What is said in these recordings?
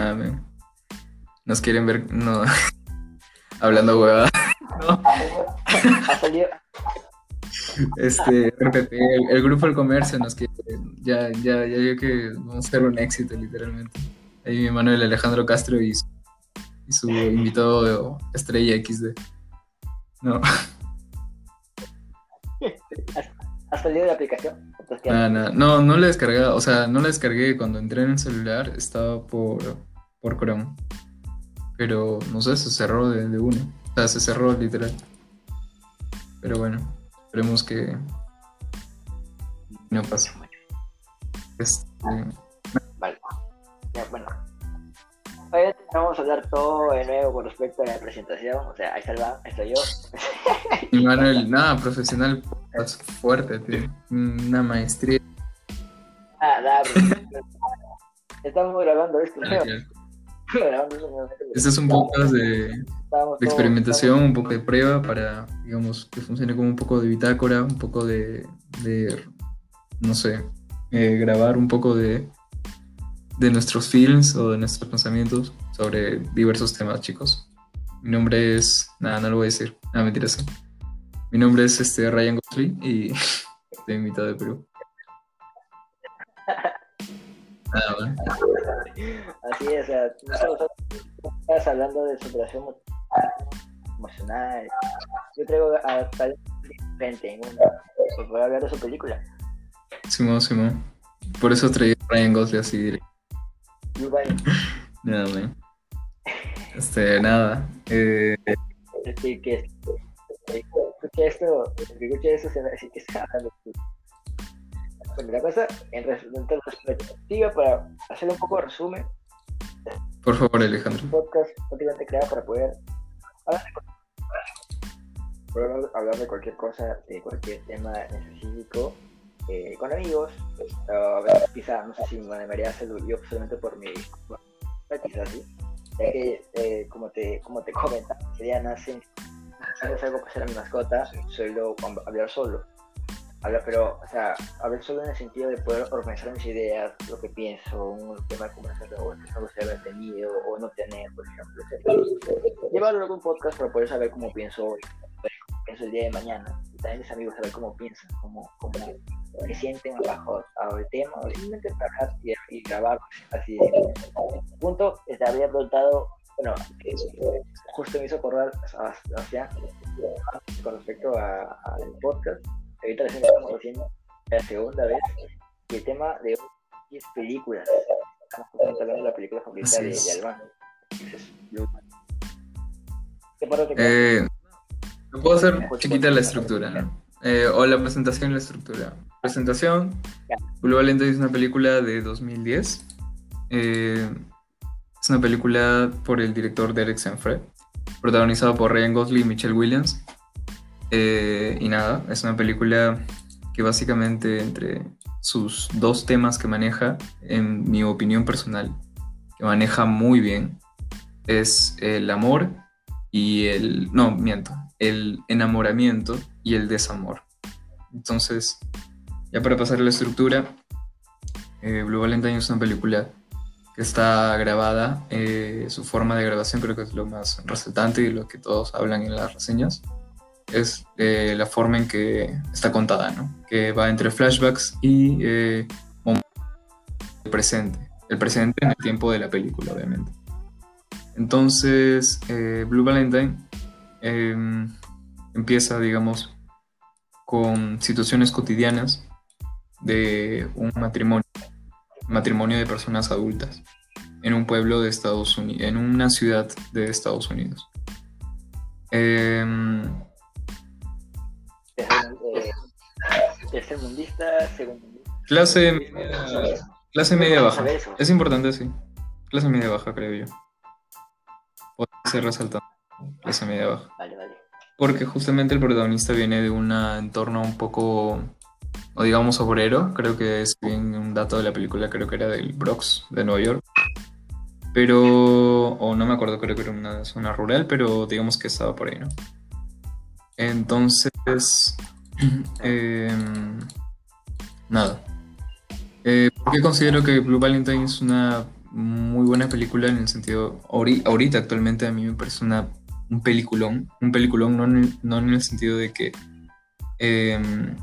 Ah. Nos quieren ver, no. Hablando huevada. No. Ha salido. Este, RPP, el, el grupo del comercio nos quiere. Ya, ya, ya vio que vamos a ser un éxito, literalmente. Ahí mi Manuel Alejandro Castro y su, y su invitado estrella XD. No, Ha salido de la aplicación. No, no la descargué. O sea, no la descargué cuando entré en el celular. Estaba por, por Chrome. Pero no sé, se cerró de, de una. O sea, se cerró literal. Pero bueno, esperemos que no pase. Este, Vale. Ya, bueno. Hoy vamos a hablar todo de nuevo con respecto a la presentación. O sea, ahí está el ahí estoy yo. y Manuel, nada, profesional es fuerte, tío. Una maestría. Ah, dale. Estamos grabando esto, ¿no? Este es un podcast de, de experimentación, un poco de prueba para, digamos, que funcione como un poco de bitácora, un poco de, de no sé, eh, grabar un poco de, de nuestros feelings o de nuestros pensamientos sobre diversos temas, chicos. Mi nombre es, nada, no lo voy a decir, nada, mentira, sí. Mi nombre es este, Ryan Gosling y estoy invitado de Perú. Nada, bueno. Así es, o sea, estás hablando de superación emo- emocional. Yo traigo a tal frente en una, pues voy a hablar de su película. Simón, Simón. Por eso traí a Ryan Gosling así directo. Nada, man. Este, nada. Eh, que escuche esto, que escuche esto se va a decir que está hablando. Bueno, la cosa, en retrospectiva, para hacer un poco de resumen, por favor, Alejandro. un podcast prácticamente creado para poder hablar de, cualquier- poder hablar de cualquier cosa, de cualquier tema en específico, eh, con amigos. o a veces quizá, no sé si me animaría a hacerlo yo solamente por mi. por- quizás sí. Ya que, eh, como, te, como te comentaba, sería nace. No es algo para hacer a mi mascota, suelo hablar solo. Hablar, pero, o sea, hablar solo en el sentido de poder organizar mis ideas, lo que pienso, un tema de conversación o que me gustaría haber tenido o no tener, por ejemplo. etc. Llevarlo a algún podcast para poder saber cómo pienso hoy, cómo pienso el día de mañana. Y también mis amigos saber cómo piensan, cómo, cómo se sienten bajo a el tema, o simplemente para hablar y, grabar así de simple. punto, te había preguntado, bueno, justo me hizo acordar a Sebastián con respecto al podcast. Ahorita recién estamos haciendo la segunda vez. Y el tema de hoy es películas. Estamos hablando de la película favorita Así de, de Albán. ¿Qué parte te? Eh, ¿me puedo hacer chiquita la estructura, ¿no? Eh, o la presentación y la estructura. Presentación. Blue Valentine es una película de 2010. Eh, es una película por el director Derek Sanfred, protagonizada por Ryan Gosling y Michelle Williams. Eh, y nada, es una película que básicamente entre sus dos temas que maneja, en mi opinión personal, que maneja muy bien, es el amor y el, no, miento, el enamoramiento y el desamor. Entonces, ya para pasar a la estructura, eh, Blue Valentine es una película que está grabada, eh, su forma de grabación creo que es lo más resaltante y lo que todos hablan en las reseñas, es eh, la forma en que está contada, ¿no? Que va entre flashbacks y eh, del presente, el presente en el tiempo de la película, obviamente. Entonces, eh, Blue Valentine eh, empieza, digamos, con situaciones cotidianas de un matrimonio, matrimonio de personas adultas en un pueblo de Estados Unidos, en una ciudad de Estados Unidos. Em, Eh, tercermundista, segundo clase media, clase media baja. Es importante, sí. Clase media baja, creo yo. Puede ser resaltado. Clase media baja. Vale, vale. Porque justamente el protagonista viene de un entorno un poco, o digamos, obrero. Creo que es bien un dato de la película, creo que era del Bronx, de Nueva York. Pero, o no me acuerdo, creo que era una zona rural, pero digamos que estaba por ahí, ¿no? Entonces, em, nada. Eh, ¿Por qué considero que Blue Valentine es una muy buena película en el sentido, ahorita actualmente a mí me parece una, un peliculón, un peliculón no en el, no en el sentido de que, em,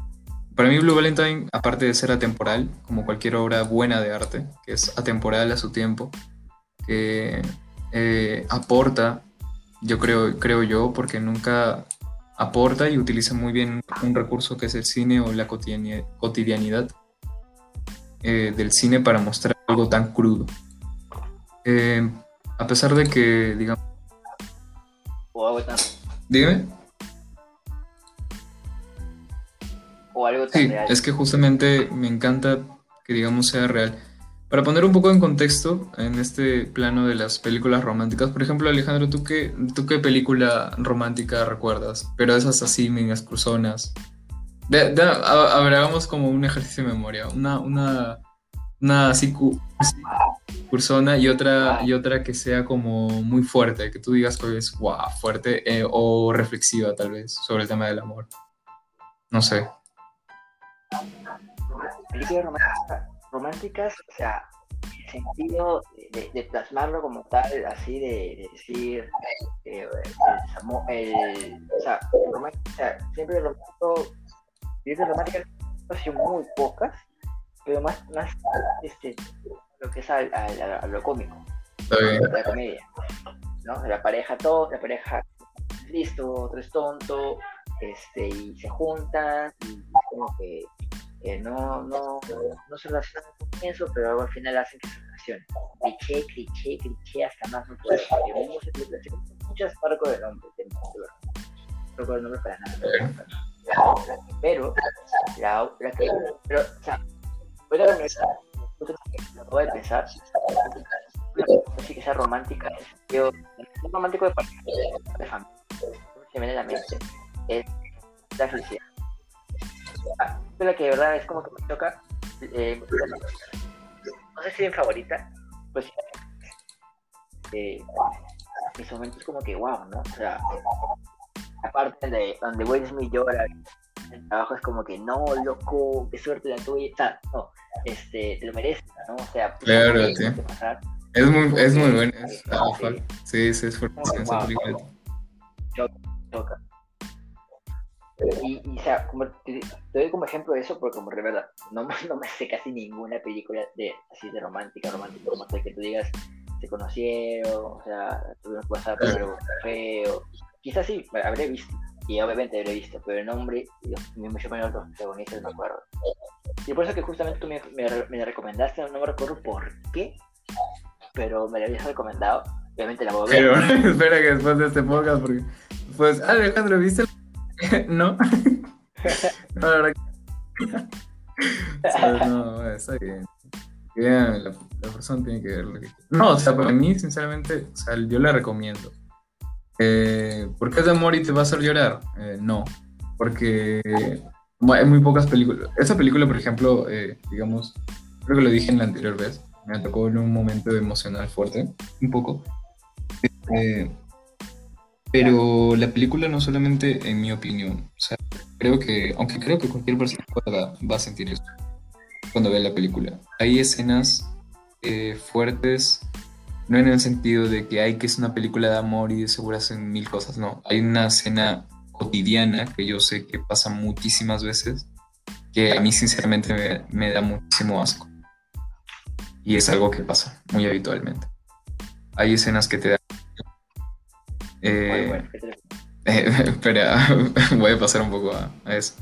para mí Blue Valentine, aparte de ser atemporal, como cualquier obra buena de arte, que es atemporal a su tiempo, que eh, aporta, yo creo, creo yo, porque nunca aporta y utiliza muy bien un recurso que es el cine o la cotidianidad eh, del cine para mostrar algo tan crudo. Eh, a pesar de que, digamos... O algo tan... Dígame. O algo tan sí, es que justamente me encanta que, digamos, sea real. Para poner un poco en contexto en este plano de las películas románticas, por ejemplo, Alejandro, ¿tú qué, tú qué película romántica recuerdas? Pero esas así, medias cruzonas. ver, hagamos como un ejercicio de memoria. Una, una, una así cursona y otra, y otra que sea como muy fuerte, que tú digas que es wow, fuerte eh, o reflexiva tal vez sobre el tema del amor. No sé. Película romántica románticas, o sea, el sentido de, plasmarlo como tal, así de, decir, eh, el, o sea, siempre romántico, románticas han sido muy pocas, pero más, más este, lo que es a, lo cómico, la comedia, ¿no? La pareja todo, la pareja listo, otro es tonto, este, y se juntan, y como que no, no, no se relacionan con eso, pero luego al final hacen que se relacionen. Cliché, cliché, cliché, hasta más no puede. muchas marcos del nombre, no recuerdo el nombre para nada. Pero, la, la que, pero, o sea, voy a lo acabo de pensar, sí que sea romántica, yo, romántico de pareja, de familia, que me viene a la mente, es la felicidad la que de verdad es como que me toca. Eh, no sé si es mi favorita, pues eh, mis momentos como que wow, ¿no? O sea, aparte de donde Will Smith llora, el trabajo es como que no, loco, qué suerte la tuya, o sea, no, este, te lo mereces, ¿no? O sea, pues, claro, sí. Es muy, es muy bueno, es, sí, sí, es fuerte película. Choca, y, y, o sea, como te, doy como ejemplo de eso, porque como de verdad, no, no me sé casi ninguna película de así de romántica, romántica, como que tú digas, se conocieron, o sea, tuvieron que pasar por algo feo. Quizás sí, habré visto, y obviamente habré visto, pero el nombre, y mucho menos los protagonistas no me acuerdo. Y por eso que justamente tú me, me, me recomendaste, no me recuerdo por qué, pero me la habías recomendado. Obviamente la voy a ver. Pero espera que después de este podcast, porque pues Alejandro, ¿viste no. no, la verdad no, está bien. bien la, persona tiene que ver lo que No, o sea, para mí, sinceramente, o sea, yo la recomiendo. Eh, ¿Por qué es de amor y te va a hacer llorar? Eh, no, porque hay muy pocas películas. Esa película, por ejemplo, eh, digamos, creo que lo dije en la anterior vez, me tocó en un momento emocional fuerte, un poco. Eh, pero la película no solamente en mi opinión, o sea, creo que, aunque creo que cualquier persona va, a sentir esto cuando ve la película. Hay escenas eh, fuertes, no en el sentido de que hay que es una película de amor y de seguro hacen mil cosas, no. Hay una escena cotidiana que yo sé que pasa muchísimas veces, que a mí sinceramente me, me da muchísimo asco. Y es algo que pasa muy habitualmente. Hay escenas que te dan eh, espera, voy a pasar un poco a, eso.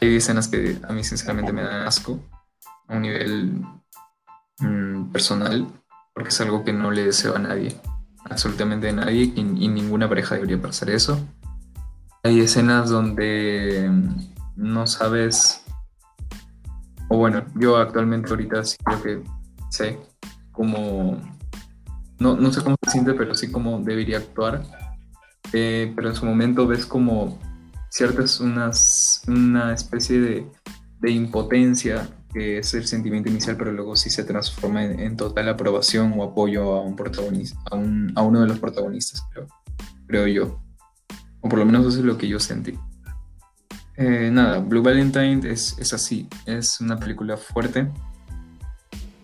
hay escenas que a mí sinceramente me dan asco a un nivel mm, personal, porque es algo que no le deseo a nadie, absolutamente a nadie, y, ninguna pareja debería pasar eso. Hay escenas donde mm, no sabes, o bueno, yo actualmente ahorita sí creo que sé cómo no, no sé cómo se siente, pero sí cómo debería actuar. Eh, pero en su momento ves como ciertas unas, una especie de, de, impotencia que es el sentimiento inicial, pero luego sí se transforma en, total aprobación o apoyo a un protagonista, a, un, a uno de los protagonistas, creo, creo yo. O por lo menos eso es lo que yo sentí. Eh, nada, Blue Valentine es, es así, es una película fuerte,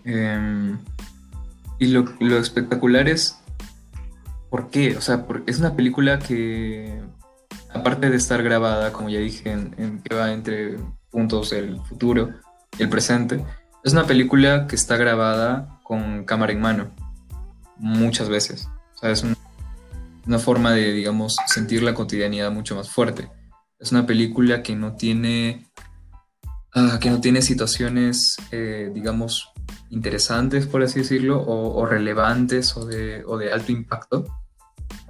Em, y lo, lo, espectacular es, ¿por qué? O sea, es una película que, aparte de estar grabada, como ya dije, en, que va entre puntos del futuro y el presente, es una película que está grabada con cámara en mano, muchas veces. O sea, es una forma de, digamos, sentir la cotidianidad mucho más fuerte. Es una película que no tiene, ah, que no tiene situaciones, eh, digamos, interesantes, por así decirlo, o, relevantes o de, o de, alto impacto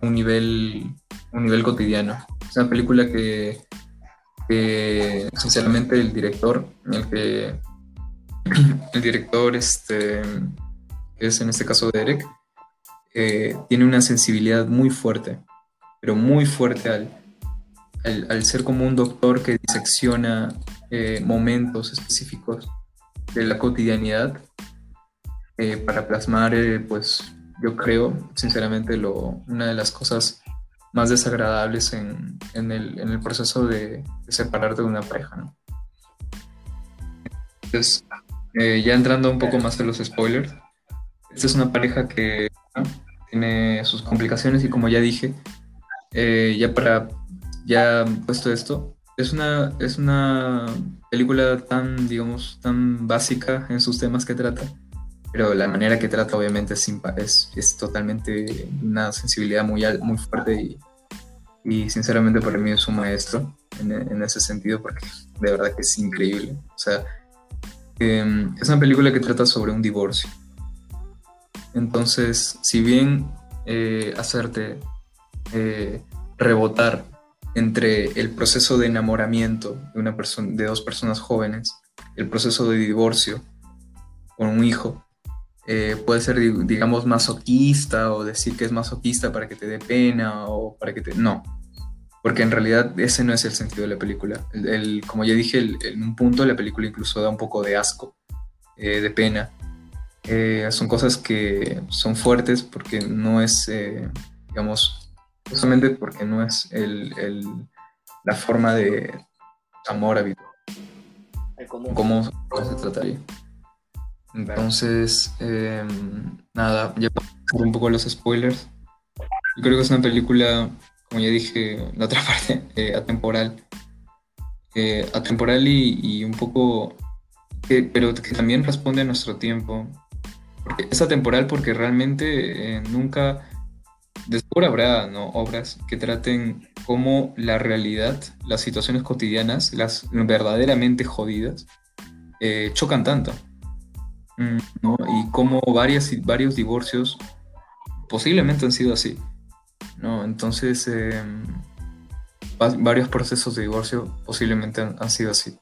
a un nivel, un nivel cotidiano. Es una película que, que el director, el que el director, este, es en este caso Derek, eh, tiene una sensibilidad muy fuerte, pero muy fuerte al, al, ser como un doctor que disecciona eh, momentos específicos de la cotidianidad eh, para plasmar, pues yo creo, sinceramente, lo, una de las cosas más desagradables en, en, el, en el, proceso de, separarte de una pareja. Entonces, ya entrando un poco más a los spoilers, esta es una pareja que tiene sus complicaciones y como ya dije, eh, ya para, ya puesto esto, es una, es una película tan, digamos, tan básica en sus temas que trata, pero la manera que trata obviamente es, es, es totalmente una sensibilidad muy, muy fuerte y, y sinceramente para mí es un maestro en, en, ese sentido porque de verdad que es increíble. O sea, em, es una película que trata sobre un divorcio entonces, si bien eh, hacerte eh, rebotar entre el proceso de enamoramiento de, una de dos personas jóvenes, el proceso de divorcio con un hijo, eh, puede ser, digamos, masoquista o decir que es masoquista para que te dé pena o para que te... No, porque en realidad ese no es el sentido de la película. El, como ya dije, en un punto la película incluso da un poco de asco, de pena, eh, son cosas que son fuertes porque no es, eh, digamos, justamente porque no es el, la forma de amor habitual. ¿Cómo se trataría? Entonces, em, nada, ya un poco los spoilers. Yo creo que es una película, como ya dije, la otra parte, eh, atemporal. atemporal y, un poco, pero que también responde a nuestro tiempo es atemporal porque realmente eh, nunca, después habrá ¿no? obras que traten cómo la realidad, las situaciones cotidianas, las verdaderamente jodidas, eh, chocan tanto. Mm, y cómo varias, varios divorcios posiblemente han sido así. ¿no? Entonces, em, varios procesos de divorcio posiblemente han, sido así.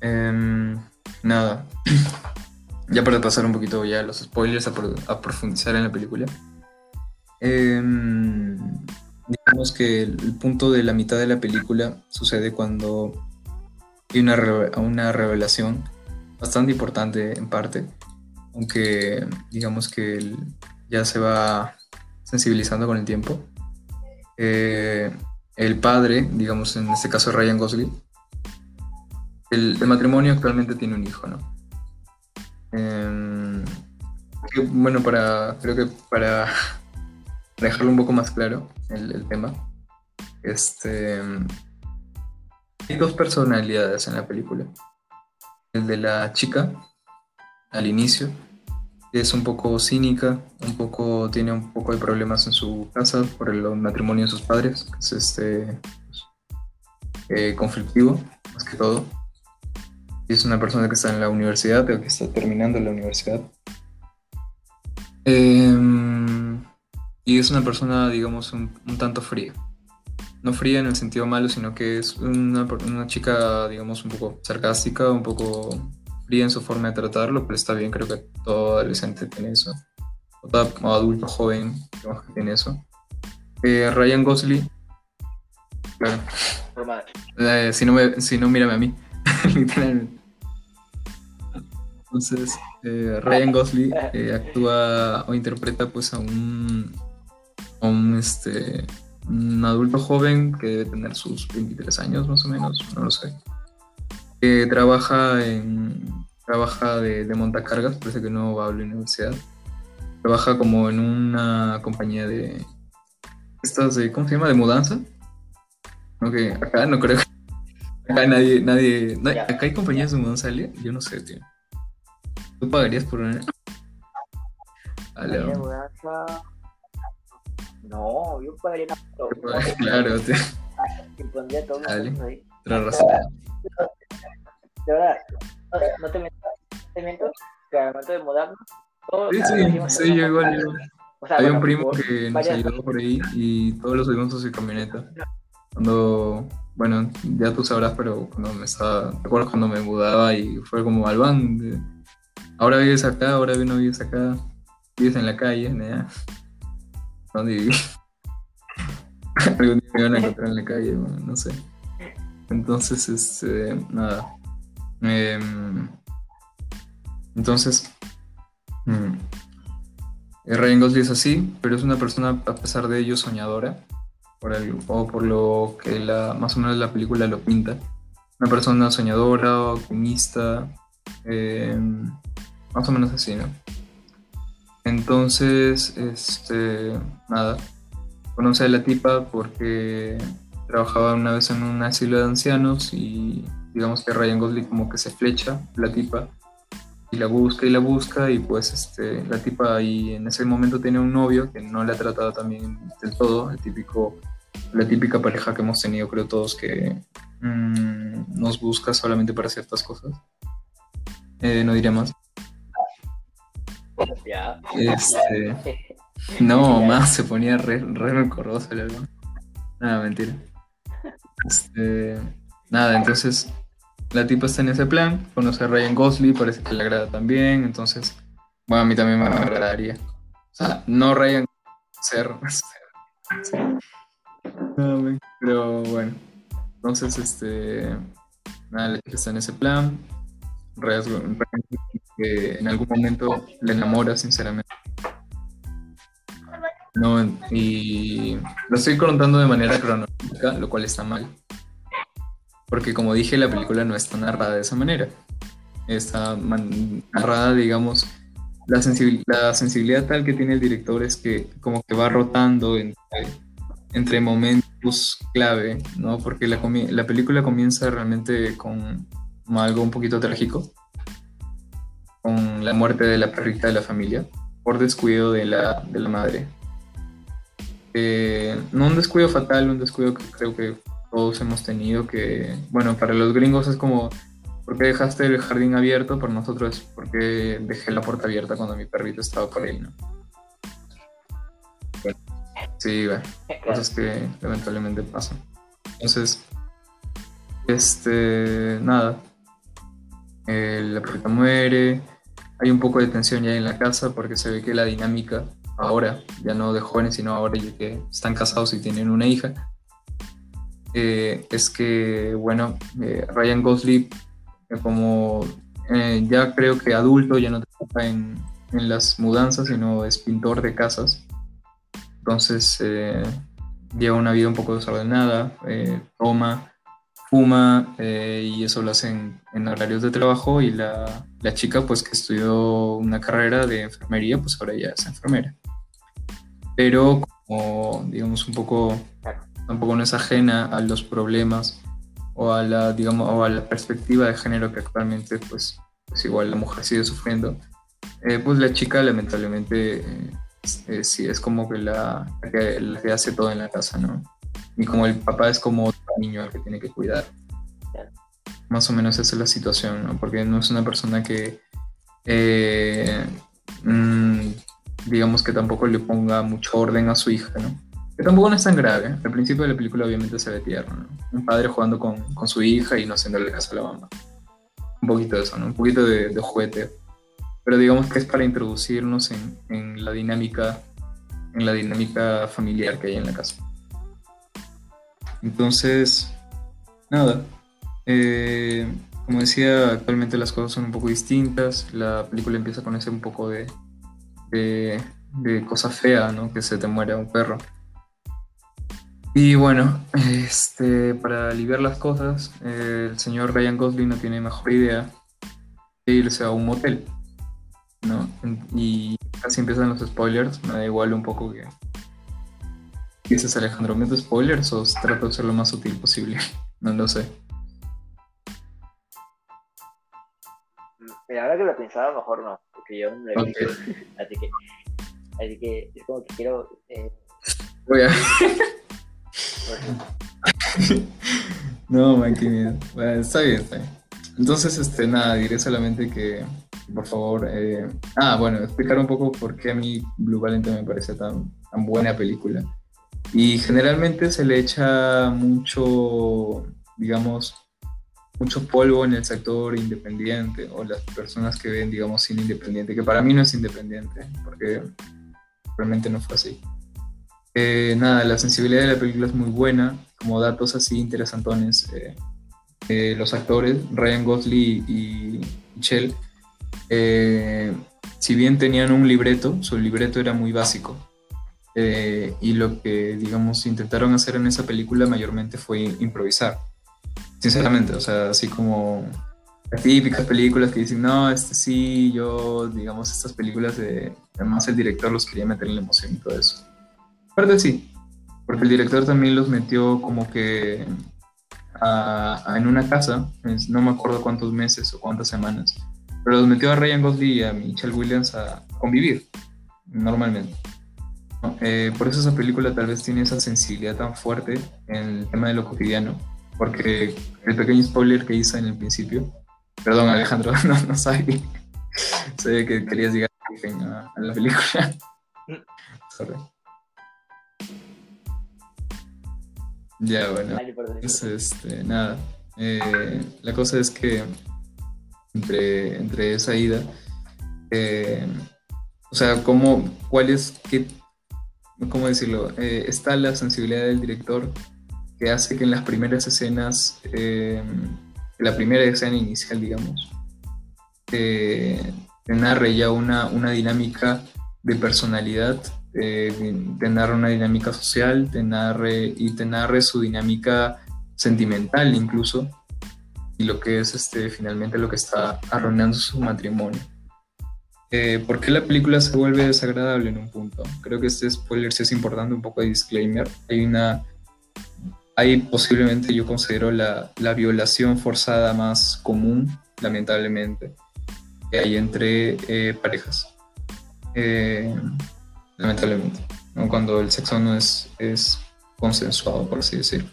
Em, nada. ya para pasar un poquito ya los spoilers, a, profundizar en la película. Em, digamos que el, punto de la mitad de la película sucede cuando hay una, una revelación bastante importante en parte, aunque digamos que ya se va sensibilizando con el tiempo. Eh, el padre, digamos en este caso Ryan Gosling, el, el matrimonio actualmente tiene un hijo, ¿no? Em, bueno, para, creo que para dejarlo un poco más claro el, tema, este, hay dos personalidades en la película. El de la chica, al inicio, es un poco cínica, un poco, tiene un poco de problemas en su casa por el matrimonio de sus padres, que es este, eh, conflictivo, más que todo es una persona que está en la universidad o que está terminando la universidad. Em, y es una persona, digamos, un, tanto fría. No fría en el sentido malo, sino que es una, una, chica, digamos, un poco sarcástica, un poco fría en su forma de tratarlo, pero está bien, creo que todo adolescente tiene eso. O todo adulto joven, digamos que tiene eso. Eh, Ryan Gosling, claro. Eh, si, no me, si no, mírame a mí, literalmente. Entonces, eh, Ryan Gosling eh, actúa o interpreta pues a un, a un, este, un adulto joven que debe tener sus 23 años más o menos, no lo sé, que trabaja en, trabaja de, de montacargas, parece que no va a la universidad. Trabaja como en una compañía de. Estas de. ¿Cómo se llama? De mudanza. No, que acá no creo. Acá nadie. nadie acá hay compañías de mudanza, Yo no sé, tío. ¿Tú pagarías por una? Vale, mudanza. No, yo pagaría una. Claro, tío. Y pondría todo ahí. Tras razón. De verdad, no te miento, te miento que al momento de mudarnos, todos sí, sí, sí, yo igual. O sea, Hay un primo que nos ayudó por ahí y todos los subimos a su camioneta. Cuando, bueno, ya tú sabrás, pero cuando me estaba, ¿te acuerdas cuando me mudaba y fue como Albán? Ahora vives acá, ahora no vives acá, vives en la calle, ¿no? ¿Dónde? Algún día me iban a encontrar en la calle, no sé. Entonces, este, nada. Em, entonces, mm, Ryan Gosling es así, pero es una persona, a pesar de ello, soñadora, por el, o por lo que la, más o menos la película lo pinta. Una persona soñadora, optimista, em, más o menos así, ¿no? Entonces, este, nada, conoce a la tipa porque trabajaba una vez en un asilo de ancianos y digamos que Ryan Gosling como que se flecha la tipa y la busca y la busca y pues este, la tipa ahí en ese momento tiene un novio que no le ha tratado también del todo, el típico, la típica pareja que hemos tenido creo todos que mm, nos busca solamente para ciertas cosas. Eh, no diré más. Este, no, más se ponía re, re recorroso el Nada, mentira. Este, nada, entonces la tipa está en ese plan, conoce a Ryan Gosling, parece que le agrada también, entonces, bueno, a mí también me agradaría. O sea, no Ryan ser, pero bueno, entonces, este, nada, la chica está en ese plan, Que en algún momento le enamora, sinceramente. No, y lo estoy contando de manera cronológica, lo cual está mal. Porque como dije, la película no está narrada de esa manera. Está narrada, digamos, la, la sensibilidad tal que tiene el director es que como que va rotando entre, momentos clave, ¿no? Porque la, la película comienza realmente con algo un poquito trágico, con la muerte de la perrita de la familia, por descuido de la, de la madre. Eh, no un descuido fatal, un descuido que creo que todos hemos tenido que, bueno, para los gringos es como, ¿por qué dejaste el jardín abierto? Para nosotros es porque dejé la puerta abierta cuando mi perrito estaba por ahí, ¿no? sí, bueno, cosas que lamentablemente pasan. Entonces, este, nada, eh, la perrita muere, hay un poco de tensión ya en la casa porque se ve que la dinámica ahora, ya no de jóvenes, sino ahora ya que están casados y tienen una hija, eh, es que, bueno, eh, Ryan Gosling, eh, como ya creo que adulto, ya no trabaja en, en, las mudanzas, sino es pintor de casas. Entonces, lleva una vida un poco desordenada, toma, fuma, y eso lo hacen en horarios de trabajo. Y la, la chica, pues que estudió una carrera de enfermería, pues ahora ya es enfermera. Pero como, digamos, un poco tampoco no es ajena a los problemas o a la, digamos, o a la perspectiva de género que actualmente, pues, pues igual la mujer sigue sufriendo. Eh, pues la chica lamentablemente eh, sí es como que la, que hace todo en la casa, ¿no? Y como el papá es como niño al que tiene que cuidar. Más o menos esa es la situación, ¿no? Porque no es una persona que, eh, mm, digamos que tampoco le ponga mucho orden a su hija, ¿no? Que tampoco no es tan grave. Al principio de la película obviamente se ve tierno, ¿no? Un padre jugando con, con, su hija y no haciéndole caso a la mamá. Un poquito de eso, ¿no? Un poquito de, de juguete. Pero digamos que es para introducirnos en, en, la dinámica en la dinámica familiar que hay en la casa. Entonces, nada. Eh, como decía, actualmente las cosas son un poco distintas. La película empieza con ese un poco de, de, cosa fea, ¿no? Que se te muere un perro. Y bueno, este, para aliviar las cosas, el señor Ryan Gosling no tiene mejor idea irse a un motel, ¿no? Y casi empiezan los spoilers, me da igual un poco que... ¿Dices Alejandro, ¿meto spoilers o trato de ser lo más sutil posible? no lo sé. Mira, ahora que lo pensaba, mejor no, porque yo no lo he visto. Así que, así que es como que quiero. Eh... Voy a. no, man, qué miedo. Bueno, está bien, está bien. Entonces, este, nada, diré solamente que, por favor. Eh... Ah, bueno, explicar un poco por qué a mí Blue Valentine me parece tan, tan buena película. Y generalmente se le echa mucho, digamos, mucho polvo en el sector independiente o las personas que ven, digamos, cine independiente, que para mí no es independiente, porque realmente no fue así. Eh, nada, la sensibilidad de la película es muy buena, como datos así interesantones. Eh, eh, los actores, Ryan Gosling y Michelle, si bien tenían un libreto, su libreto era muy básico. Y lo que, digamos, intentaron hacer en esa película mayormente fue improvisar Sinceramente, o sea, así como las típicas películas que dicen, no, este sí, yo, digamos, estas películas de, además el director los quería meter en la emoción y todo eso. Aparte sí, porque el director también los metió como que en una casa, no me acuerdo cuántos meses o cuántas semanas, pero los metió a Ryan Gosling y a Michelle Williams a convivir normalmente. Eh, por eso esa película tal vez tiene esa sensibilidad tan fuerte en el tema de lo cotidiano porque el pequeño spoiler que hice en el principio, perdón Alejandro, no, no sabía, sabía que querías llegar a, a la película. Sorry. Ya, bueno, este, nada. Eh, la cosa es que entre, entre esa ida, eh, o sea, ¿cómo, cuál es, qué, cómo decirlo? Eh, está la sensibilidad del director que hace que en las primeras escenas, eh, la primera escena inicial, digamos, eh, te narre ya una, una dinámica de personalidad, eh, te narra una dinámica social, te narre, y te narre su dinámica sentimental incluso, y lo que es este, finalmente lo que está arruinando su matrimonio. Eh, ¿Por qué la película se vuelve desagradable en un punto? Creo que este spoiler sí es importante, un poco de disclaimer. Hay una ahí posiblemente yo considero la, violación forzada más común, lamentablemente, que hay entre eh, parejas. Eh, lamentablemente, cuando el sexo no es, es consensuado, por así decirlo.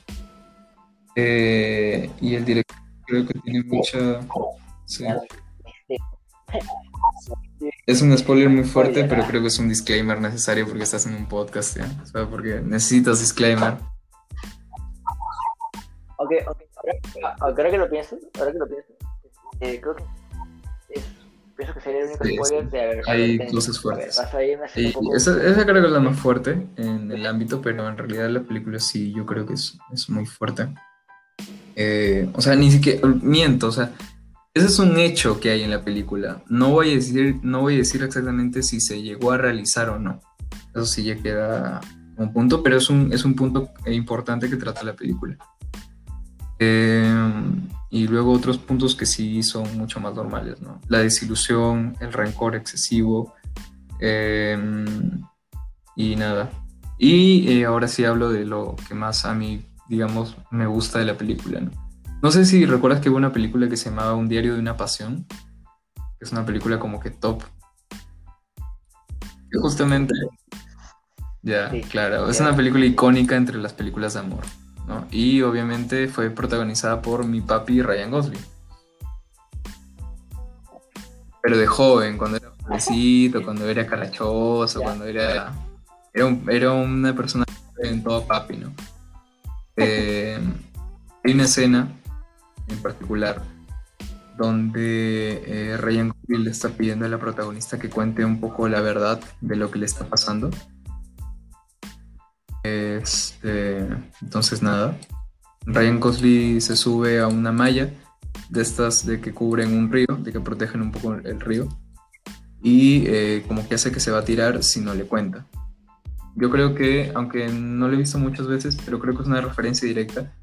Y el director creo que tiene mucha... Es un spoiler muy fuerte, pero creo que es un disclaimer necesario porque estás en un podcast, ¿ya? O sea, porque necesitas disclaimer. Ok, ok. Ahora, que lo pienso, ahora que lo pienso, eh, creo que es, pienso que sería el único spoiler de haber. Hay cosas fuertes. esa, esa, creo que es la más fuerte en el ámbito, pero en realidad la película sí, yo creo que es, es muy fuerte. Eh, o sea, ni siquiera, miento, o sea, ese es un hecho que hay en la película. No voy a decir, no voy a decir exactamente si se llegó a realizar o no. Eso sí ya queda un punto, pero es un, es un punto importante que trata la película. Em, y luego otros puntos que sí son mucho más normales, ¿no? La desilusión, el rencor excesivo em, y nada. Y eh, ahora sí hablo de lo que más a mí, digamos, me gusta de la película, ¿no? No sé si recuerdas que hubo una película que se llamaba Un diario de una pasión, que es una película como que top. Que justamente... Ya, claro, es una película icónica entre las películas de amor. Y obviamente fue protagonizada por mi papi Ryan Gosling. Pero de joven, cuando era jovencito, cuando era carachoso, cuando era. Era, una persona en todo papi, ¿no? Eh, hay una escena en particular donde eh, Ryan Gosling le está pidiendo a la protagonista que cuente un poco la verdad de lo que le está pasando este, entonces nada, Ryan Gosling se sube a una malla de estas de que cubren un río, de que protegen un poco el río, y eh, como que hace que se va a tirar si no le cuenta. Yo creo que, aunque no lo he visto muchas veces, pero creo que es una referencia directa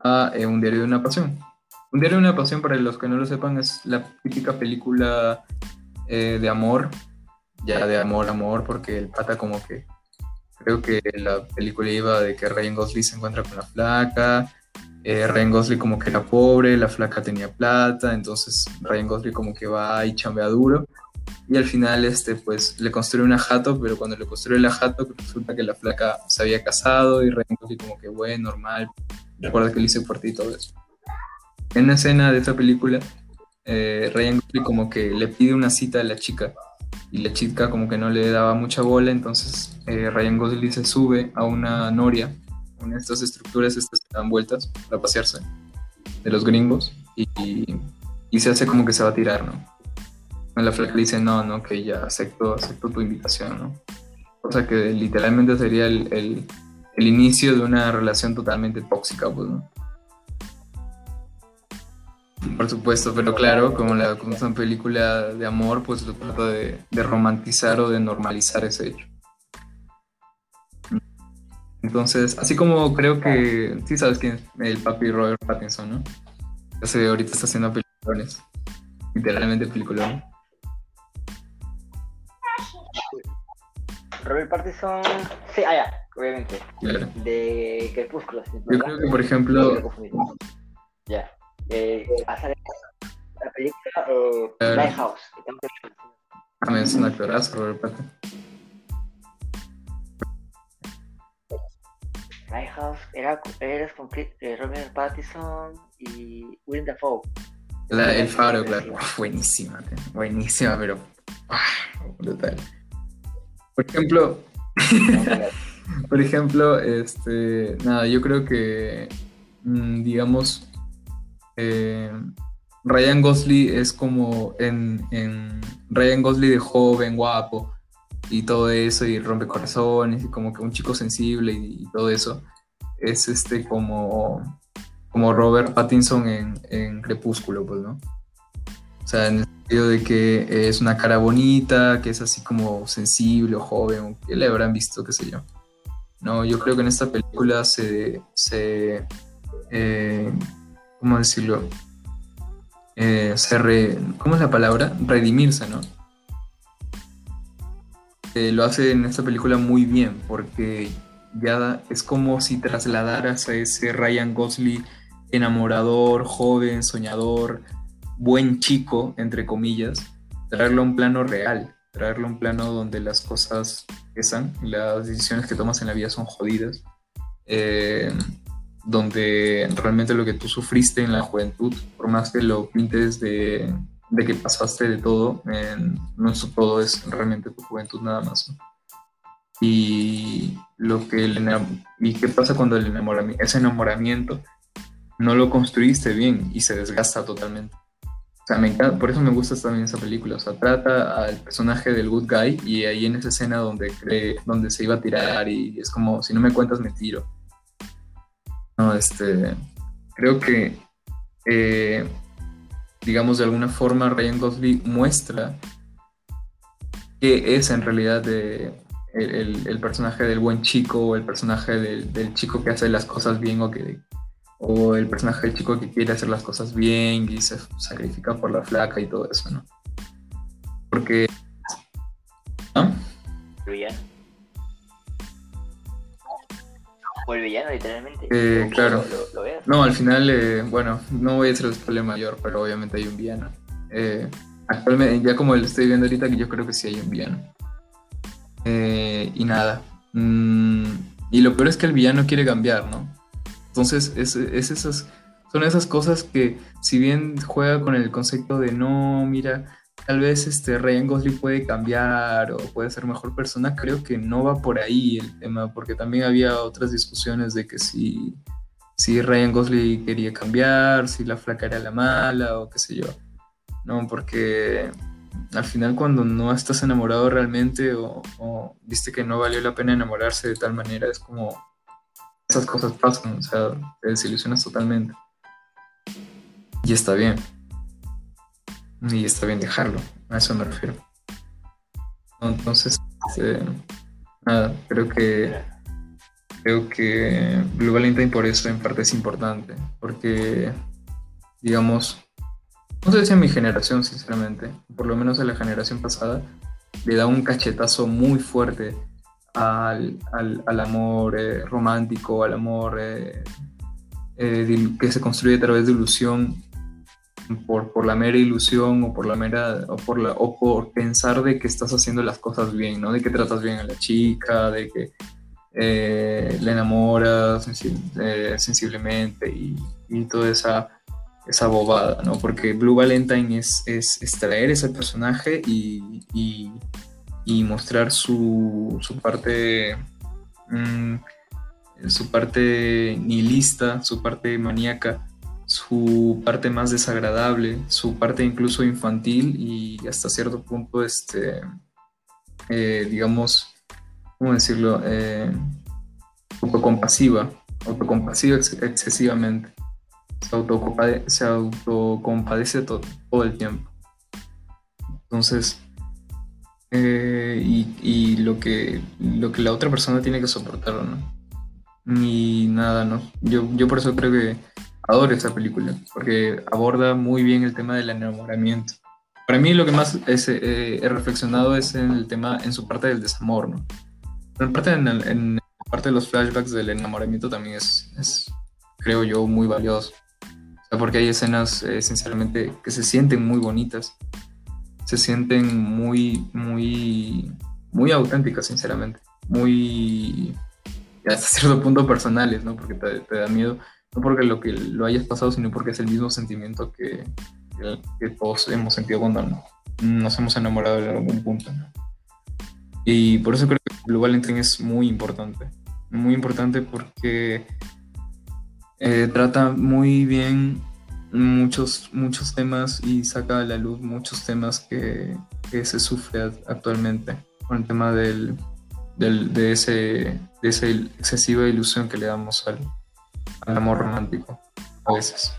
a eh, Un diario de una pasión. Un diario de una pasión, para los que no lo sepan, es la típica película eh, de amor, ya de amor, amor, porque el pata como que, creo que la película iba de que Ryan Gosling se encuentra con la flaca, eh, Ryan Gosling como que era pobre, la flaca tenía plata, entonces Ryan Gosling como que va y chambea duro, y al final este pues le construye una jato, pero cuando le construye la jato resulta que la flaca se había casado y Ryan Gosling como que bueno, normal, recuerda que le hice por ti y todo eso. En una escena de esta película, eh, Ryan Gosling como que le pide una cita a la chica y la chica como que no le daba mucha bola, entonces eh, Ryan Gosling se sube a una noria, una de estas estructuras estas que dan vueltas para pasearse, de los gringos, y, y se hace como que se va a tirar, ¿no? la flaca le dice, no, no, que ya acepto, acepto tu invitación, ¿no? O sea que literalmente sería el, el, el inicio de una relación totalmente tóxica, pues, ¿no? Por supuesto, pero claro, como, la, como es una película de amor, pues lo trata de, de, romantizar o de normalizar ese hecho. Entonces, así como creo que, sí sabes quién es el papi Robert Pattinson, ¿no? Entonces, ahorita está haciendo películas, literalmente películas. Robert Pattinson, sí, ah, ya, obviamente. Claro. De Crepúsculo. Yo creo que, por ejemplo. Ya. Eh, la película eh, claro. Lighthouse. Ah, es un actorazo, Robert. Lighthouse era, eres con eh, Robert Pattinson y Willem Dafoe. La, el faro, claro. buenísima, buenísima, pero ah, brutal. Por ejemplo, por ejemplo, este, nada, yo creo que, mm, digamos, eh, Ryan Gosling es como en, en, Ryan Gosling de joven, guapo y todo eso, y rompe corazones, y como que un chico sensible y, todo eso, es este como, como Robert Pattinson en, en Crepúsculo, pues, ¿no? O sea, en el sentido de que es una cara bonita, que es así como sensible o joven, que le habrán visto, qué sé yo. No, yo creo que en esta película se, se eh, ¿cómo decirlo? Eh, se re, ¿cómo es la palabra? Redimirse, ¿no? Eh, lo hace en esta película muy bien, porque ya es como si trasladaras a ese Ryan Gosling enamorador, joven, soñador, buen chico, entre comillas, traerlo a un plano real, traerlo a un plano donde las cosas pesan, las decisiones que tomas en la vida son jodidas, eh, donde realmente lo que tú sufriste en la juventud, por más que lo pintes de, de que pasaste de todo, no es todo es realmente tu juventud nada más. Y lo que y qué pasa cuando el enamoramiento, ese enamoramiento no lo construiste bien y se desgasta totalmente. O sea, me encanta, por eso me gusta también esa película. O sea, trata al personaje del good guy y ahí en esa escena donde cree, donde se iba a tirar y es como, si no me cuentas, me tiro. No, este, creo que, eh, digamos, de alguna forma Ryan Gosling muestra qué es en realidad de, el, el, personaje del buen chico o el personaje del, chico que hace las cosas bien o que o el personaje del chico que quiere hacer las cosas bien y se sacrifica por la flaca y todo eso, ¿no? Porque... ¿no? ¿O el villano, literalmente? Eh, claro. no, al final, eh, bueno, no voy a hacer el problema mayor, pero obviamente hay un villano. Eh, actualmente, ya como lo estoy viendo ahorita, que yo creo que sí hay un villano. Eh, y nada. Mm, y lo peor es que el villano quiere cambiar, ¿no? Entonces, es, esas, son esas cosas que, si bien juega con el concepto de no, mira, tal vez este Ryan Gosling puede cambiar o puede ser mejor persona, creo que no va por ahí el tema, porque también había otras discusiones de que si, si Ryan Gosling quería cambiar, si la flaca era la mala o qué sé yo. No, porque al final cuando no estás enamorado realmente o, o viste que no valió la pena enamorarse de tal manera, es como esas cosas pasan, o sea, te desilusionas totalmente. Y está bien. Y está bien dejarlo, a eso me refiero. Entonces, este, nada, creo que creo que Blue Valentine por eso en parte es importante, porque digamos, no sé si a mi generación, sinceramente, por lo menos a la generación pasada, le da un cachetazo muy fuerte al, amor eh, romántico, al amor eh, eh, que se construye a través de ilusión, por, por, la mera ilusión o por la mera o por la o por pensar de que estás haciendo las cosas bien, ¿no? De que tratas bien a la chica, de que le enamoras sensiblemente y, y toda esa esa bobada, ¿no? Porque Blue Valentine es, es, extraer ese personaje y, y, mostrar su, su parte. Mm, su parte nihilista, su parte maníaca, su parte más desagradable, su parte incluso infantil y hasta cierto punto, este, eh, digamos, ¿cómo decirlo? Eh, autocompasiva, autocompasiva excesivamente se, autocompadece, se autocompadece todo, todo, el tiempo. Entonces, eh, y, lo, que, lo que la otra persona tiene que soportar, ¿no? Ni nada, ¿no? Yo, yo por eso creo que adoro esta película, porque aborda muy bien el tema del enamoramiento. Para mí lo que más eh, he reflexionado es en el tema, en su parte del desamor, ¿no? En parte, en, en parte de los flashbacks del enamoramiento también es, es creo yo, muy valioso porque hay escenas eh, esencialmente que se sienten muy bonitas, se sienten muy, muy, muy auténticas, sinceramente, muy hasta cierto punto personales, ¿no? Porque te, da miedo, no porque lo que lo hayas pasado, sino porque es el mismo sentimiento que, que, todos hemos sentido cuando nos hemos enamorado en algún punto, Y por eso creo que Blue Valentine es muy importante, muy importante porque eh, trata muy bien muchos, muchos temas y saca a la luz muchos temas que, se sufre actualmente con el tema del, de, ese, de esa excesiva ilusión que le damos al, amor romántico a veces.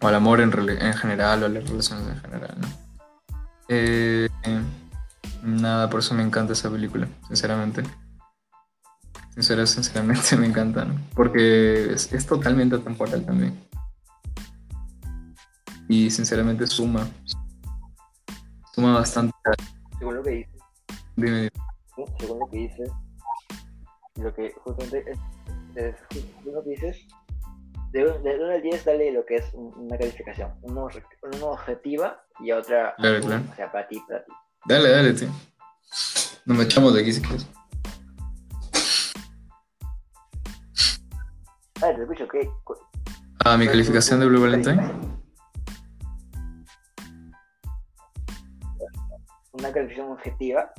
O al amor en, en general o a las relaciones en general. Eh, nada, por eso me encanta esa película, sinceramente sinceramente me encantan, porque es, totalmente atemporal también. Y sinceramente suma, suma bastante. Según lo que dices. Dime, Según lo que dices, lo que justamente es, lo dices, de 1 al 10 dale lo que es una calificación, una, objetiva y otra, claro, claro. o sea, para ti, para ti. Dale, dale, tío. Nos me echamos de aquí si quieres. Ah, te escucho, ¿qué? Ah, mi calificación de Blue Valentine. Una calificación objetiva,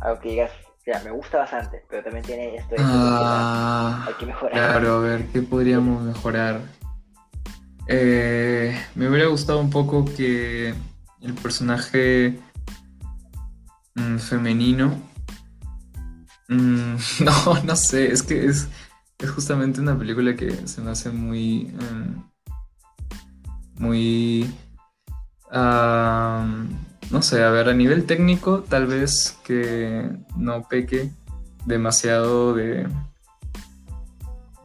algo que digas, ya, me gusta bastante, pero también tiene esto, ah, hay que mejorar. Claro, a ver, ¿qué podríamos mejorar? Eh, me hubiera gustado un poco que el personaje mm, femenino. Mm, no, no sé, es que es es justamente una película que se me hace muy. Em, muy. No sé, a ver, a nivel técnico, tal vez que no peque demasiado de.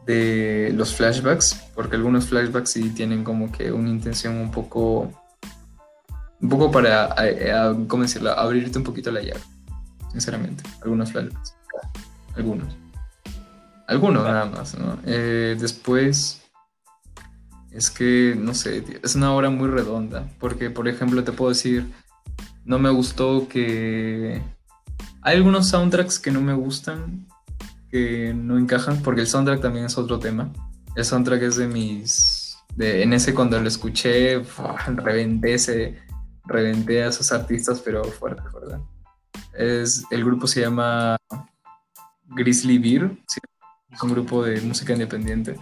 de los flashbacks, porque algunos flashbacks sí tienen como que una intención un poco. un poco para, ¿cómo decirlo?, abrirte un poquito la llave, sinceramente, algunos flashbacks, algunos. Algunos nada más, ¿no? Eh, después, es que, no sé, es una obra muy redonda, porque, por ejemplo, te puedo decir, no me gustó que... Hay algunos soundtracks que no me gustan, que no encajan, porque el soundtrack también es otro tema. El soundtrack es de mis... De, en ese cuando lo escuché, reventé, ese, reventé a esos artistas, pero fuerte, ¿verdad? Es, el grupo se llama Grizzly Beer, es un grupo de música independiente.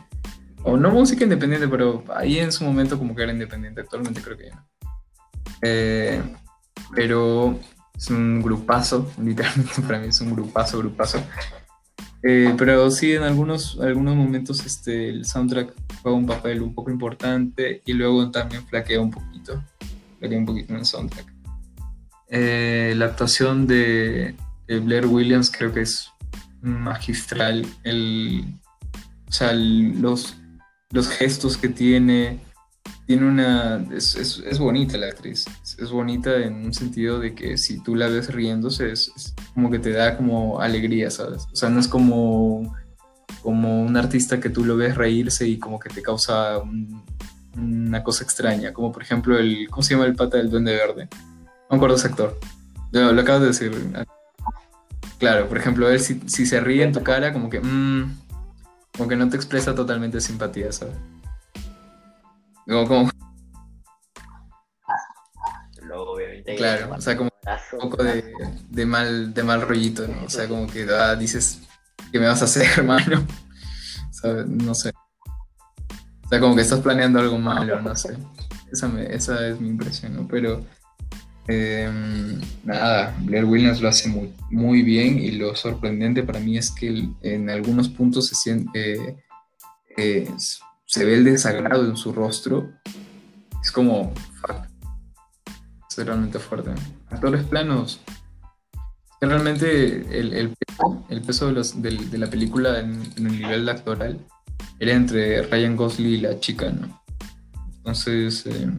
O no música independiente, pero ahí en su momento como que era independiente. Actualmente creo que ya eh, pero es un grupazo, literalmente para mí es un grupazo, grupazo. Eh, pero sí, en algunos, algunos momentos este, el soundtrack juega un papel un poco importante y luego también flaquea un poquito, flaquea un poquito en el soundtrack. Eh, la actuación de, de Blair Williams creo que es magistral. El, o sea, los, los gestos que tiene, tiene una. Es, es, bonita la actriz. Es, bonita en un sentido de que si tú la ves riéndose, es, como que te da como alegría, ¿sabes? O sea, no es como, como un artista que tú lo ves reírse y como que te causa una cosa extraña. Como por ejemplo, el. ¿Cómo se llama el pata del Duende Verde? No me acuerdo ese actor. Lo, lo acabas de decir. Claro, por ejemplo, él si, si se ríe en tu cara, como que. Mmm, como que no te expresa totalmente simpatía, ¿sabes? Como, Claro, o sea, como un poco de, mal, de mal rollito, ¿no? O sea, como que ah, dices, ¿qué me vas a hacer, hermano? No sé. O sea, como que estás planeando algo malo, no sé. Esa, esa es mi impresión, ¿no? Pero em, nada, Blair Williams lo hace muy, muy bien y lo sorprendente para mí es que en algunos puntos se siente... Eh, se ve el desagrado en su rostro, es como, realmente fuerte. Actores planos, realmente el, el, peso, de, los, la película en, el nivel actoral era entre Ryan Gosling y la chica, ¿no? Entonces, eh,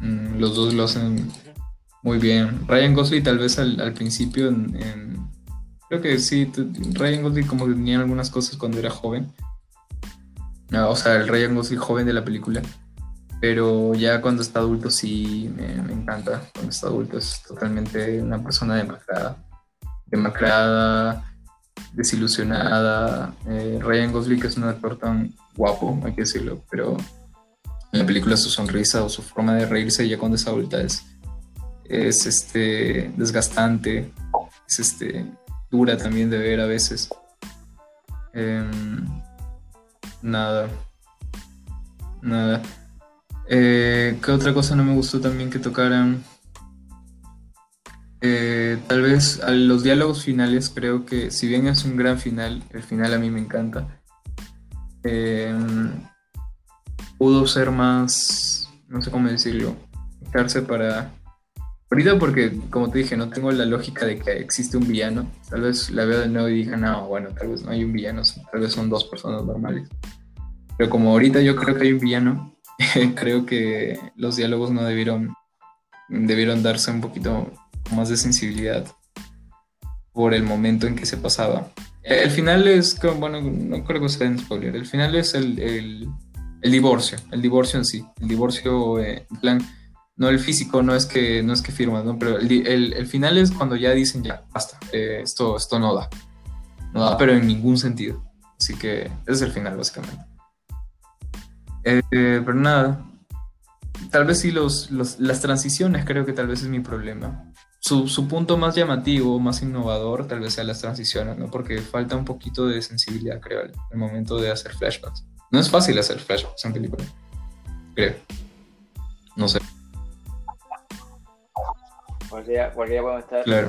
mm, los dos lo hacen muy bien. Ryan Gosling tal vez al, principio, en, creo que sí, Ryan Gosling como que tenía algunas cosas cuando era joven, o sea, el Ryan Gosling joven de la película. Pero ya cuando está adulto sí me, encanta. Cuando está adulto es totalmente una persona demacrada. Demacrada, desilusionada. Eh, Ryan Gosling es un actor tan guapo, hay que decirlo, pero en la película su sonrisa o su forma de reírse ya cuando es adulta es, es este, desgastante, es este, dura también de ver a veces. Em, Nada. Nada. Eh, ¿Qué otra cosa no me gustó también que tocaran? Eh, tal vez a los diálogos finales creo que si bien es un gran final, el final a mí me encanta. Em, pudo ser más, no sé cómo decirlo, dejarse para... Ahorita porque, como te dije, no tengo la lógica de que existe un villano. Tal vez la veo de nuevo y dije, no, bueno, tal vez no hay un villano, tal vez son dos personas normales. Pero como ahorita yo creo que hay un villano, creo que los diálogos no debieron, debieron darse un poquito más de sensibilidad por el momento en que se pasaba. El final es, bueno, no creo que sea en spoiler, el final es el, el, divorcio, el divorcio en sí, el divorcio eh, en plan, no el físico, no es que, no es que firmas, ¿no? pero el, el, final es cuando ya dicen, ya, basta, eh, esto, esto no da, no da, pero en ningún sentido. Así que ese es el final, básicamente. Eh, pero nada, tal vez sí los, las transiciones creo que tal vez es mi problema. Su, punto más llamativo, más innovador, tal vez sea las transiciones, ¿no? Porque falta un poquito de sensibilidad, creo, al, momento de hacer flashbacks. No es fácil hacer flashbacks en película, creo. No sé. Claro.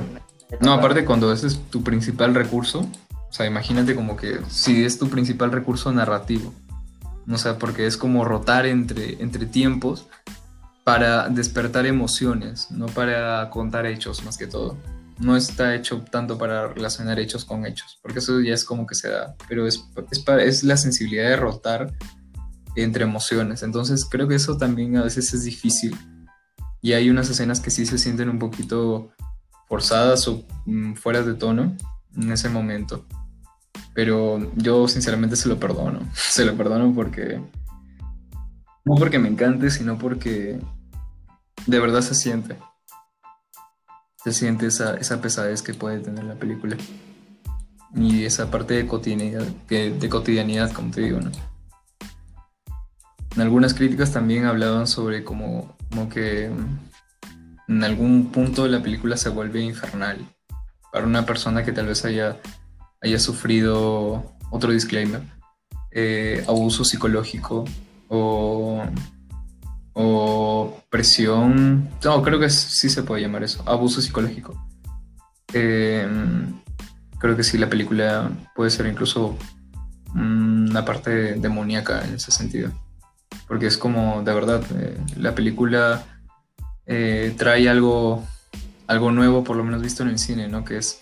No, aparte cuando ese es tu principal recurso, o sea, imagínate como que si es tu principal recurso narrativo, o sea, porque es como rotar entre, entre tiempos para despertar emociones, no para contar hechos más que todo. No está hecho tanto para relacionar hechos con hechos, porque eso ya es como que se da, pero es, es, la sensibilidad de rotar entre emociones. Entonces creo que eso también a veces es difícil. Y hay unas escenas que sí se sienten un poquito forzadas o mm, fuera de tono en ese momento. Pero yo sinceramente se lo perdono. Se lo perdono porque... No porque me encante, sino porque de verdad se siente. Se siente esa, esa pesadez que puede tener la película. Y esa parte de cotidianidad, de cotidianidad como te digo, ¿no? Algunas críticas también hablaban sobre como, como que en algún punto la película se vuelve infernal para una persona que tal vez haya haya sufrido, otro disclaimer, eh, abuso psicológico o, o, presión, no, creo que sí se puede llamar eso, abuso psicológico. Em, creo que sí, la película puede ser incluso una parte demoníaca en ese sentido. Porque es como, de verdad, eh, la película eh, trae algo, algo nuevo, por lo menos visto en el cine, ¿no? Que es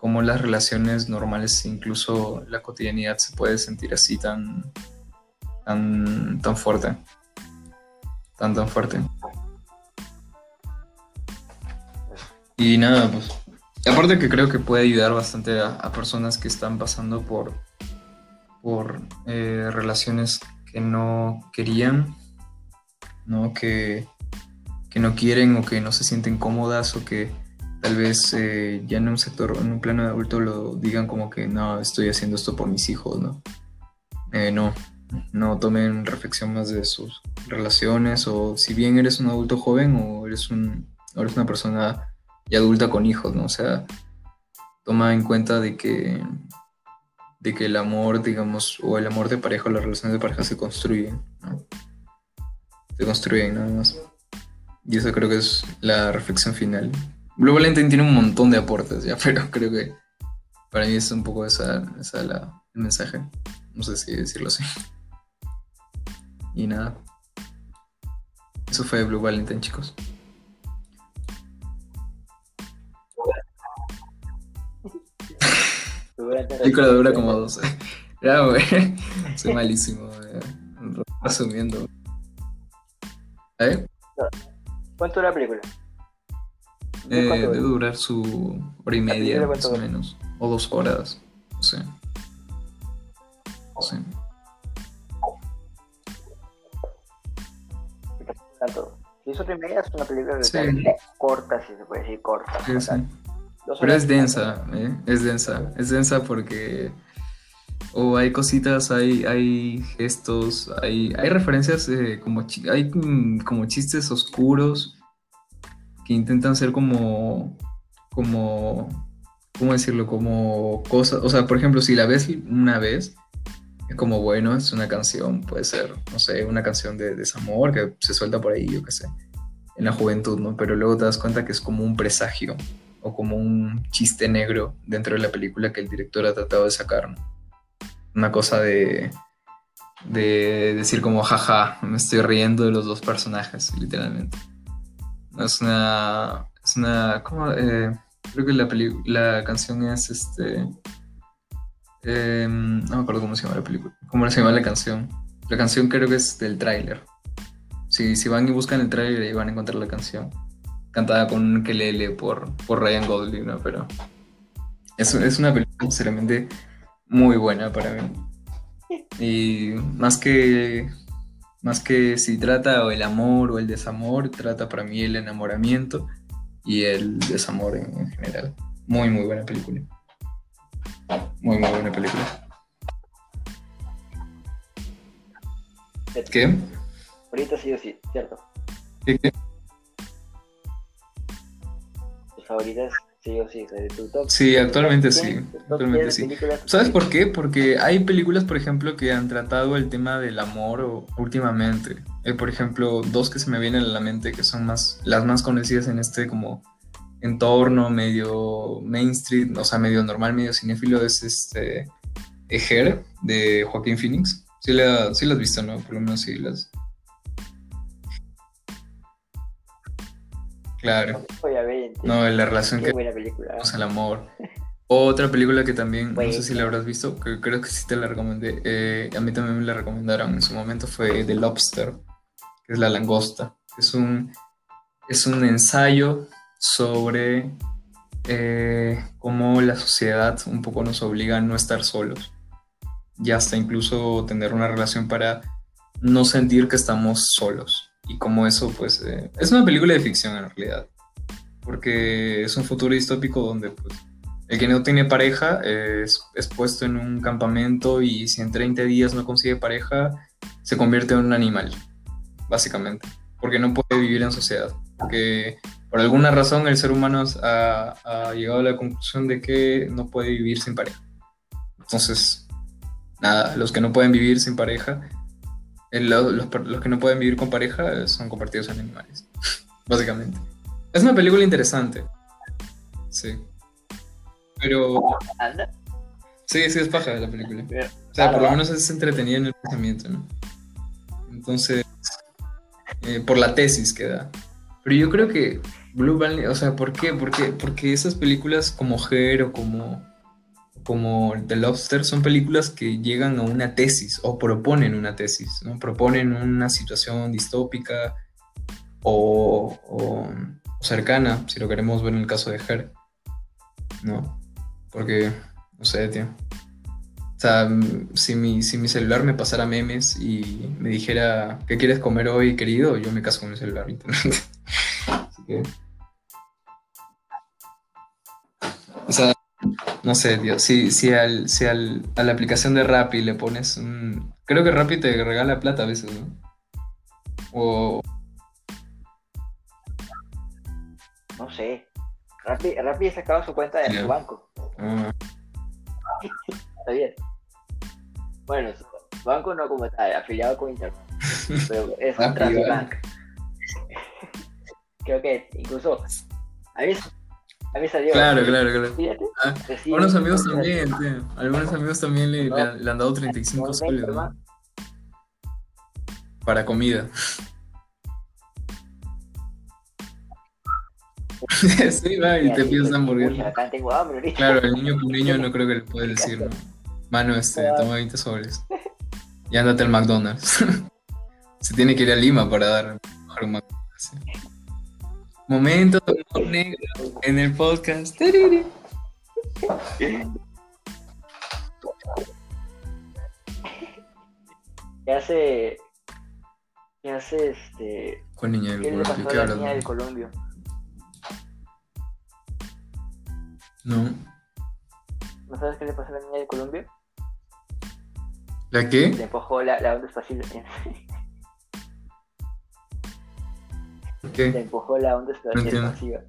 cómo las relaciones normales, incluso la cotidianidad, se puede sentir así tan, tan, tan fuerte. tan tan fuerte. Y nada, pues. Aparte que creo que puede ayudar bastante a, personas que están pasando por, por eh, relaciones que no querían, ¿no? Que, que no quieren o que no se sienten cómodas o que tal vez eh, ya en un sector, en un plano de adulto lo digan como que no, estoy haciendo esto por mis hijos, ¿no? Eh, no, no tomen reflexión más de sus relaciones o si bien eres un adulto joven o eres, un, eres una persona ya adulta con hijos, ¿no? O sea, toma en cuenta de que, de que el amor, digamos, o el amor de pareja o las relaciones de pareja se construyen, ¿no? Se construyen nada más. Y eso creo que es la reflexión final. Blue Valentine tiene un montón de aportes ya, pero creo que para mí es un poco esa, esa la, el mensaje. No sé si decirlo así. Y nada. Eso fue Blue Valentine, chicos. Película dura como 12. Ya, güey. Soy malísimo, güey. ¿Eh? ¿Cuánto dura la película? Eh, debe durar su hora y media, más o menos. O dos horas. No sé. No sé. Si es hora y media, es una película de corta, si se puede decir corta. Sí, sí. Pero es densa, ¿eh? Es densa. Es densa porque. O hay cositas, hay, hay gestos, hay, hay referencias, eh, como hay como chistes oscuros que intentan ser como, como, ¿cómo decirlo? Como cosas, o sea, por ejemplo, si la ves una vez, es como, bueno, es una canción, puede ser, no sé, una canción de, desamor que se suelta por ahí, yo qué sé, en la juventud, ¿no? Pero luego te das cuenta que es como un presagio o como un chiste negro dentro de la película que el director ha tratado de sacar, ¿no? Una cosa de, de decir como, jaja, me estoy riendo de los dos personajes, literalmente. Es una. Es una. ¿Cómo? Eh, creo que la, la canción es este. Em, no me acuerdo cómo se llama la película. ¿Cómo se llama la canción? La canción creo que es del tráiler. Si, si van y buscan el tráiler ahí van a encontrar la canción. Cantada con un kelele por, por Ryan Gosling, ¿no? Pero es, es una película sinceramente muy buena para mí. Y más que más que si trata el amor o el desamor, trata para mí el enamoramiento y el desamor en, general. Muy, muy buena película. Muy, muy buena película. ¿Qué? Ahorita sí o sí, ¿cierto? ¿Qué? qué? ¿Tus favoritas sí actualmente sí. Actualmente sí. ¿Sabes por qué? Porque hay películas, por ejemplo, que han tratado el tema del amor últimamente. Eh, por ejemplo, dos que se me vienen a la mente que son más las más conocidas en este como entorno medio mainstream, o sea, medio normal, medio cinéfilo, es este Ejer de Joaquín Phoenix. Sí, la, sí las has visto, ¿no? Por lo menos sí las, Claro. No, la relación que buena película. el amor. Otra película que también, no sé si la habrás visto, que creo que sí te la recomendé. Eh, a mí también me la recomendaron en su momento, fue The Lobster, que es la langosta. Es un, es un ensayo sobre eh, cómo la sociedad un poco nos obliga a no estar solos. Y hasta incluso tener una relación para no sentir que estamos solos y como eso, pues, eh, es una película de ficción en realidad, porque es un futuro distópico donde, pues, el que no tiene pareja es, es, puesto en un campamento y si en 30 días no consigue pareja, se convierte en un animal, básicamente, porque no puede vivir en sociedad, porque por alguna razón el ser humano ha, ha llegado a la conclusión de que no puede vivir sin pareja. Entonces, nada, los que no pueden vivir sin pareja los, que no pueden vivir con pareja son convertidos en animales, básicamente. Es una película interesante. Sí. Pero... Sí, sí, es paja la película. O sea, por lo menos es entretenida en el pensamiento, ¿no? Entonces, eh, por la tesis que da. Pero yo creo que Blue Valley, o sea, ¿por qué? Porque, porque esas películas como Her como como The Lobster son películas que llegan a una tesis o proponen una tesis, ¿no? proponen una situación distópica o, cercana, si lo queremos ver en el caso de Her. ¿No? Porque, no sé, tío. O sea, si mi, si mi celular me pasara memes y me dijera, ¿qué quieres comer hoy, querido? Yo me caso con mi celular, Así que... O sea, no sé, tío. Si, si, al, si al, a la aplicación de Rappi le pones un. Creo que Rappi te regala plata a veces, ¿no? O. No sé. Rappi, Rappi ha sacado su cuenta de su banco. Ah. Está bien. Bueno, su banco no como tal, afiliado con Internet. Pero es un Bank. Creo que incluso. A veces a mí salió. Claro, claro, claro. Ah, algunos amigos también, tío. Algunos amigos también le, le, han dado 35 soles. Para comida. sí, va, y te pides hamburguesa. Claro, el niño con niño no creo que le puede decir, ¿no? Mano, este, toma 20 soles. Y ándate al McDonald's. Se tiene que ir a Lima para dar un McDonald's. Momento negro en el podcast. ¿Qué hace? ¿Qué hace este? ¿Cuál niña del Colombia? ¿Qué, le pasó a la niña del Colombia? No. ¿No sabes qué le pasó a la niña del Colombia? ¿La qué? Le empujó la, la onda espacial. ¿Qué? Te empujó la onda expansiva.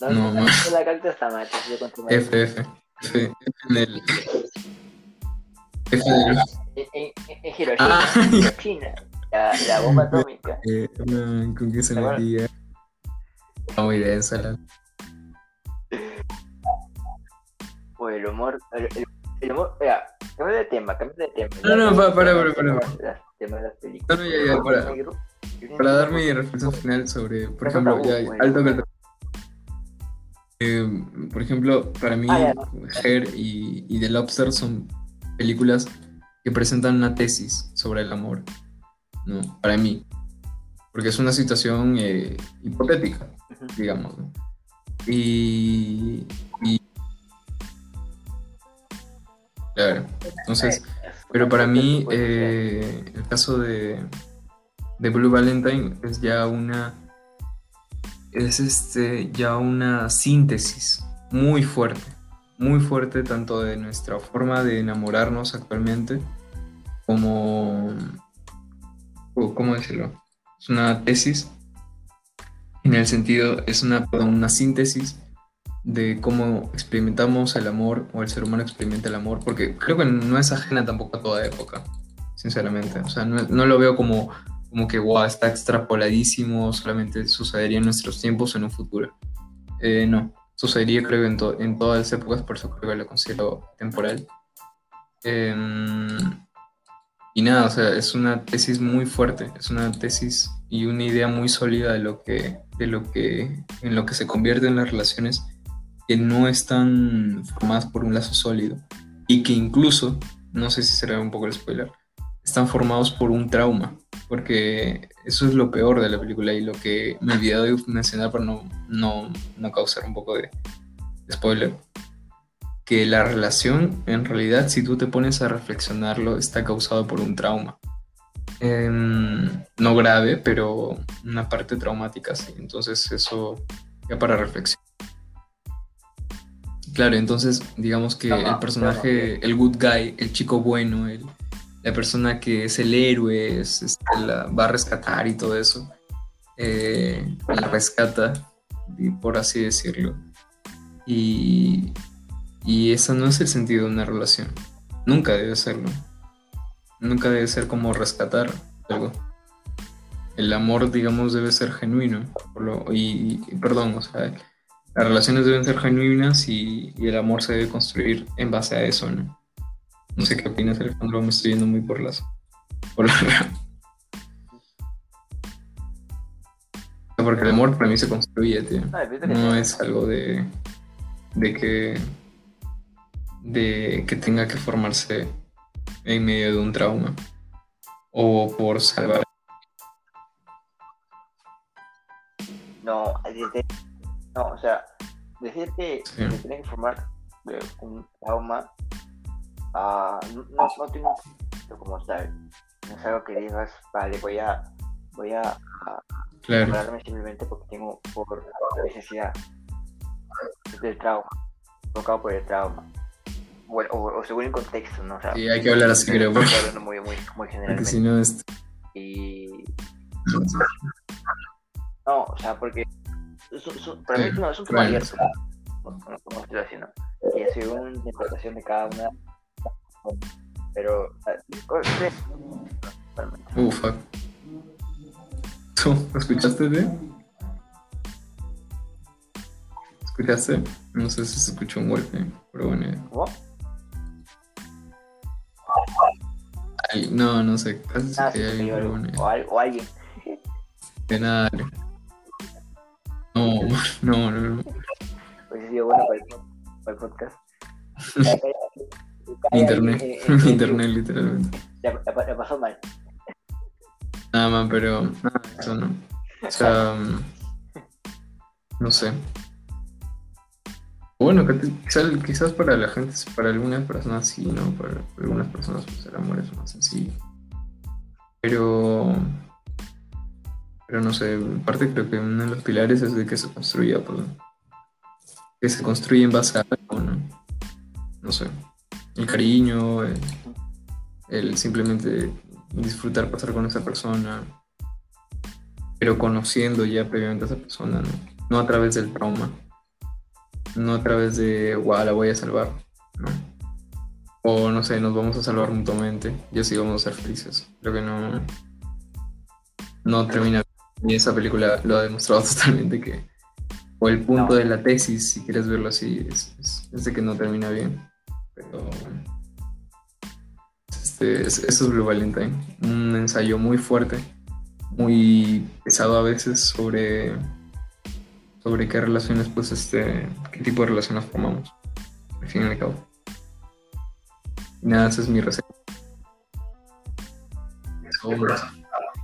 No, no, no. La carta está mal, yo F, F. F, en el... F del... En, en, Hiroshima, ah. China, la, la bomba atómica. Eh, no, ¿Con qué se metía? Está muy densa la... Pues el humor, el, el, el humor, mira, cambia de tema, cambia de tema. No, no, para, para, para, para tema de las películas. No, ya, ya, para, para dar mi reflexión final sobre, por ejemplo, ya, alto que eh, por ejemplo, para mí, ah, Her y, y, The Lobster son películas que presentan una tesis sobre el amor, ¿no? Para mí. Porque es una situación eh, hipotética, digamos, ¿no? Y, y. Claro, entonces pero para mí, eh, el caso de, de Blue Valentine es ya una. Es este, ya una síntesis muy fuerte. Muy fuerte, tanto de nuestra forma de enamorarnos actualmente, como. ¿Cómo decirlo? Es una tesis. En el sentido, es una, una síntesis de cómo experimentamos el amor o el ser humano experimenta el amor, porque creo que no es ajena tampoco a toda época, sinceramente. O sea, no, lo veo como, como que, wow, está extrapoladísimo, solamente sucedería en nuestros tiempos o en un futuro. Eh, no, sucedería creo en, en todas las épocas, por eso creo que lo considero temporal. Em, y nada, o sea, es una tesis muy fuerte, es una tesis y una idea muy sólida de lo que, de lo que, en lo que se convierten las relaciones que no están formadas por un lazo sólido y que incluso, no sé si será un poco el spoiler, están formados por un trauma, porque eso es lo peor de la película y lo que me he olvidado de mencionar para no, no, no causar un poco de spoiler, que la relación en realidad si tú te pones a reflexionarlo está causado por un trauma. Em, no grave, pero una parte traumática, sí. Entonces eso ya para reflexionar. Claro, entonces digamos que el personaje, el good guy, el chico bueno, el, la persona que es el héroe, es, la, va a rescatar y todo eso, eh, la rescata, por así decirlo. Y, y eso no es el sentido de una relación. Nunca debe serlo. Nunca debe ser como rescatar algo. El amor, digamos, debe ser genuino. y, y, perdón, o sea, las relaciones deben ser genuinas y, el amor se debe construir en base a eso, ¿no? No sé qué opinas, Alejandro, me estoy yendo muy por las... Por la... Porque el amor para mí se construye, tío. Ah, no es algo de, de que de que tenga que formarse en medio de un trauma o por salvar. No, no, o sea, decir que se tiene que formar de un trauma, uh, no, no tengo como tal. No es algo que digas, vale, voy a, voy a, a claro. simplemente porque tengo por necesidad del trauma, provocado por el trauma. Bueno, o, según el contexto, ¿no? O sea, sí, hay que hablar así, creo. Estoy hablando muy, muy, muy generalmente. Porque si no es... Y... No, o sea, porque para mí no, es un tema abierto, como, estoy haciendo. Y según la interpretación de cada una, pero... Ufa. ¿Tú escuchaste de? ¿Escuchaste? No sé si se escuchó un golpe, pero bueno. ¿Cómo? no, no sé. Casi ah, sí, hay, pero bueno. o, alguien. De nada. No, no, no. no. Pues ha sido bueno para el, para el podcast. Internet, internet literalmente. Ya, ya, pasó mal. Nada más, pero nada, eso no. O sea, mm, no sé. Bueno, quizás, para la gente, para algunas personas sí, ¿no? Para, algunas personas pues, el amor es más sencillo. Pero, pero no sé, en parte creo que uno de los pilares es de que se construya, pues, que se construye en base a algo, ¿no? No sé, el cariño, el, simplemente disfrutar pasar con esa persona, pero conociendo ya previamente a esa persona, ¿no? No a través del trauma no a través de, guau, la voy a salvar. O no sé, nos vamos a salvar mutuamente y así vamos a ser felices. Creo que no, no termina. Y esa película lo ha demostrado totalmente que, o el punto de la tesis, si quieres verlo así, es, de que no termina bien. Pero este, eso es Blue Valentine, un ensayo muy fuerte, muy pesado a veces sobre sobre qué relaciones, pues, este, qué tipo de relaciones formamos, al fin y al cabo. Y nada, esa es mi receta.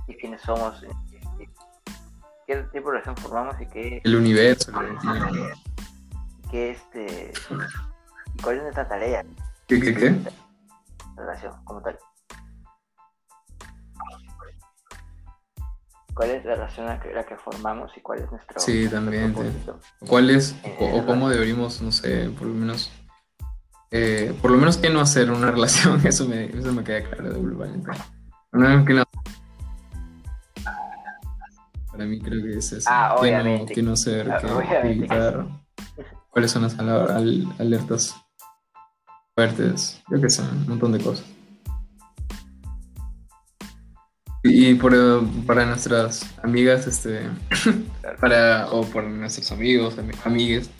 ¿Y quiénes somos? ¿Qué tipo de relación formamos y qué? El universo, ¿Qué este? ¿Cuál es nuestra tarea? ¿Qué, qué, qué? Relación, como tal. cuál es la relación la que, formamos y cuál es nuestro Sí, también. ¿Cuál es o, cómo deberíamos, no sé, por lo menos, eh, por lo menos qué no hacer una relación? Eso me, eso me queda claro de Blue Valentine. no. Para mí creo que es eso. Ah, ¿Qué no, qué no hacer? ¿Qué evitar? ¿Cuáles son las alertas fuertes? Yo qué sé, un montón de cosas. Y por, para nuestras amigas, este, para, o por nuestros amigos, amigas,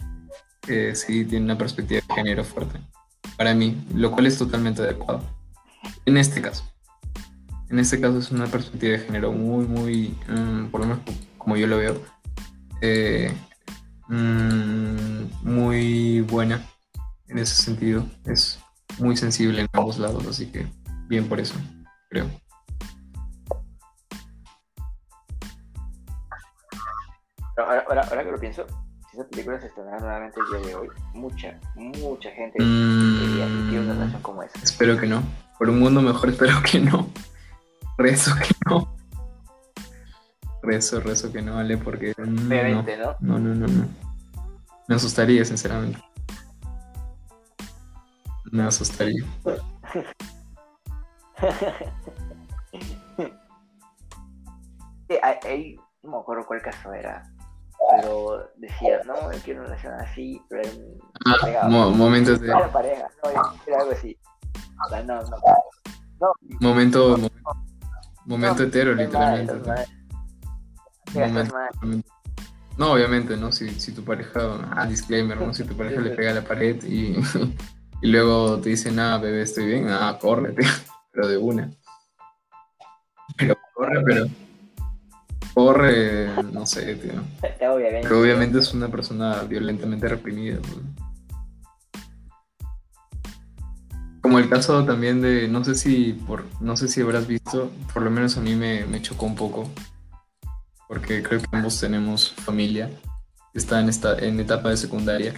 que sí tienen una perspectiva de género fuerte, para mí, lo cual es totalmente adecuado. En este caso. En este caso es una perspectiva de género muy, muy, mm, por lo menos como yo lo veo, eh, mm, muy buena en ese sentido. Es muy sensible en ambos lados, así que bien por eso, creo. Ahora, ahora, ahora, que lo pienso, si esa película se estrenara nuevamente el día de hoy, mucha, mucha gente quería mm, una relación como esa. Espero que no. Por un mundo mejor, espero que no. Rezo que no. Rezo, rezo que no, vale, porque. Obviamente, no, ¿no? No, no, no, Me asustaría, sinceramente. Me asustaría. sí, hay, no me acuerdo cuál caso era, pero decía, no, yo quiero una relación así, pero ah, momentos de... Era pareja, no, era algo así. O sea, no, no, no. Momento, momento, hetero, literalmente. No, obviamente, ¿no? Si, si tu pareja, ah, disclaimer, ¿no? Si tu pareja le pega a la pared y, y luego te dice, nada, bebé, estoy bien, ah, corre, pero de una. Pero corre, pero corre, no sé, tío. Obviamente. Pero obviamente es una persona violentamente reprimida. Como el caso también de, no sé si por, no sé si habrás visto, por lo menos a mí me, me chocó un poco, porque creo que ambos tenemos familia está en esta, en etapa de secundaria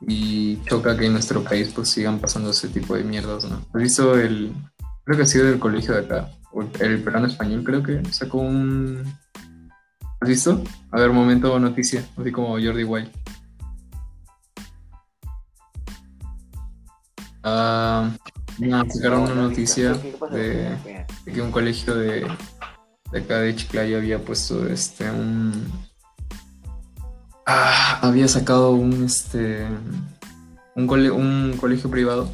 y choca que en nuestro país pues sigan pasando ese tipo de mierdas, ¿no? ¿Has visto el, creo que ha sido del colegio de acá, el peruano español creo que sacó un, ¿has visto? A ver, momento noticia, así como Jordi Wild. No, sacaron una noticia de, que un colegio de, de acá de Chiclayo había puesto este un ah, había sacado un este un, un colegio privado.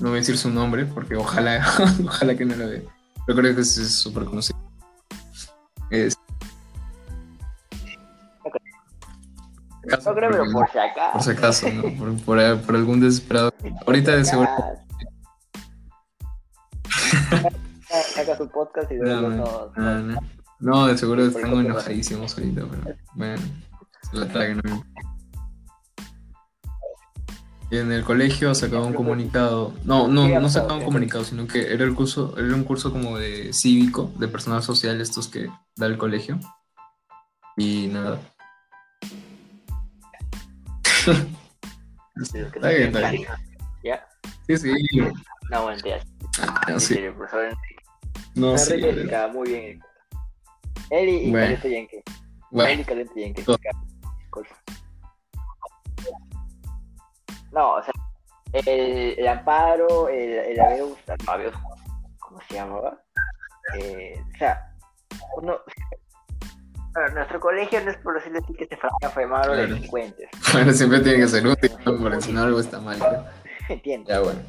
No voy a decir su nombre porque ojalá ojalá que no lo vea. Pero creo que es súper conocido. Es, no creo, pero por si acaso. Por si acaso, ¿no? Por, por, por algún desesperado. Ahorita de seguro. Saca su podcast y no, no, no, no, de seguro están enojadísimos ahorita, pero bueno, se la. Y en el colegio sacaba un comunicado. No, no, no sacaba un comunicado, sino que era el curso, era un curso como de cívico, de personal social, estos que da el colegio. Y nada, bien. ¿Ya? Sí, sí. No, bueno, ya. Ah, sí. El profesor No, sí. muy bien. Él y, Bueno. Calente Yankee. Bueno, Él y. Todo. No, o sea, el, el amparo, el, el no, haber- ¿cómo se llamaba? Eh, o sea, uno, bueno, nuestro colegio no es por decirlo así que se afamaron Claro. delincuentes, bueno, siempre tiene que ser útil, ¿no? porque si no algo está mal. creo. ¿entiendes? Ya, bueno.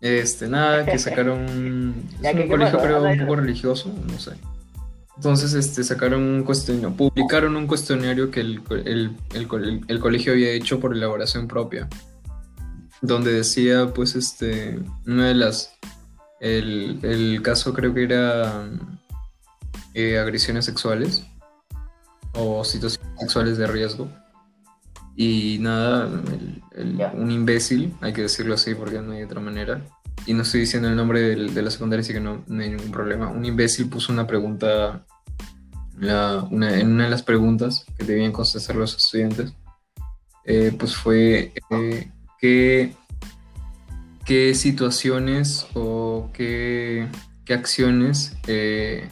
Este, nada, que sacaron. Es ¿qué- un colegio, creo, un poco religioso, no sé. Entonces, este, sacaron un cuestionario, publicaron un cuestionario que el, el- el colegio había hecho por elaboración propia, donde decía, pues, este, una de las, el, el caso creo que era eh, agresiones sexuales o situaciones sexuales de riesgo. Y nada, el- el- Ya. un imbécil, hay que decirlo así porque no hay otra manera, y no estoy diciendo el nombre del- de, la secundaria, así que no, no hay ningún problema. Un imbécil puso una pregunta la- una- en una de las preguntas que debían contestar los estudiantes, eh, pues fue eh, qué, qué situaciones o qué, qué acciones eh,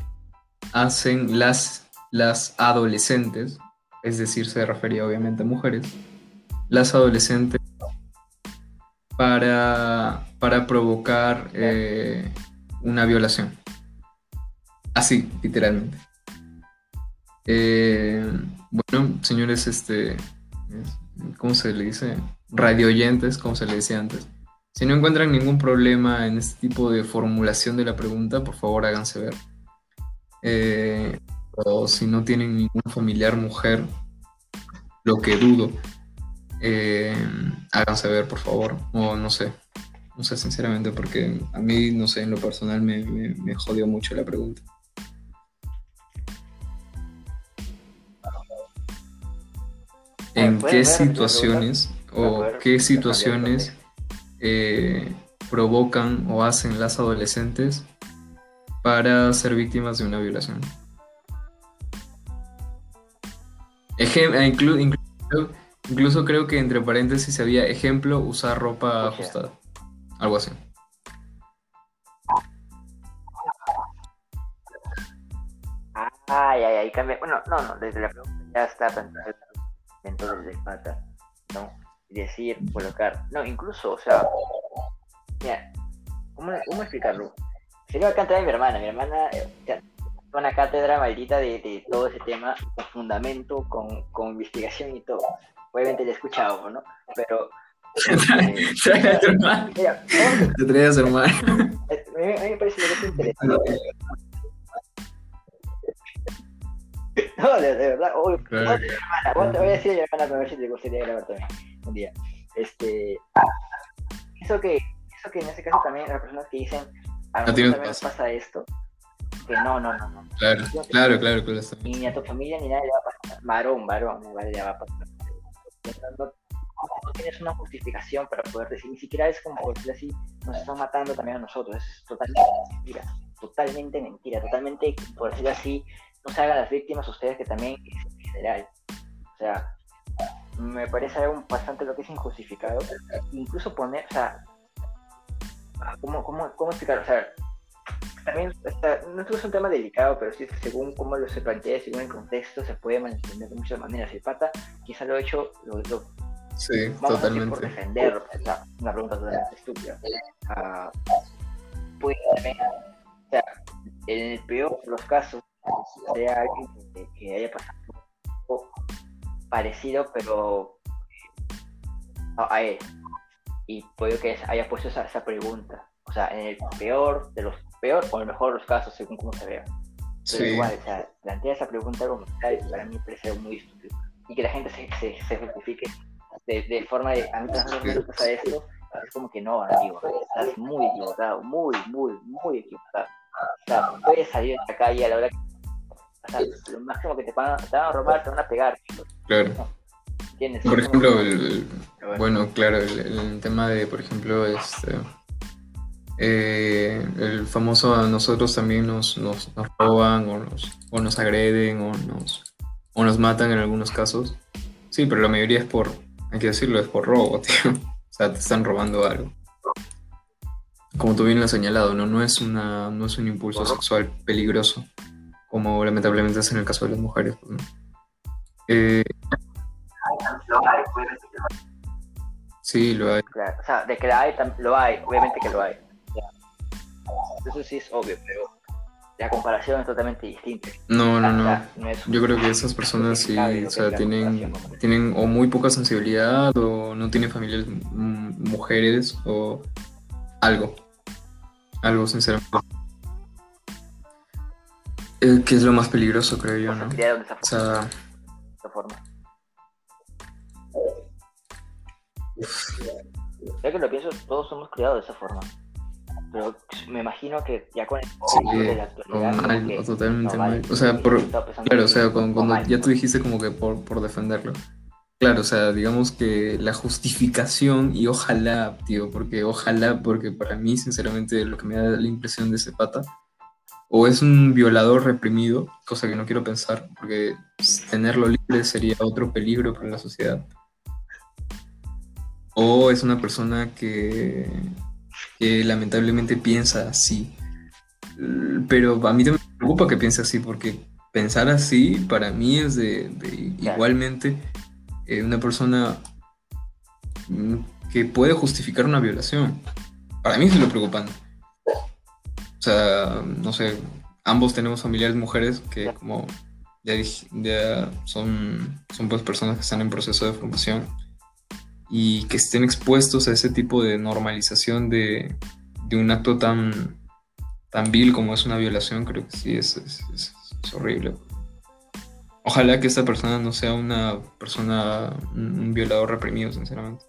hacen las, las adolescentes, es decir, se refería obviamente a mujeres, las adolescentes para, para provocar eh, una violación. Así, literalmente. Eh, bueno, señores, este, ¿cómo se le dice? Radio oyentes, como se le decía antes. Si no encuentran ningún problema en este tipo de formulación de la pregunta, por favor háganse ver. Eh, o si no tienen ningún familiar mujer, lo que dudo, eh, háganse ver, por favor. O no sé, no sé sinceramente, porque a mí, no sé, en lo personal me, me, me jodió mucho la pregunta. ¿En ¿Puedes qué situaciones ¿Me o qué situaciones eh, provocan o hacen las adolescentes para ser víctimas de una violación? Ejem- eh, inclu- inclu- incluso creo que entre paréntesis había ejemplo usar ropa ajustada. Algo así. Ay, ay, ay, cambia. Bueno, no, no, desde la pregunta ya está planteado dentro del ¿no? Y decir, colocar. No, incluso, o sea, mira, ¿cómo, cómo explicarlo? Sería acá entrar mi hermana. Mi hermana, eh, una cátedra maldita de, de todo ese tema, con fundamento, con, con investigación y todo. Obviamente la he escuchado, ¿no? Pero. Trae a tu hermano. a- Te trae a su hermano. a mí a me parece que es interesante. No, de, de verdad, uy, Claro. no, hermana, vos te voy a decir a mi hermana para ver si te gustaría grabar también un día. Este, eso que, eso que en ese caso también las personas que dicen, a No también nos pasa. pasa esto, que no, no, no, no, Claro, claro, claro, claro. ni a tu familia ni nada le va a pasar, varón, varón, no vale, le va a pasar. No, no, no tienes una justificación para poder decir, ni siquiera es como por decir así, nos están matando también a nosotros, es totalmente mentira, totalmente mentira, totalmente, por decir así, no se hagan las víctimas ustedes que también es en general. O sea, me parece algo bastante lo que es injustificado, incluso poner, o sea, ¿cómo, cómo, cómo explicar? O sea, también no es un tema delicado, pero sí según cómo lo se plantea, según el contexto, se puede entender de muchas maneras. El pata quizá lo ha hecho, lo, sí, vamos totalmente. por defenderlo, es una pregunta totalmente estúpida. Uh, puede también, o sea, en el peor de los casos, sea alguien que, haya pasado parecido, pero a él. Y puede que haya puesto esa, esa pregunta. O sea, en el peor de los peor o en el mejor de los casos, según cómo se vea. Pero igual, o sea, plantea esa pregunta como tal, para mí parece muy estúpido. Y que la gente se, se, se justifique de, de, forma de, a mí también me gusta esto, es como que no, amigo, estás muy equivocado, muy, muy, muy equivocado. O sea, puedes salir de la calle a la hora que... O sea, lo máximo que te van, te van a robar, te van a pegar. Claro. Por ejemplo, el, bueno, claro, el, el, tema de, por ejemplo, este eh, el famoso a nosotros también nos, nos, roban o nos, o nos agreden o nos, o nos matan en algunos casos. Sí, pero la mayoría es por, hay que decirlo, es por robo, tío. O sea, te están robando algo. Como tú bien lo has señalado, ¿no? No, es una, no es un impulso sexual peligroso, como lamentablemente es en el caso de las mujeres. ¿no? Eh, sí, lo hay. Claro, o sea, de que hay, lo hay, obviamente que lo hay. Eso sí es obvio, pero la comparación es totalmente distinta. No, no, no. Yo creo que esas personas sí, o sea, tienen, tienen o muy poca sensibilidad o no tienen familias mujeres o algo. Algo, sinceramente. Eh, que es lo más peligroso, creo yo, ¿no? O sea... Ya que lo pienso, todos somos criados de esa forma pero me imagino que ya con el sí, de la actualidad mal, que, totalmente no, mal. O sea, por, claro, o sea, cuando, cuando ya tú dijiste como que por, por defenderlo. Claro, o sea, digamos que la justificación y ojalá, tío, porque ojalá, porque para mí, sinceramente, lo que me da la impresión de ese pata, o es un violador reprimido, cosa que no quiero pensar, porque tenerlo libre sería otro peligro para la sociedad, o es una persona que que lamentablemente piensa así. Pero a mí también me preocupa que piense así, porque pensar así para mí es de, igualmente eh, una persona que puede justificar una violación. Para mí es lo preocupante. O sea, no sé, ambos tenemos familiares mujeres que como ya, ya son, son pues personas que están en proceso de formación y que estén expuestos a ese tipo de normalización de, de un acto tan, tan vil como es una violación, creo que sí es, es, horrible. Ojalá que esta persona no sea una persona, un violador reprimido, sinceramente.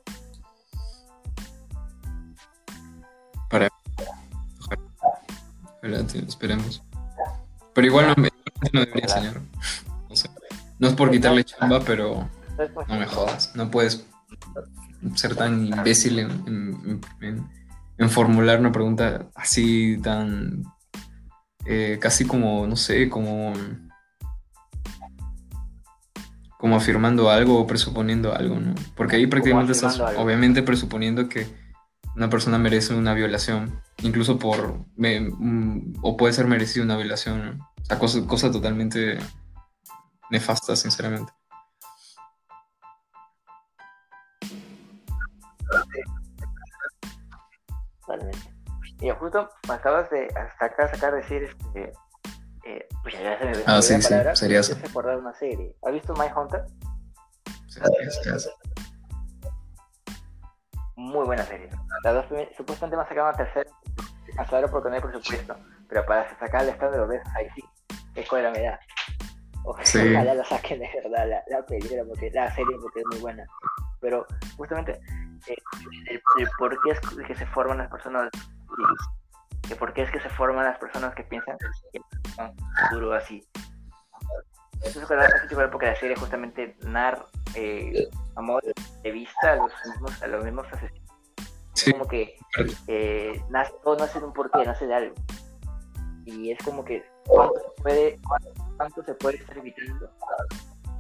Esperemos. Pero igual no, no debería, sea, no es por quitarle chamba, pero no me jodas. No puedes ser tan imbécil en, formular una pregunta así tan eh, casi como, no sé, como como afirmando algo o presuponiendo algo, ¿no? Porque ahí prácticamente estás, obviamente, presuponiendo que una persona merece una violación, incluso por, mm, o puede ser merecida una violación, O sea, cosa, cosa totalmente nefasta, sinceramente. Y justo acabas de sacar, sacar decir este. Eh, pues ya se me Ah, sí, sí, sería de una serie. ¿Has visto My Hunter? Sí, sí, sí. Muy buena serie. Las dos supuestamente me sacado una tercera, hasta ahora porque no hay presupuesto. Pero para sacar el estado de los besos, ahí sí, es la me da. Ojalá sí. la saquen de verdad, la, la película, porque la serie porque es muy buena. Pero justamente eh, el, por qué es que se forman las personas que por qué es que se forman las personas que piensan que son futuro así. Eso es porque la serie justamente narra, eh, amor de vista a los mismos, a los mismos asesinos. Como que eh, nace, todo nace de un porqué, nace de algo. Y es como que cuánto se puede, cuánto, se puede estar evitando,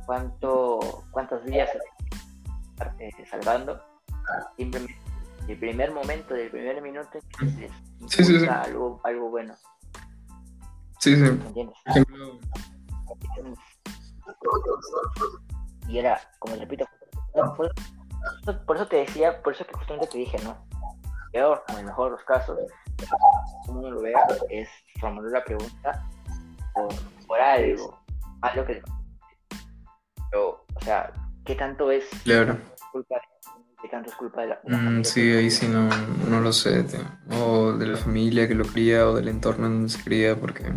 cuánto, cuántas vidas se están salvando, simplemente el primer momento, del primer minuto, es Algo, algo bueno. Sí, sí. entiendes? Y era, como repito, por, eso te decía, por eso que justamente te dije, ¿no? Peor, en el mejor de los casos, como uno lo vea, es formular la pregunta por, algo, algo que... Pero, o sea, ¿qué tanto es claro. culpa ¿Qué tanto es culpa de la, mm, Sí, ahí sí no, no lo sé, o de la familia que lo cría, o del entorno en donde se cría, porque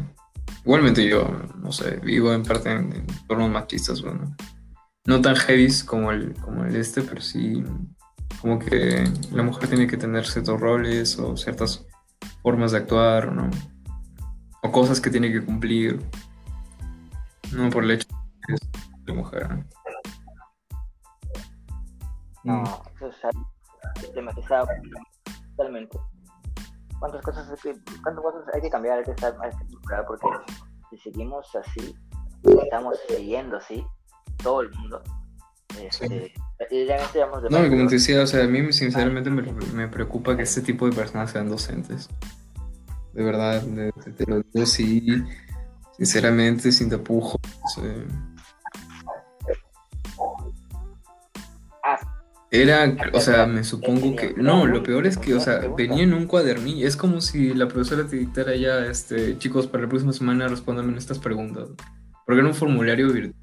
igualmente yo, no sé, vivo en parte en, entornos machistas, bueno, no tan heavy como el, como el este, pero sí como que la mujer tiene que tener ciertos roles o ciertas formas de actuar, ¿no? O cosas que tiene que cumplir, no por el hecho de que es de mujer, ¿no? No, eso es tematizado totalmente. ¿Cuántas cosas hay que, cuántas cosas hay que cambiar, hay que estar Porque si seguimos así, estamos siguiendo así, todo el mundo. Este, no, como te decía, o sea, a mí sinceramente me, me, preocupa que este tipo de personas sean docentes. De verdad, te lo digo así, sinceramente, sin tapujo. Era, o sea, me supongo que. No, lo peor es que, o sea, venía en un cuadernillo. Es como si la profesora te dictara ya, este, chicos, para la próxima semana respondan estas preguntas. Porque era un formulario virtual.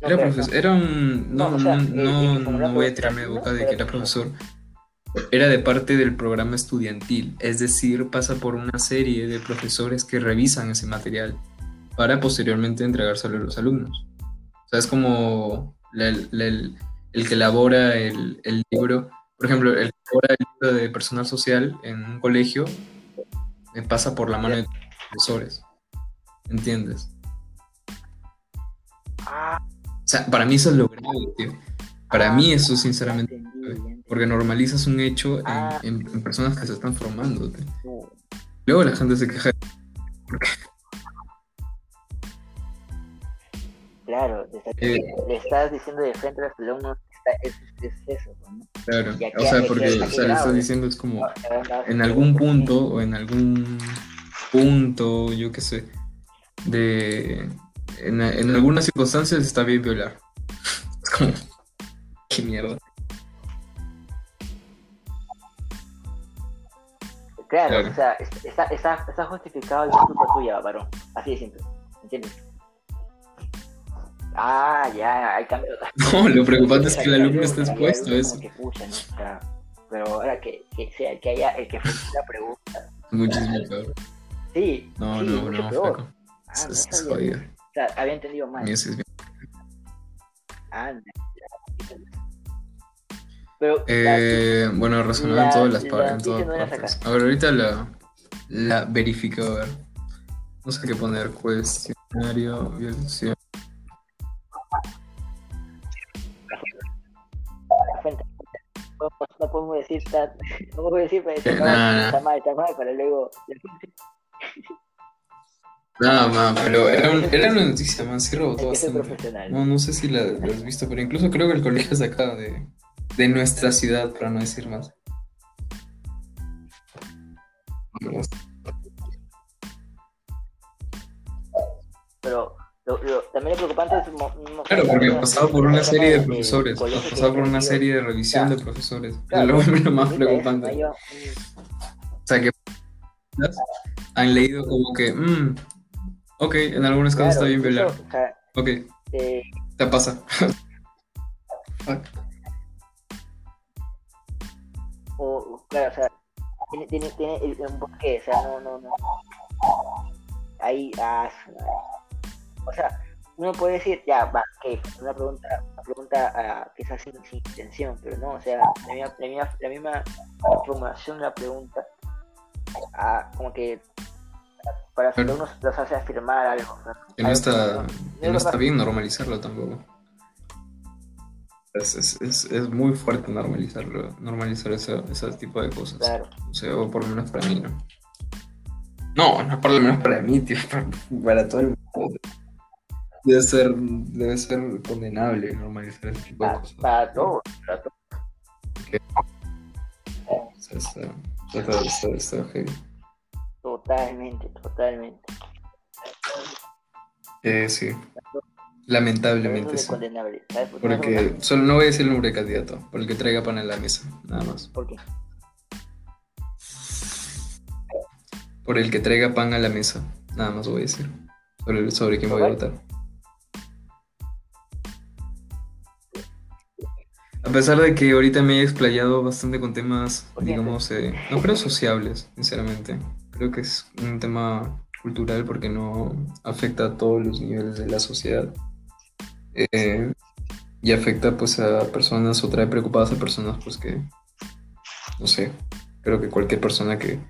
Era, profesor, era un. No, no, no, no voy a tirarme de boca de que era profesor. Era de parte del programa estudiantil, es decir, pasa por una serie de profesores que revisan ese material para posteriormente entregárselo a los alumnos es como el, que elabora el, libro. Por ejemplo, el que elabora el libro de personal social en un colegio me pasa por la mano de los profesores. ¿Entiendes? O sea, para mí eso es lo grave, tío. Para mí eso, sinceramente, porque normalizas un hecho en, en, personas que se están formando. Luego la gente se queja. Claro, eh, le estás diciendo de frente a los alumnos que es, es, eso, ¿no? Claro, o sea, porque o sea, le estás diciendo es como en algún punto o en algún punto, yo qué sé, de en, en algunas circunstancias está bien violar. Es como, qué mierda. Claro, o sea, está, está, está justificado el culpa tuya, varón. Así de simple, ¿entiendes? Ah, ya, hay cambio. No, lo preocupante es que el alumno esté expuesto a eso. Que pucha, ¿no? pero ahora que, que, sea, que haya el que la pregunta. Muchísimo peor. Sí. No, sí, no, no, peor. Ah, es, no es jodido. O sea, había entendido mal. Eso es bien. Ah, pero, eh, bueno, razonando en todas las, partes. en todas partes. A ver, ahorita la, la verifico, a ver. No sé qué poner, cuestionario, violación. Decir tan, no podemos decir pero está mal, está mal, está mal, para luego no, man, pero era, un, era una noticia, man, sí rebotó bastante. No, no sé si la, la, has visto, pero incluso creo que el colegio es de acá, de, de nuestra ciudad, para no decir más. Pero lo, también lo preocupante es... claro, porque pasado por una serie de profesores, pasado por una serie de revisión de profesores. es lo, más preocupante. O sea, que han leído como que, mmm, ok, en algunos casos está bien violar. Ok, eh, te pasa. o, claro, o sea, tiene, tiene, tiene un porqué, o sea, no, no, no. Ahí, ah, o sea, uno puede decir, ya, va, que una pregunta, una pregunta uh, quizás sin, sin, intención, pero no, o sea, la misma, la misma, la misma formulación de la pregunta, uh, como que para que uno los hace afirmar algo. Que no está, no está bien normalizarlo tampoco. Es, es, es, es, muy fuerte normalizarlo, normalizar ese, ese tipo de cosas. Claro. O sea, o por lo menos para mí, ¿no? No, no por lo menos para mí, tío, para, para todo el mundo. Debe ser, debe ser condenable normalizar ese tipo de cosas. Para todo, para todo. Totalmente, totalmente. Eh, sí. Lamentablemente sí. Porque solo no voy a decir el nombre de candidato, por el que traiga pan en la mesa, nada más. ¿Por qué? Por el que traiga pan a la mesa, nada más voy a decir. Sobre, sobre quién voy a votar. A pesar de que ahorita me he explayado bastante con temas, digamos, eh, no creo sociables, sinceramente. Creo que es un tema cultural porque no afecta a todos los niveles de la sociedad. Eh, y afecta pues a personas o trae preocupadas a personas pues que, no sé, creo que cualquier persona que,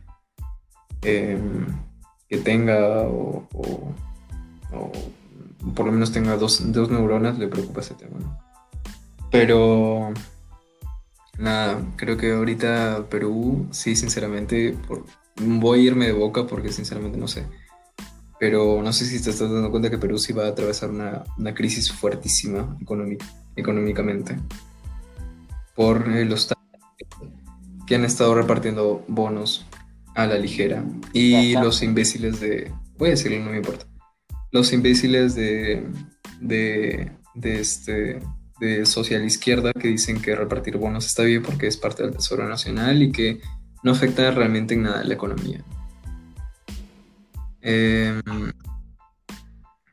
eh, que tenga o, o- o por lo menos tenga dos, dos neuronas le preocupa ese tema. ¿no? Pero nada, creo que ahorita Perú, sí, sinceramente, por- voy a irme de boca porque sinceramente no sé. Pero no sé si te estás dando cuenta que Perú sí va a atravesar una, una crisis fuertísima económica, económicamente por eh, los que han estado repartiendo bonos a la ligera. Y los imbéciles de, voy a decirlo, no me importa, los imbéciles de, de, de este de social izquierda que dicen que repartir bonos está bien porque es parte del Tesoro Nacional y que no afecta realmente en nada a la economía. Em,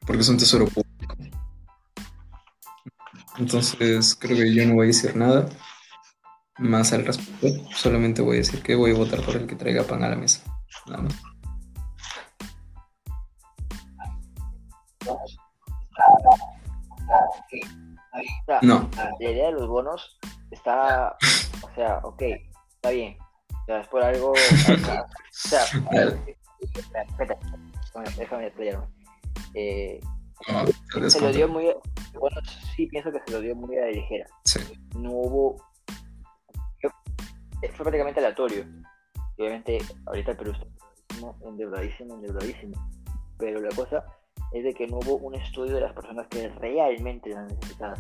porque es un tesoro público. Entonces creo que yo no voy a decir nada más al respecto. Solamente voy a decir que voy a votar por el que traiga pan a la mesa. Nada más. O sea, No, la idea de los bonos está, o sea, ok, está bien. O sea, es por algo. O sea, o déjame, déjame explayarme. Eh, no, se lo dio muy. Bueno, sí pienso que se lo dio muy a la ligera. Sí. No hubo. fue prácticamente aleatorio. Obviamente, ahorita el Perú está endeudadísimo, endeudadísimo, endeudadísimo. Pero la cosa es de que no hubo un estudio de las personas que realmente la necesitaban.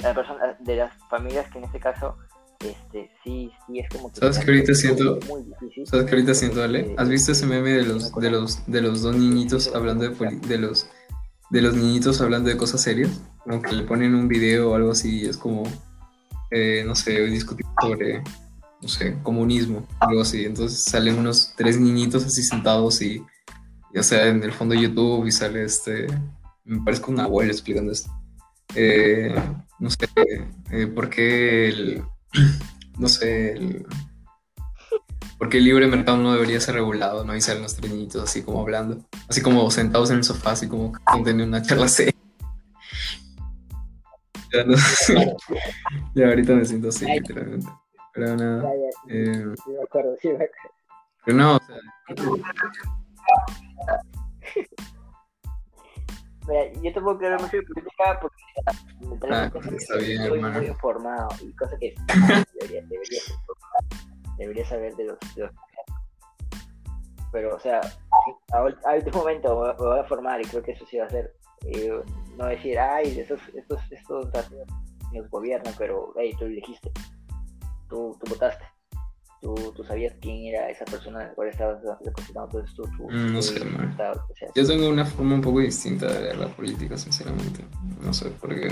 La persona, de las familias que en este caso, este, sí, sí es como que. ¿Sabes que ahorita siento- Muy difícil. ¿Sabes qué ahorita siento, Ale? ¿Has visto ese meme de los, de los, de los dos niñitos hablando de, poli- de los de los niñitos hablando de cosas serias? Como que le ponen un video o algo así es como, eh, no sé, discutir sobre, no sé, comunismo, algo así. Entonces salen unos tres niñitos así sentados y, o sea, en el fondo de YouTube y sale este, me parece un abuelo explicando esto. Eh, no sé, eh, por qué el, no sé, el, porque el libre mercado no debería ser regulado, ¿no? Y salen los tres niñitos así como hablando, así como sentados en el sofá, así como teniendo una charla seria. Ya, no sé. Ya ahorita me siento así, literalmente. Pero nada. Eh, pero no, o sea, Mira, yo puedo creer mucho de política porque mentalmente Ah, está bien, soy hermano. muy informado y cosa que debería, debería, ser informado, debería saber de los, de los- pero o sea a, a último momento me voy- me a formar y creo que eso sí va a ser eh, no decir ay estos estos estos nos gobiernan pero hey tú elegiste tú, tú votaste tú, tú sabías quién era esa persona a la cual estabas depositando entonces tú, tú Mm, no sé, o sea, yo tengo una forma un poco distinta de ver la política, sinceramente. No sé por qué.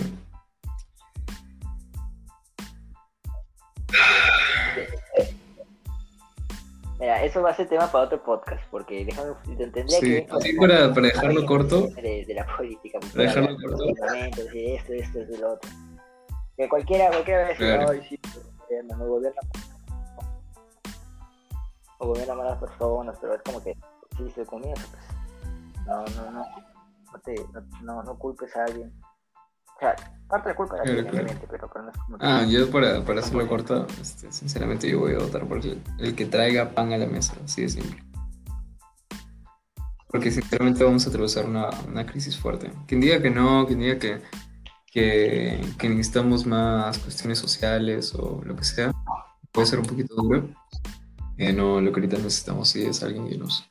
Mira, eso va a ser tema para otro podcast, porque déjame, tendría Sí, que... así para, para dejarlo corto, De, de la política. Para dejarlo de corto. los fundamentos, y esto, esto, esto, lo otro. Que cualquiera, cualquiera Claro. sí, gobierna, no gobierna. O gobierna malas personas, pero es como que, estoy con eso, pues. No, no, no. No, te, no, no, culpes a alguien. O sea, parte de la culpa de alguien, claro. obviamente, pero, pero no es como. Ah, yo para, para hacerlo corto, este, sinceramente yo voy a votar por el, el que traiga pan a la mesa, así de simple. porque sinceramente vamos a atravesar una, una crisis fuerte. Quien diga que no, quien diga que, que, que, necesitamos más cuestiones sociales o lo que sea, puede ser un poquito duro. Eh, no, lo que ahorita necesitamos sí es alguien que nos,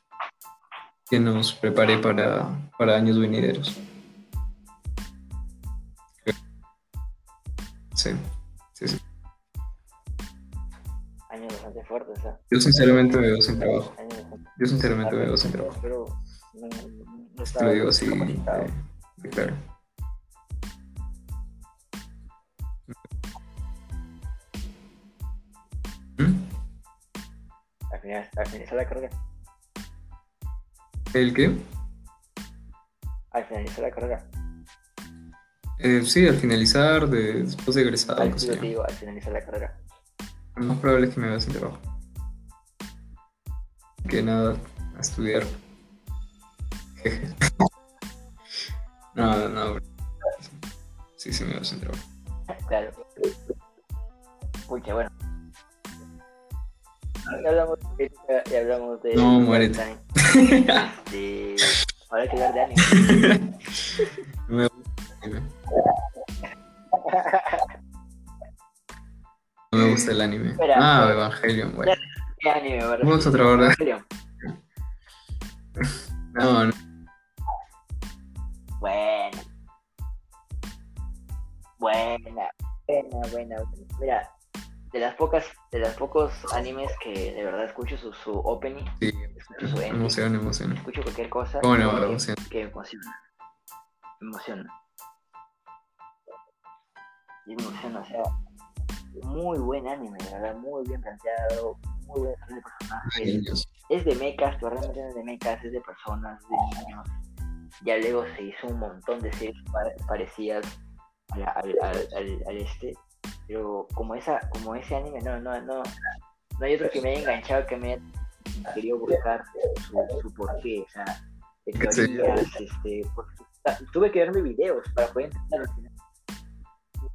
que nos prepare para, para años venideros. Sí, sí, sí. Años bastante fuertes, ¿eh? Yo sinceramente me veo sin trabajo. Yo sinceramente me veo sin trabajo. Pero no, no Te lo digo así, de claro. Finalizar la carrera. ¿El qué? Al finalizar la carrera. Eh, sí, al finalizar, de, después de egresado, Al, qué yo digo, al finalizar la carrera. Lo más probable es que me vea sin trabajo. Que nada, a estudiar. Jeje. no, no, bro. Sí, sí me veo sin trabajo. Claro. Pucha, bueno. Ya hablamos de hablamos de. No, muérete. Este, ahora hay que hablar de anime. No me gusta el anime. No me gusta el anime. Espera, Ah, espera. Evangelion, bueno. ¿Qué anime? me Vamos a trabajar. Evangelion. No, no. Bueno. Buena, buena, buena. Mira, de las pocas, de los pocos animes que de verdad escucho su, su opening, Sí, escucho su ending, emoción, emoción. escucho cualquier cosa ¿Cómo no? que, emociona. Emociona. Y emociona, o sea, muy buen anime, de verdad, muy bien planteado, muy buen de personajes. Es de mechas, pero realmente no es de mechas, es de personas, de niños. Ya luego se hizo un montón de series pa- parecidas a la- al, al- al- al este, pero como esa, como ese anime, no, no, no, no hay otro que me haya enganchado que me haya querido buscar su, su porqué, o sea, de Sí. teorías, este, sea, tuve que verme videos para poder entender al final.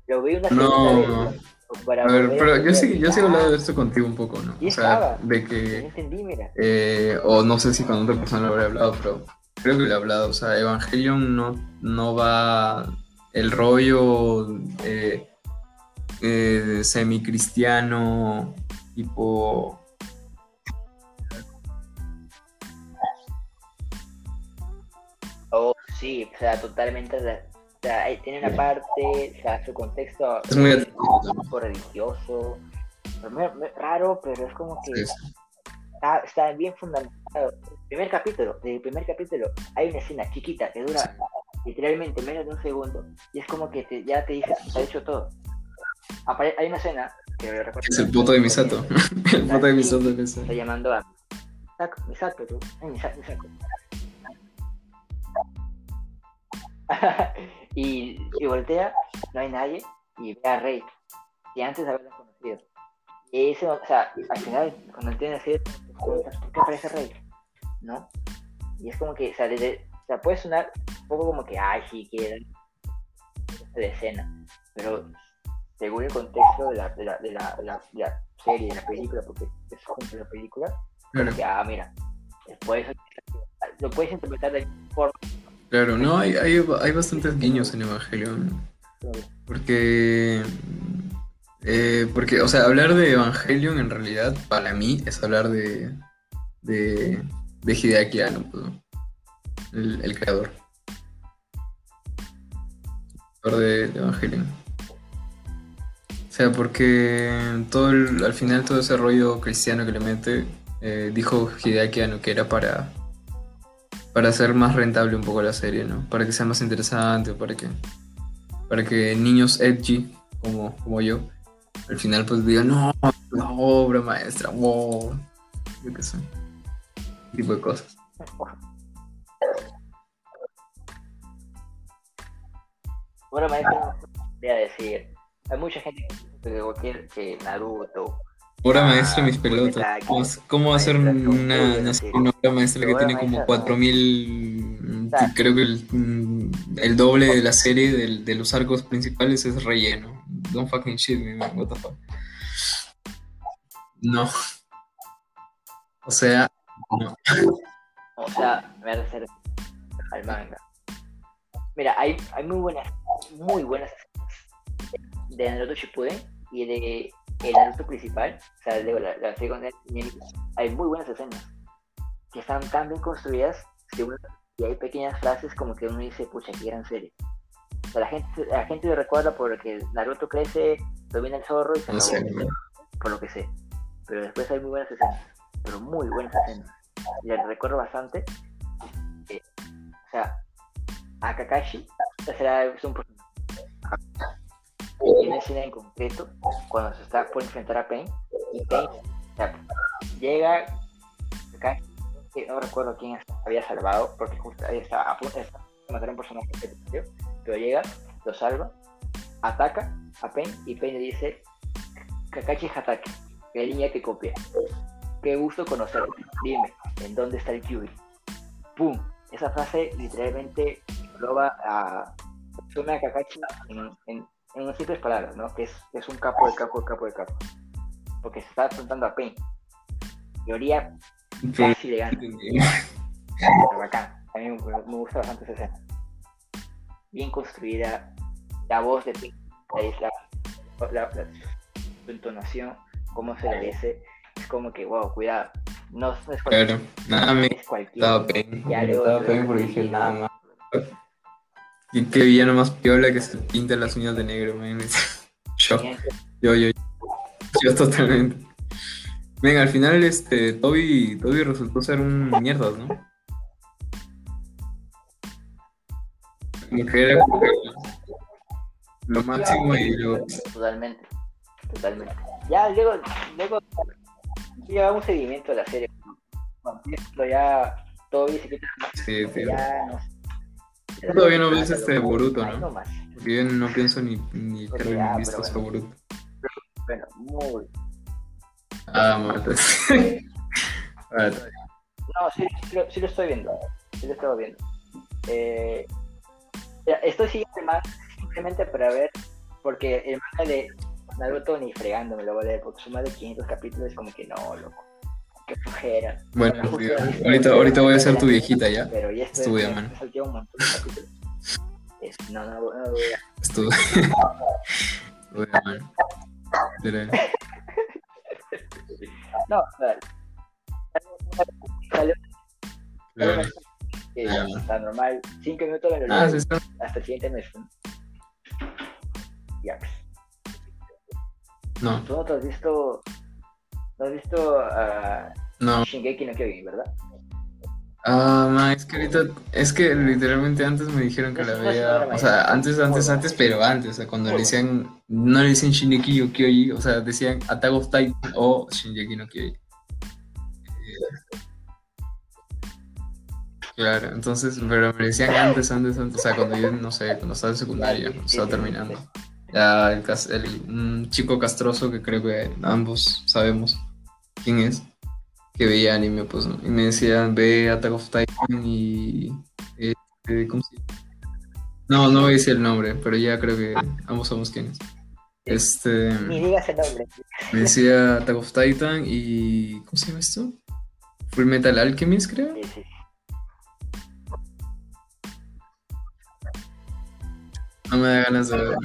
Lo vi una No. vez, para A ver, pero yo sí, yo sí he hablado de esto contigo un poco, ¿no? O sea, de que, entendí, mira. eh, o no sé si con otra persona lo habré hablado, pero creo que lo he hablado. O sea, Evangelion no, no va el rollo eh, eh, semi-cristiano, tipo... Oh, sí, o sea, totalmente. O sea, tiene una parte, o sea, su contexto Es muy religioso, raro, pero es como que está, está bien fundamentado. El primer capítulo, del primer capítulo, hay una escena chiquita que dura literalmente menos de un segundo, y es como que te- ya te dice, está hecho todo. Hay una escena que recuerdo. Es el poto de Misato. el poto de Misato que Está llamando a Misato, Misato, tú. Ay, Misato, Misato. y, y voltea, no hay nadie, y ve a Rey, y antes de haberla conocido. Y eso, o sea, al final, cuando entiende así, ¿por qué aparece Rey? ¿No? Y es como que, o sea, desde- o sea, puede sonar un poco como que, ay, sí, que de escena, pero según el contexto de la, de la, de la, de la, de la serie, de la película, porque es junto a la película, Claro, que, ah, mira, después lo puedes interpretar de forma. claro. No, hay, hay, hay bastantes guiños en Evangelion. Porque, eh, porque, o sea, hablar de Evangelion en realidad para mí es hablar de, de, de Hideaki Anno, pues, el, el creador. El creador de, de Evangelion. Sea, porque todo el- al final todo ese rollo cristiano que le mete, eh, dijo Hideaki que era para, para hacer más rentable un poco la serie, ¿no? Para que sea más interesante, para que para que niños edgy como, como yo al final pues digan no la obra maestra wow yo qué sé tipo de cosas Bueno, maestro, voy a decir, hay mucha gente que que Naruto, obra Ah, maestra mis pelotas cómo, cómo hacer una, ¿cómo una, una obra maestra que tiene como maestra, no. 4000 Está. creo que el, mm, el doble de la serie del- de los arcos principales es relleno don't fucking shit me man what the fuck no o sea no. O sea, me hacer al manga. Mira, hay, hay muy buenas, muy buenas de Naruto Shippuden y de el Naruto principal, o sea, de la, la segunda, hay muy buenas escenas que están tan bien construidas y hay pequeñas frases como que uno dice, pucha, qué gran serie. O sea, la gente, la gente lo recuerda porque Naruto crece, domina el zorro y se acabó, por lo que sé. Pero después hay muy buenas escenas, pero muy buenas escenas. Y le recuerdo bastante. o sea, a Kakashi, será es un personaje. Y una escena en concreto, cuando se está por enfrentar a Pain, y Pain llega Kakashi no recuerdo quién había salvado, porque justo ahí estaba a punto de matar a un personaje pero llega, lo salva, ataca a Pain y Pain le dice, Kakashi Hatake, la línea que copia. Qué gusto conocerte. Dime, ¿en dónde está el Kyubi? ¡Pum! Esa frase literalmente engloba a Suna Kakashi en, en, en unas simples palabras, ¿no? Que es, es un capo de capo de capo de capo. Porque se está enfrentando a Pain. Teoría Casi le gana. bacán. A mí me gusta bastante esa escena. Bien construida. La voz de Pink, la, la, su entonación, cómo se le dice. Es como que, wow, cuidado. No, es cualquier. Claro, nada me. Es cualquier. Estaba porque dije nada más. Y qué villano más piola que se pinta las uñas de negro, man. Yo, yo, yo, yo totalmente. Venga, al final este Toby, Toby resultó ser un mierda, ¿no? Como que era lo máximo y lo... Totalmente, totalmente. Ya luego, luego lleva un seguimiento de la serie. Cuando ya Toby se quita Sí, tío. Ya no sé. Todavía no ves este Boruto, ¿no? Porque yo no pienso ni, ni terminar visto bueno. Boruto. Bueno, muy, Ah, muerto. no, sí, sí, lo, estoy viendo. Sí lo estoy viendo. Eh, estoy siguiendo más simplemente para ver, porque el manga de Naruto ni fregando me lo voy a leer, porque más de 500 capítulos, es como que no, loco. Qué flojera. Bueno, ahorita, ahorita voy a ser tu viejita ya. Pero ya estoy. Estudia, man. un montón de capítulos. no, no, no, no. Estudia. Estudia, claro. Está normal, 5 minutos de ah, sí, hasta el siguiente mes. Yax. No. ¿Tú no te has visto, no has visto a no. Shingeki no Kyojin, verdad? Ah, ma, es que ahorita, es que literalmente antes me dijeron que la veía, o sea, antes, antes, antes, pero antes, o sea, cuando le decían, no le dicen Shingeki no Kyoji, o sea, decían Attack of Titan o Shingeki no Kyoji. Claro, entonces, pero me decían antes, antes, antes, o sea, cuando yo, no sé, cuando estaba en secundaria, cuando estaba terminando. Ya el, el, un chico castroso que creo que ambos sabemos quién es que veía anime, pues, y me decían, ve Attack of Titan y... Este, ¿Cómo se llama? No, no voy a decir el nombre, pero ya creo que ambos sabemos quiénes. Este... Ni digas el nombre. Me decía Attack of Titan y... ¿Cómo se llama esto? Full Metal Alchemist, creo. Sí, sí. No me da ganas de ver.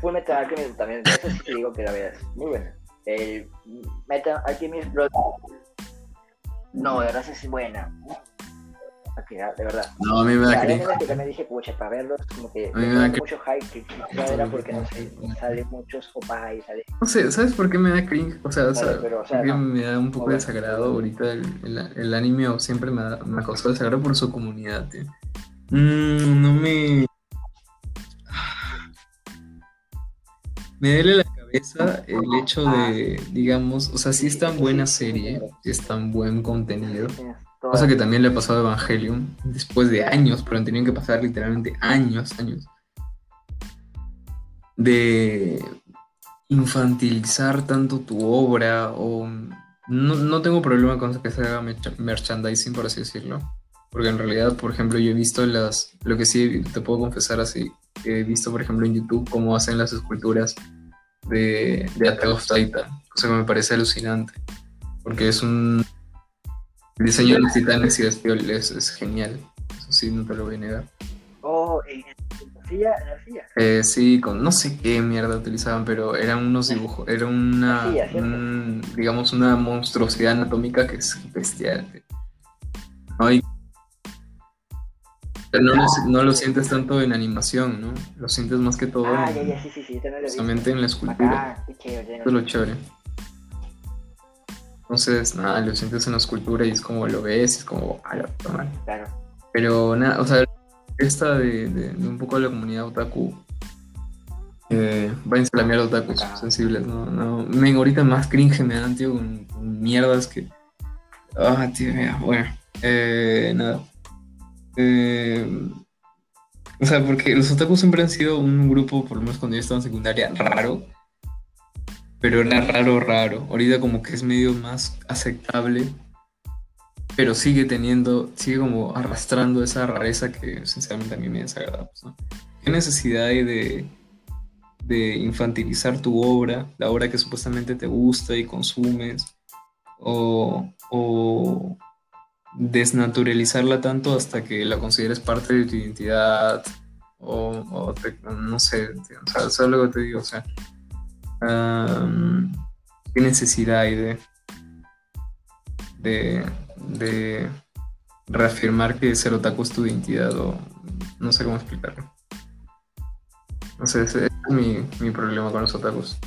Full Metal Alchemist también, eso sí te digo que la veas. Muy buena. El Metal Alchemist. No, de verdad es buena. de verdad. No, a mí me da cringe. que me dije, pucha, para verlos, como que a mí me da mucho hype, que era porque, no sé, muchos opa y sale... No sé, ¿sabes por qué me da cringe? O sea, o sea, pero, o sea no, me da un poco de desagrado ahorita el, el, el, anime siempre me, da, me ha causado desagrado por su comunidad, tío. Mm, no me... Me duele la el hecho de, digamos, o sea, si es tan buena serie, si es tan buen contenido, cosa que también le ha pasado a Evangelion, después de años, pero han tenido que pasar literalmente años, años, de infantilizar tanto tu obra o... No, no tengo problema con que se haga merchandising, por así decirlo. Porque en realidad, por ejemplo, yo he visto las... Lo que sí te puedo confesar así, he visto, por ejemplo, en YouTube cómo hacen las esculturas de, de Attack of Titan, cosa que me parece alucinante, porque es un El diseño de los titanes y es, es genial. Eso sí, no te lo voy a negar. Oh, en arcilla, en arcilla. Eh, sí, con no sé qué mierda utilizaban, pero eran unos dibujos, era una, un, digamos, una monstruosidad anatómica que es bestial. ¿no? No, lo, no lo sientes tanto en animación, ¿no? Lo sientes más que todo ah, ya, ya, sí, sí, sí, solamente en la escultura. Eso es lo chévere. Entonces, nada, lo sientes en la escultura y es como lo ves, es como, ah, la Claro. Pero nada, o sea, esta de, de, un poco de la comunidad otaku, eh, váyanse a la mierda otakus sensibles, ¿no? no me, ahorita más cringe me dan, tío, con, mierdas que. Ah, tío, mira, bueno. Eh, nada. Eh, o sea, porque los otakus siempre han sido un grupo, por lo menos cuando yo estaba en secundaria, raro. Pero era raro, raro. Ahorita como que es medio más aceptable. Pero sigue teniendo, sigue como arrastrando esa rareza que sinceramente a mí me desagrada. Pues, ¿Qué necesidad hay de, de infantilizar tu obra, la obra que supuestamente te gusta y consumes? O, o desnaturalizarla tanto hasta que la consideres parte de tu identidad o, no sé, o sea, lo que te digo, o sea, ¿qué necesidad hay de, de, de reafirmar que ser otaku es tu identidad o no sé cómo explicarlo? No sé, ese es mi, mi problema con los otakus.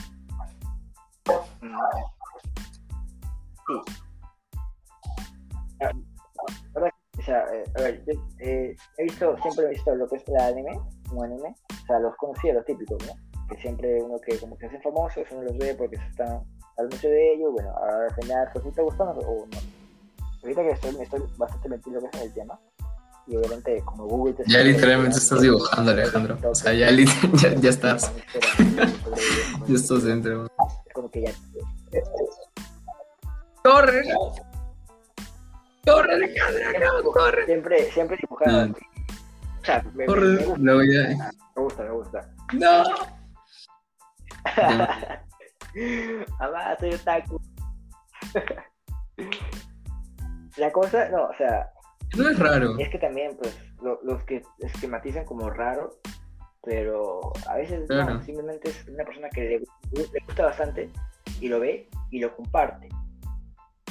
o sea, eh, a ver, yo eh, he visto, siempre he visto lo que es el anime, como anime, o sea, los conocidos, los típicos, ¿no? Que siempre uno que como que se hacen famosos, uno los ve porque se están hablando de ellos, bueno, al final, pues si te gustando o no. Ahorita que estoy, estoy bastante metido en el tema, y obviamente como Google te Ya literalmente estás dibujando, Alejandro. O sea, ya, ya, ya estás. ya estás dentro. Es como que ya. ¡Corre! Corre, Alejandro, corre. Siempre, siempre dibujada. No. O sea, me, corre, me, gusta. No, ya. me gusta, me gusta. No. Amá, soy otaku. La cosa, no, o sea. No es raro. Es que también, pues, lo, los que esquematizan como raro, pero a veces no, simplemente es una persona que le, le gusta bastante y lo ve y lo comparte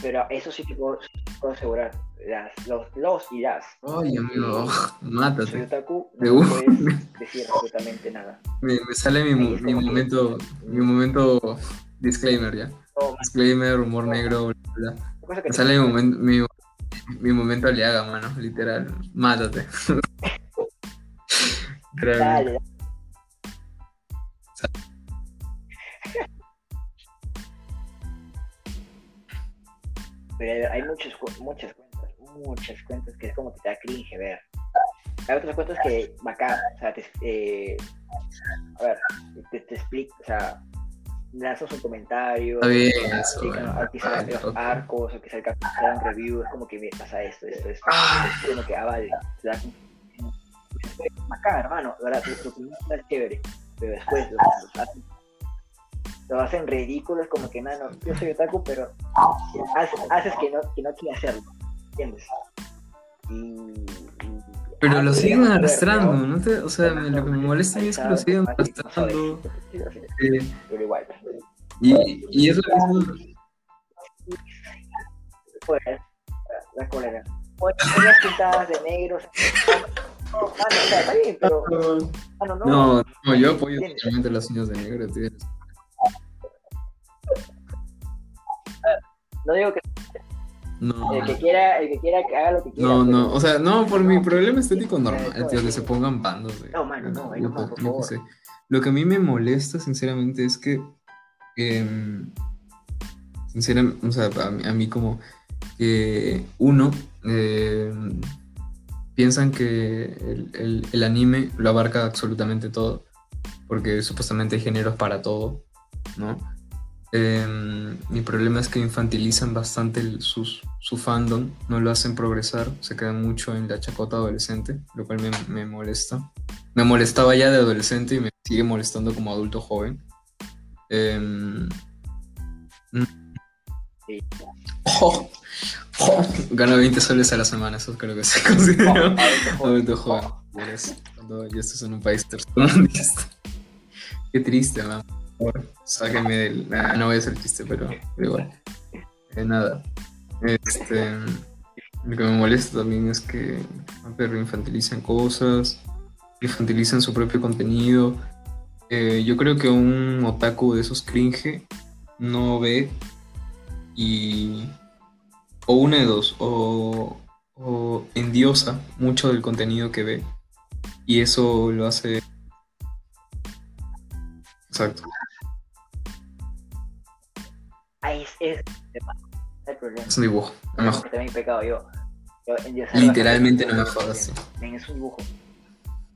pero eso sí te puedo, asegurar. Las, los, los y las. Ay, amigo, mátate. Otaku, no puedes decir absolutamente nada. Me, me sale mi, mi momento, mi momento disclaimer ya. disclaimer, humor negro, bla, bla. Me sale mi momento, mi, mi momento aliaga, mano, literal. Mátate. Dale, Pero hay muchas, muchas cuentas, muchas cuentas que es como que te da cringe ver. Hay otras cuentas que bacán, o sea, te, eh, a ver, te, te explico, o sea, lanzas un comentario, Está bien, quizás los arcos, o quizás el capítulo un review, es como que me pasa esto, esto, esto, ah. es como que, ah, vale, te da bacán, hermano, verdad, tu opinión es chévere, pero después los, los, lo hacen ridículos, como que, nada, no, yo soy otaku, pero haces, que, no, que no quiere hacerlo, ¿entiendes? Y, pero lo siguen arrastrando, ¿no? Te, o sea, lo que me molesta es que lo siguen arrastrando. Eh, pero igual. Y, y es lo mismo. Pues, la colega. Pues, pintadas de negros. No, está bien, pero. no, yo apoyo totalmente las uñas de negro, tío. No digo que. No. El que quiera, el que quiera que haga lo que quiera. No, no, o sea, no, por mi problema estético normal, tío, que se pongan bandos. De, no, mano, no, no, no, no sé. Lo que a mí me molesta, sinceramente, es que. Eh, sinceramente, o sea, a, mí como que uno eh, piensan que el, el, el, anime lo abarca absolutamente todo, porque supuestamente hay géneros para todo, ¿no? Em, mi problema es que infantilizan bastante su fandom, no lo hacen progresar, se quedan mucho en la chacota adolescente, lo cual me, molesta. Me molestaba ya de adolescente y me sigue molestando como adulto joven. Mm. oh, Gano 20 soles a la semana, eso creo que se considera adulto joven. Cuando ya estás en un país tercermundista. Qué triste, man. Sáquenme del. no voy a hacer chiste, pero, igual. Eh, nada. Este. Lo que me molesta también es que pero infantilizan cosas, infantilizan su propio contenido. Eh, yo creo que un otaku de esos cringe no ve y o una de dos, o, o endiosa mucho del contenido que ve y eso lo hace... Exacto. Ahí es, es el problema. Es un dibujo. No me también pecado yo. yo Literalmente no me jodas. Es un dibujo.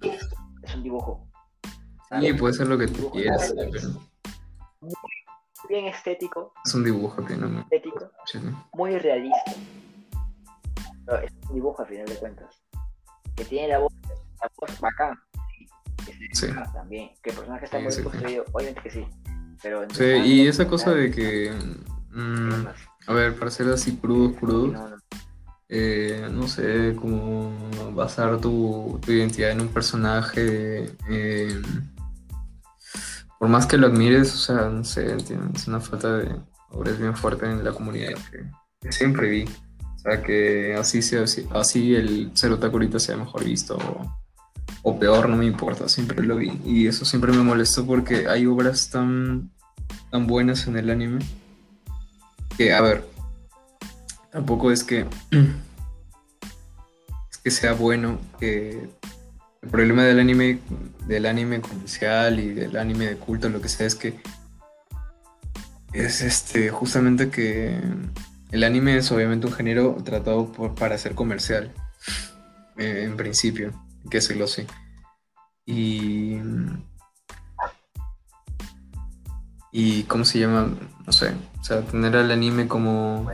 Es un dibujo. Sí, puede ser lo que tú quieras, Bien estético. Es un dibujo que no me... Estético. Muy realista. Pero es un dibujo a final de cuentas. Que tiene la voz, la voz bacán. Sí. También. Que el personaje está muy construido, obviamente que sí. Pero sí, y esa cosa de que... Mm, a ver, para ser así crudo, crudo. No, eh, no sé, como basar tu, tu, identidad en un personaje. Eh, por más que lo admires, o sea, no sé, es una falta de obras bien fuerte en la comunidad que, siempre vi. O sea, que así, sea, así, el ser otaku sea mejor visto o, peor, no me importa, siempre lo vi. Y eso siempre me molestó porque hay obras tan, tan buenas en el anime que, a ver, tampoco es que, es que sea bueno que el problema del anime, del anime comercial y del anime de culto, lo que sea, es que es este justamente que el anime es obviamente un género tratado para ser comercial, eh, en principio, que se lo sé. Y. Y. ¿Cómo se llama? No sé. O sea, tener al anime como.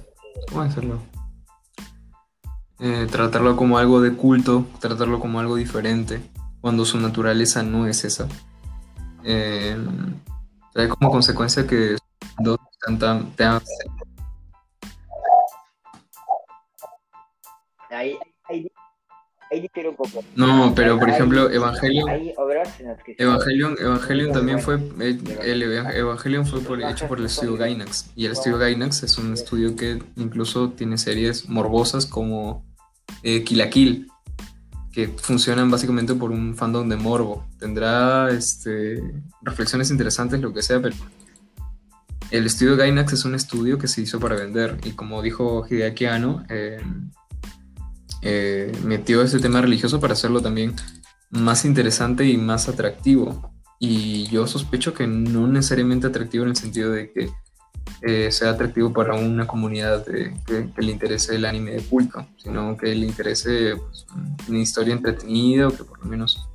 ¿Cómo hacerlo? Eh, tratarlo como algo de culto, tratarlo como algo diferente, cuando su naturaleza no es esa. Eh, trae como consecuencia que dos tan, ahí, ahí, ahí un poco. No, pero por ejemplo, Evangelion. Evangelion, Evangelion también fue. Eh, el Evangelion fue por, hecho por el estudio Gainax. Y el estudio Gainax es un estudio que incluso tiene series morbosas como eh, Kill la Kill, que funcionan básicamente por un fandom de morbo. Tendrá este, reflexiones interesantes, lo que sea, pero el estudio Gainax es un estudio que se hizo para vender y como dijo Hideaki Anno, eh, eh, metió ese tema religioso para hacerlo también más interesante y más atractivo. Y yo sospecho que no necesariamente atractivo en el sentido de que eh, sea atractivo para una comunidad que, le interese el anime de culto, sino que le interese pues, una historia entretenida o que por lo menos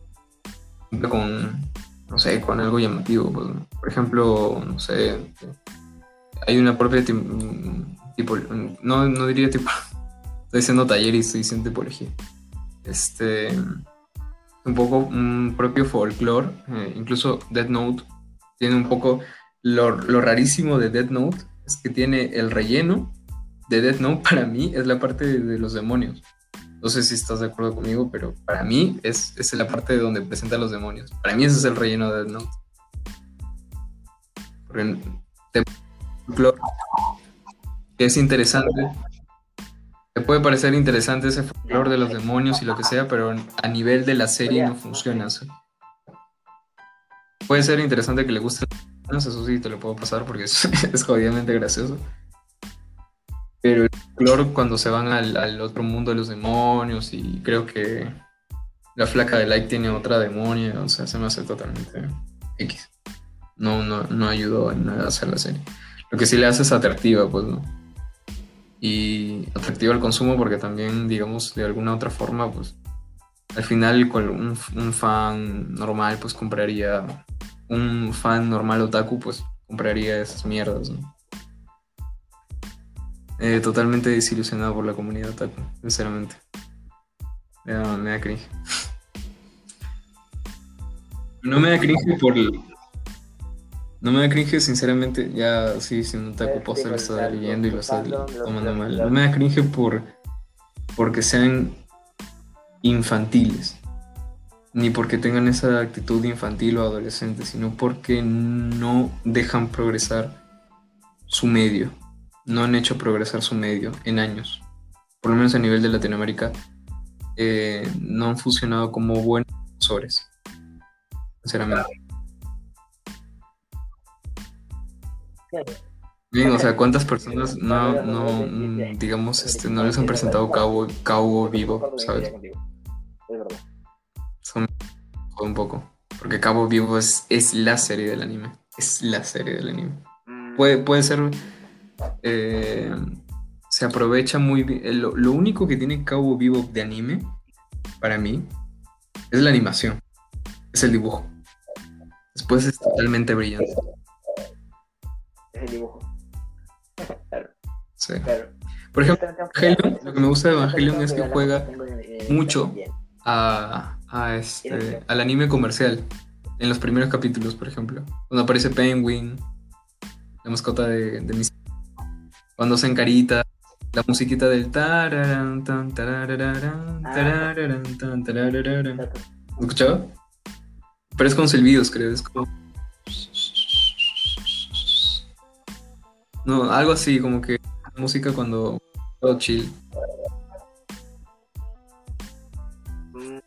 con, no sé, con algo llamativo. Pues, por ejemplo, no sé, hay una propia tipo, no, no diría tipo, estoy diciendo taller y estoy diciendo tipología. Este, un poco un propio folklore, eh, incluso Dead Note tiene un poco lo, rarísimo de Death Note es que tiene el relleno de Death Note para mí es la parte de, los demonios. No sé si estás de acuerdo conmigo, pero para mí es, es la parte de donde presenta los demonios. Para mí ese es el relleno de Death Note. que es interesante. Te puede parecer interesante ese folclore de los demonios y lo que sea, pero a nivel de la serie no funciona. Puede ser interesante que le guste eso sí te lo puedo pasar porque es, es jodidamente gracioso. Pero el color cuando se van al, otro mundo de los demonios y creo que la flaca de Like tiene otra demonia, o sea, se me hace totalmente X. No, no, no ayudó en nada a hacer la serie. Lo que sí le hace es atractiva, pues, ¿no? Y atractiva al consumo porque también, digamos, de alguna otra forma, pues, al final un, fan normal, pues compraría un fan normal otaku, pues compraría esas mierdas, eh, totalmente desilusionado por la comunidad otaku, sinceramente. Me da cringe. No me da cringe por No me da cringe, sinceramente, ya sí, si un taco póster lo está leyendo y lo está tomando mal. No me da cringe por porque sean infantiles, ni porque tengan esa actitud infantil o adolescente, sino porque no dejan progresar su medio. No han hecho progresar su medio en años. Por lo menos a nivel de Latinoamérica, eh, no han funcionado como buenos profesores. Sinceramente. Bien, o sea, ¿cuántas personas no, no mm, digamos, este, no les han presentado Cabo, Cabo Vivo, ¿sabes? Son un poco. Porque Cabo Vivo es, es la serie del anime. Es la serie del anime. Mm. Puede, puede ser. Eh, se aprovecha muy bien. Eh, lo, lo, único que tiene Cabo Vivo de anime, para mí, es la animación. Es el dibujo. Después es totalmente brillante. Es el dibujo. Sí. Por ejemplo, Evangelion, lo que me gusta de Evangelion es que juega mucho a, a este, al anime comercial. En los primeros capítulos, por ejemplo. Cuando aparece Penguin, la mascota de, de mis. Cuando hacen carita, la musiquita del tararán, tan, tararán, tararán, tan, tararán. ¿Lo escuchaba? Pero es con silbidos, creo. Es como. No, algo así, como que música cuando todo chill. Mm,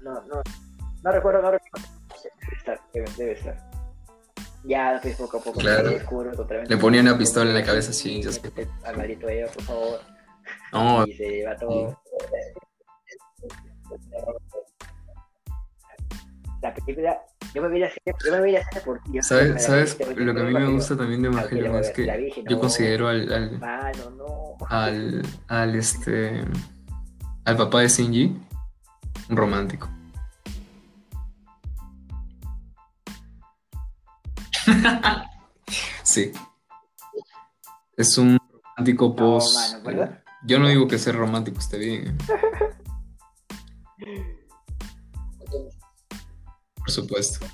no, no, no recuerdo, no recuerdo. Debe estar, debe, estar. Ya, pues poco a poco claro. Le ponían una pistola en la cabeza así. Yo sé. Al marito ella, por favor. No. Y se lleva todo. La película yo me voy a hacer, yo me voy a hacer por ti. ¿Sabes, ¿sabes lo que a mí me gusta también de Evangelion es que yo considero al, al, al, al, este, al papá de Shinji un romántico. sí. Es un romántico post. yo no digo que ser romántico esté bien. ¿eh? Por supuesto.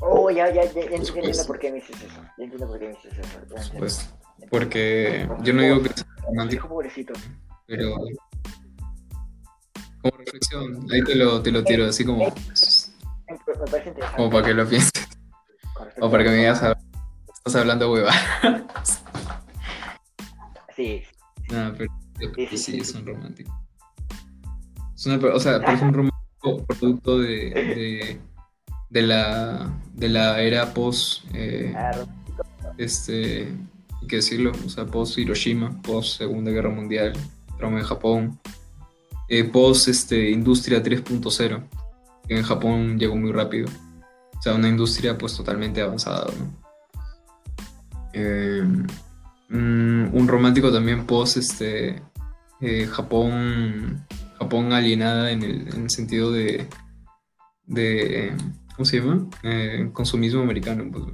Oh, ya, ya, ya, ya entiendo por qué me dices eso. Ya entiendo por qué me dices eso. Por supuesto. Porque yo no digo que sea romántico. pobrecito. Pero. Como reflexión, ahí te lo, te lo tiro así como. Me parece interesante. Como para que lo pienses. O para que me digas, estás hablando hueva. Sí. No, pero sí, sí, sí, es un romántico. Es una, o sea, pero es un romántico producto de, de, la, de la era post, eh, este, hay que decirlo, o sea, post Hiroshima, post Segunda Guerra Mundial, trauma en Japón, eh, post este, industria 3.0, que en Japón llegó muy rápido, o sea, una industria pues totalmente avanzada, eh, mm, un romántico también post este, Japón Japón alienada en el, sentido de, de, ¿cómo se llama? Eh, consumismo americano. Pues,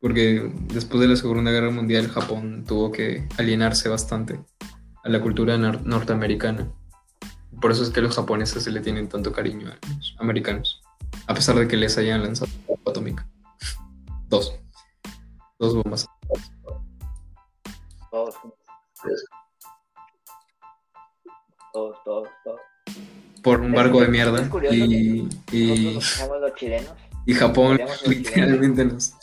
porque después de la Segunda Guerra Mundial Japón tuvo que alienarse bastante a la cultura norteamericana. Por eso es que los japoneses se le tienen tanto cariño a los americanos, a pesar de que les hayan lanzado bomba atómica. Dos. Dos bombas. Dos todos, todos, todos. Por un barco de mierda. y, y, los chilenos. Y Japón literalmente nos.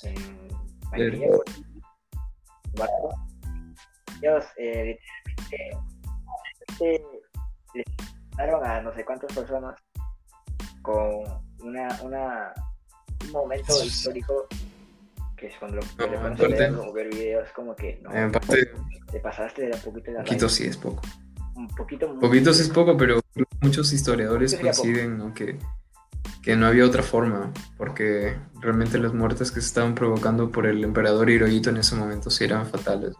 Ellos eh, le daron a no sé cuántas personas con una, una un momento histórico que es cuando lo, le pones a ver videos como que no, te pasaste de la poquito de la poquito sí es poco un poquito. Poquitos es poco, pero muchos historiadores coinciden que, que no había otra forma, porque realmente las muertes que se estaban provocando por el emperador Hirohito en ese momento sí eran fatales.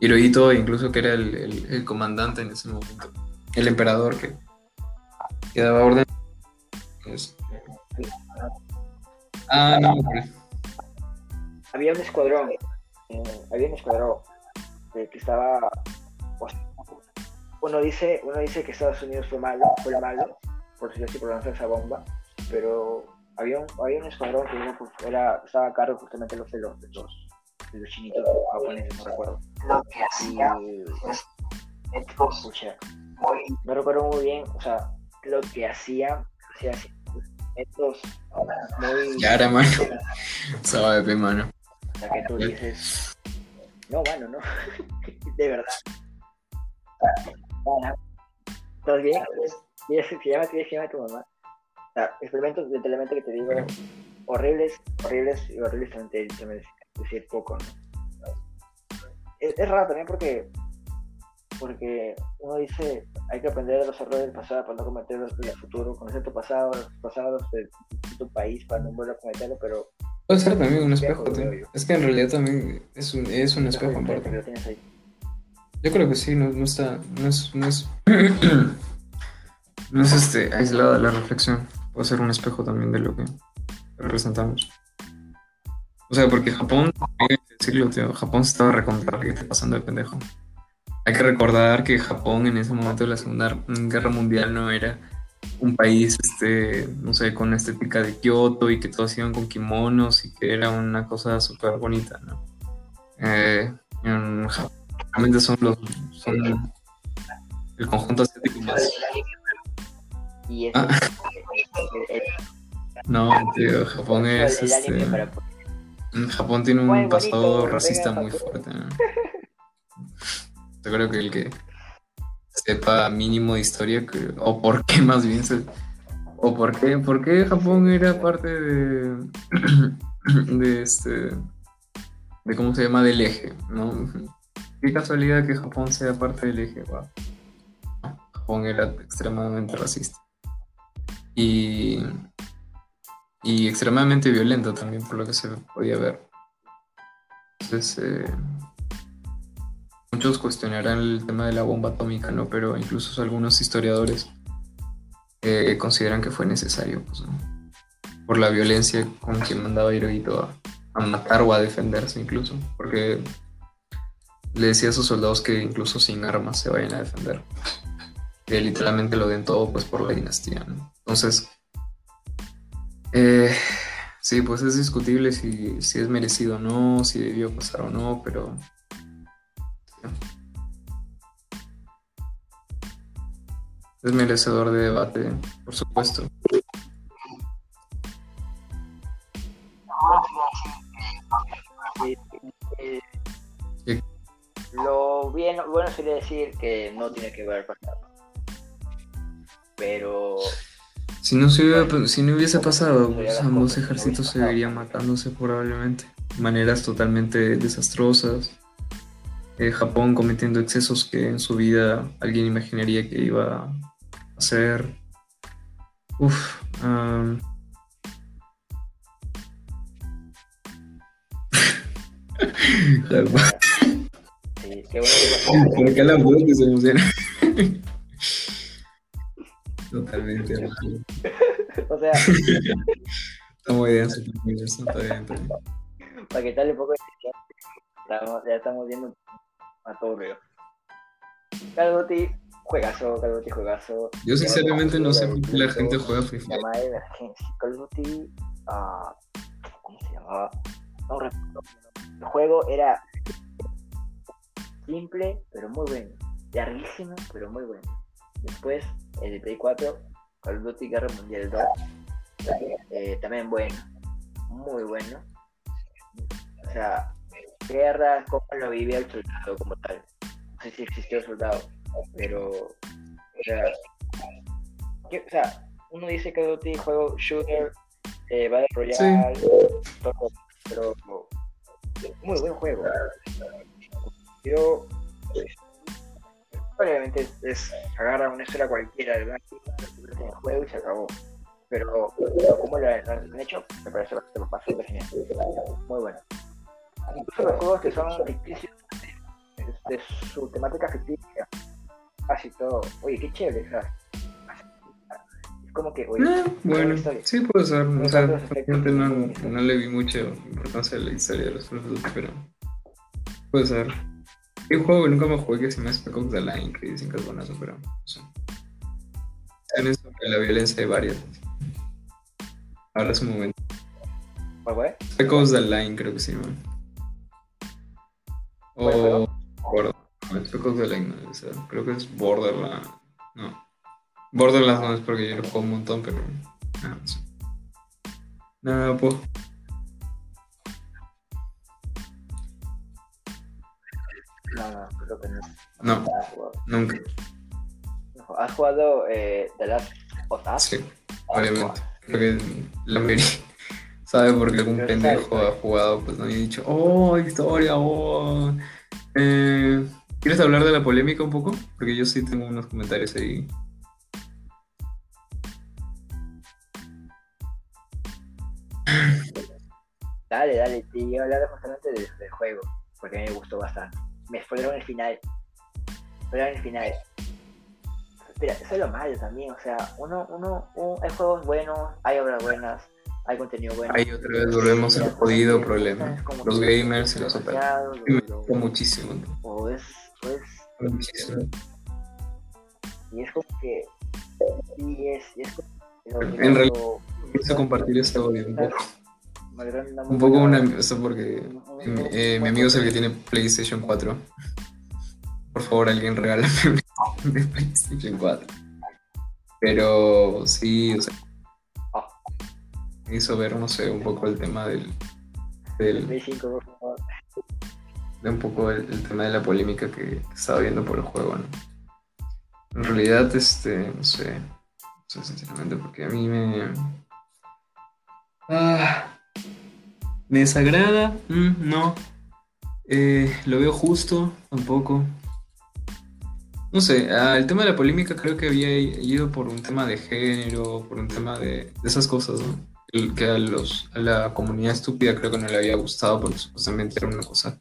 Hirohito, incluso que era el, el, comandante en ese momento, el emperador que, que daba orden. Ah, no, Había un escuadrón, eh, había un escuadrón eh, que estaba uno dice, uno dice que Estados Unidos fue malo, fue malo, por si así por lanzar esa bomba, pero había un, había un escuadrón que era, pues, era, estaba a cargo justamente los de los, de los, de los chinitos japoneses, no recuerdo. Lo que hacía Y, es métodos pucha, muy no recuerdo muy bien, o sea, lo que hacía, o sea, estos muy... Ya era, mano. Sabe, pe, mano. O sea, que tú dices, no, mano, no, de verdad. Bueno, ¿Estás bien? Mira, se llama, se llama tu mamá. O sea, experimentos que te digo, horribles, horribles y horribles también te, decir poco, ¿no? Es, es raro también porque porque uno dice hay que aprender de los errores del pasado para no cometerlos en el futuro, conocer tu pasado, los pasados de tu país para no volver a cometerlo, pero Puede ser también un espejo. Es que en realidad también es un, es un espejo en parte. Yo creo que sí, no, no está, no es, no es, no es este, aislada la reflexión. Puede ser un espejo también de lo que representamos. O sea, porque Japón, decirlo, tío, Japón se estaba recontra que está pasando de pendejo. Hay que recordar que Japón en ese momento de la Segunda Guerra Mundial no era un país, este, no sé, con estética de Kioto y que todos iban con kimonos y que era una cosa súper bonita, ¿no? Eh, en Japón realmente son los son el conjunto asiático más Y es Ah. el, el- no tío Japón es este para- Japón tiene un pasado bonito, racista muy fuerte ¿no? yo creo que el que sepa mínimo de historia que- o por qué más bien se, o por qué por qué Japón era parte de de este de cómo se llama del eje no qué casualidad que Japón sea parte del eje guau. Japón era extremadamente racista y y extremadamente violento también por lo que se podía ver entonces eh, muchos cuestionarán el tema de la bomba atómica no pero incluso algunos historiadores eh, consideran que fue necesario pues, ¿no? por la violencia con que mandaba Hirohito a, a matar o a defenderse incluso porque le decía a sus soldados que incluso sin armas se vayan a defender. Que literalmente lo den todo pues por la dinastía entonces eh, sí pues es discutible si, si es merecido o no si debió pasar o no pero es merecedor de debate por supuesto sería decir que no tiene que ver pasado pero Si no, se hubiera- si no hubiese pasado, pues ambos ejércitos seguirían matándose probablemente. De maneras totalmente desastrosas. Eh, Japón cometiendo excesos que en su vida alguien imaginaría que iba a hacer. Uf. sí, qué bueno Por acá la que se emociona. Totalmente. o sea Está muy bien, muy bien, está bien, está bien. para que tal un poco de estamos, ya estamos viendo a todo of Duty juegazo Duty juegazo Yo sinceramente no sé por qué la gente juega Free Fire. llamada de emergencia Call of Duty ah, ¿cómo se llamaba? no recuerdo el juego era simple pero muy bueno. Larguísimo pero muy bueno. Después el de Play 4 Call of Duty Guerra Mundial 2 eh, también bueno muy bueno. O sea guerra cómo lo vivía el soldado como tal no sé si existió el soldado pero o sea, que- o sea uno dice Call of Duty juego shooter eh, Battle Royale todo, pero muy buen juego yo obviamente es, agarra una historia cualquiera del en el juego y se acabó. Pero, pero como lo, han- hecho me parece bastante bastante genial. Muy bueno. Incluso los juegos que son ficticios de, de su temática ficticia casi todo. Oye qué chévere sea, es como que oye Eh, bueno, sí puede ser. O sea, realmente no, no le vi mucha importancia a la historia de los Duty, pero puede ser. Hay un juego que nunca me jugué que se llama Spec Ops The Line, que dicen que es buenazo, pero no sé. En eso, que la violencia de varias. Ahora es un momento. ¿Cuál fue? Echoes the Line, creo que se llama. ¿Cuál O. Border- no, Echoes the Line, no debe ser. Creo que es Borderlands. No. Borderlands no es porque yo lo juego un montón, pero. Nada, no sé. Nada, pues. Creo que no. No, nunca. ¿Has jugado eh, The Last of Us? Sí, obviamente. Creo que la mayoría sabe porque algún pendejo ha jugado, pues no había dicho, oh, historia, oh. Eh, ¿Quieres hablar de la polémica un poco? Porque yo sí tengo unos comentarios ahí. Dale, dale, te iba a hablar justamente del, del juego, porque a mí me gustó bastante. Me spoilaron el final. Spoilaron el final. Espera, eso es lo malo también, o sea, uno, uno, un- hay juegos buenos, hay obras buenas, hay contenido bueno. Ahí otra vez volvemos al Pero jodido problema. Los gamers y los operadores. Me gusta muchísimo. o es, o es Muchísimo. Y es como que. Y es, y es como que En realidad, Quise compartir ese odio un poco. Una Un poco una. Eso porque eh, mi amigo es el que tiene PlayStation 4. Por favor, alguien regálame un de PlayStation 4. Pero sí, o sea, me hizo ver, no sé, un poco el tema del. del Play 5, por favor. de un poco el, el tema de la polémica que estaba viendo por el juego, ¿no? En realidad, este, no sé, no sé sinceramente, porque a mí me... Ah, ¿Me desagrada? Mm, no. Eh, ¿Lo veo justo? Tampoco. No sé, ah, el tema de la polémica creo que había ido por un tema de género, por un tema de, esas cosas, ¿no? El- que a, los, a la comunidad estúpida creo que no le había gustado porque supuestamente era una cosa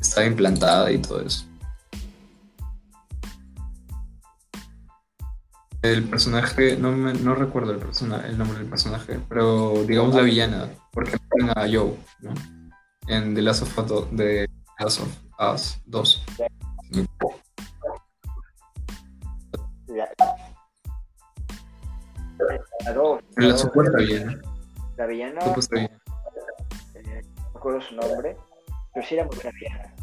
estaba implantada y todo eso. El personaje, no, me- no recuerdo el, persona, el nombre del personaje, pero digamos la villana, porque meten a Joe, ¿no? En The Last of Us, do- de The Last of Us 2. La, supuesta villana. la villana, Supuesta villana. eh, no recuerdo su nombre, pero sí era muy villana.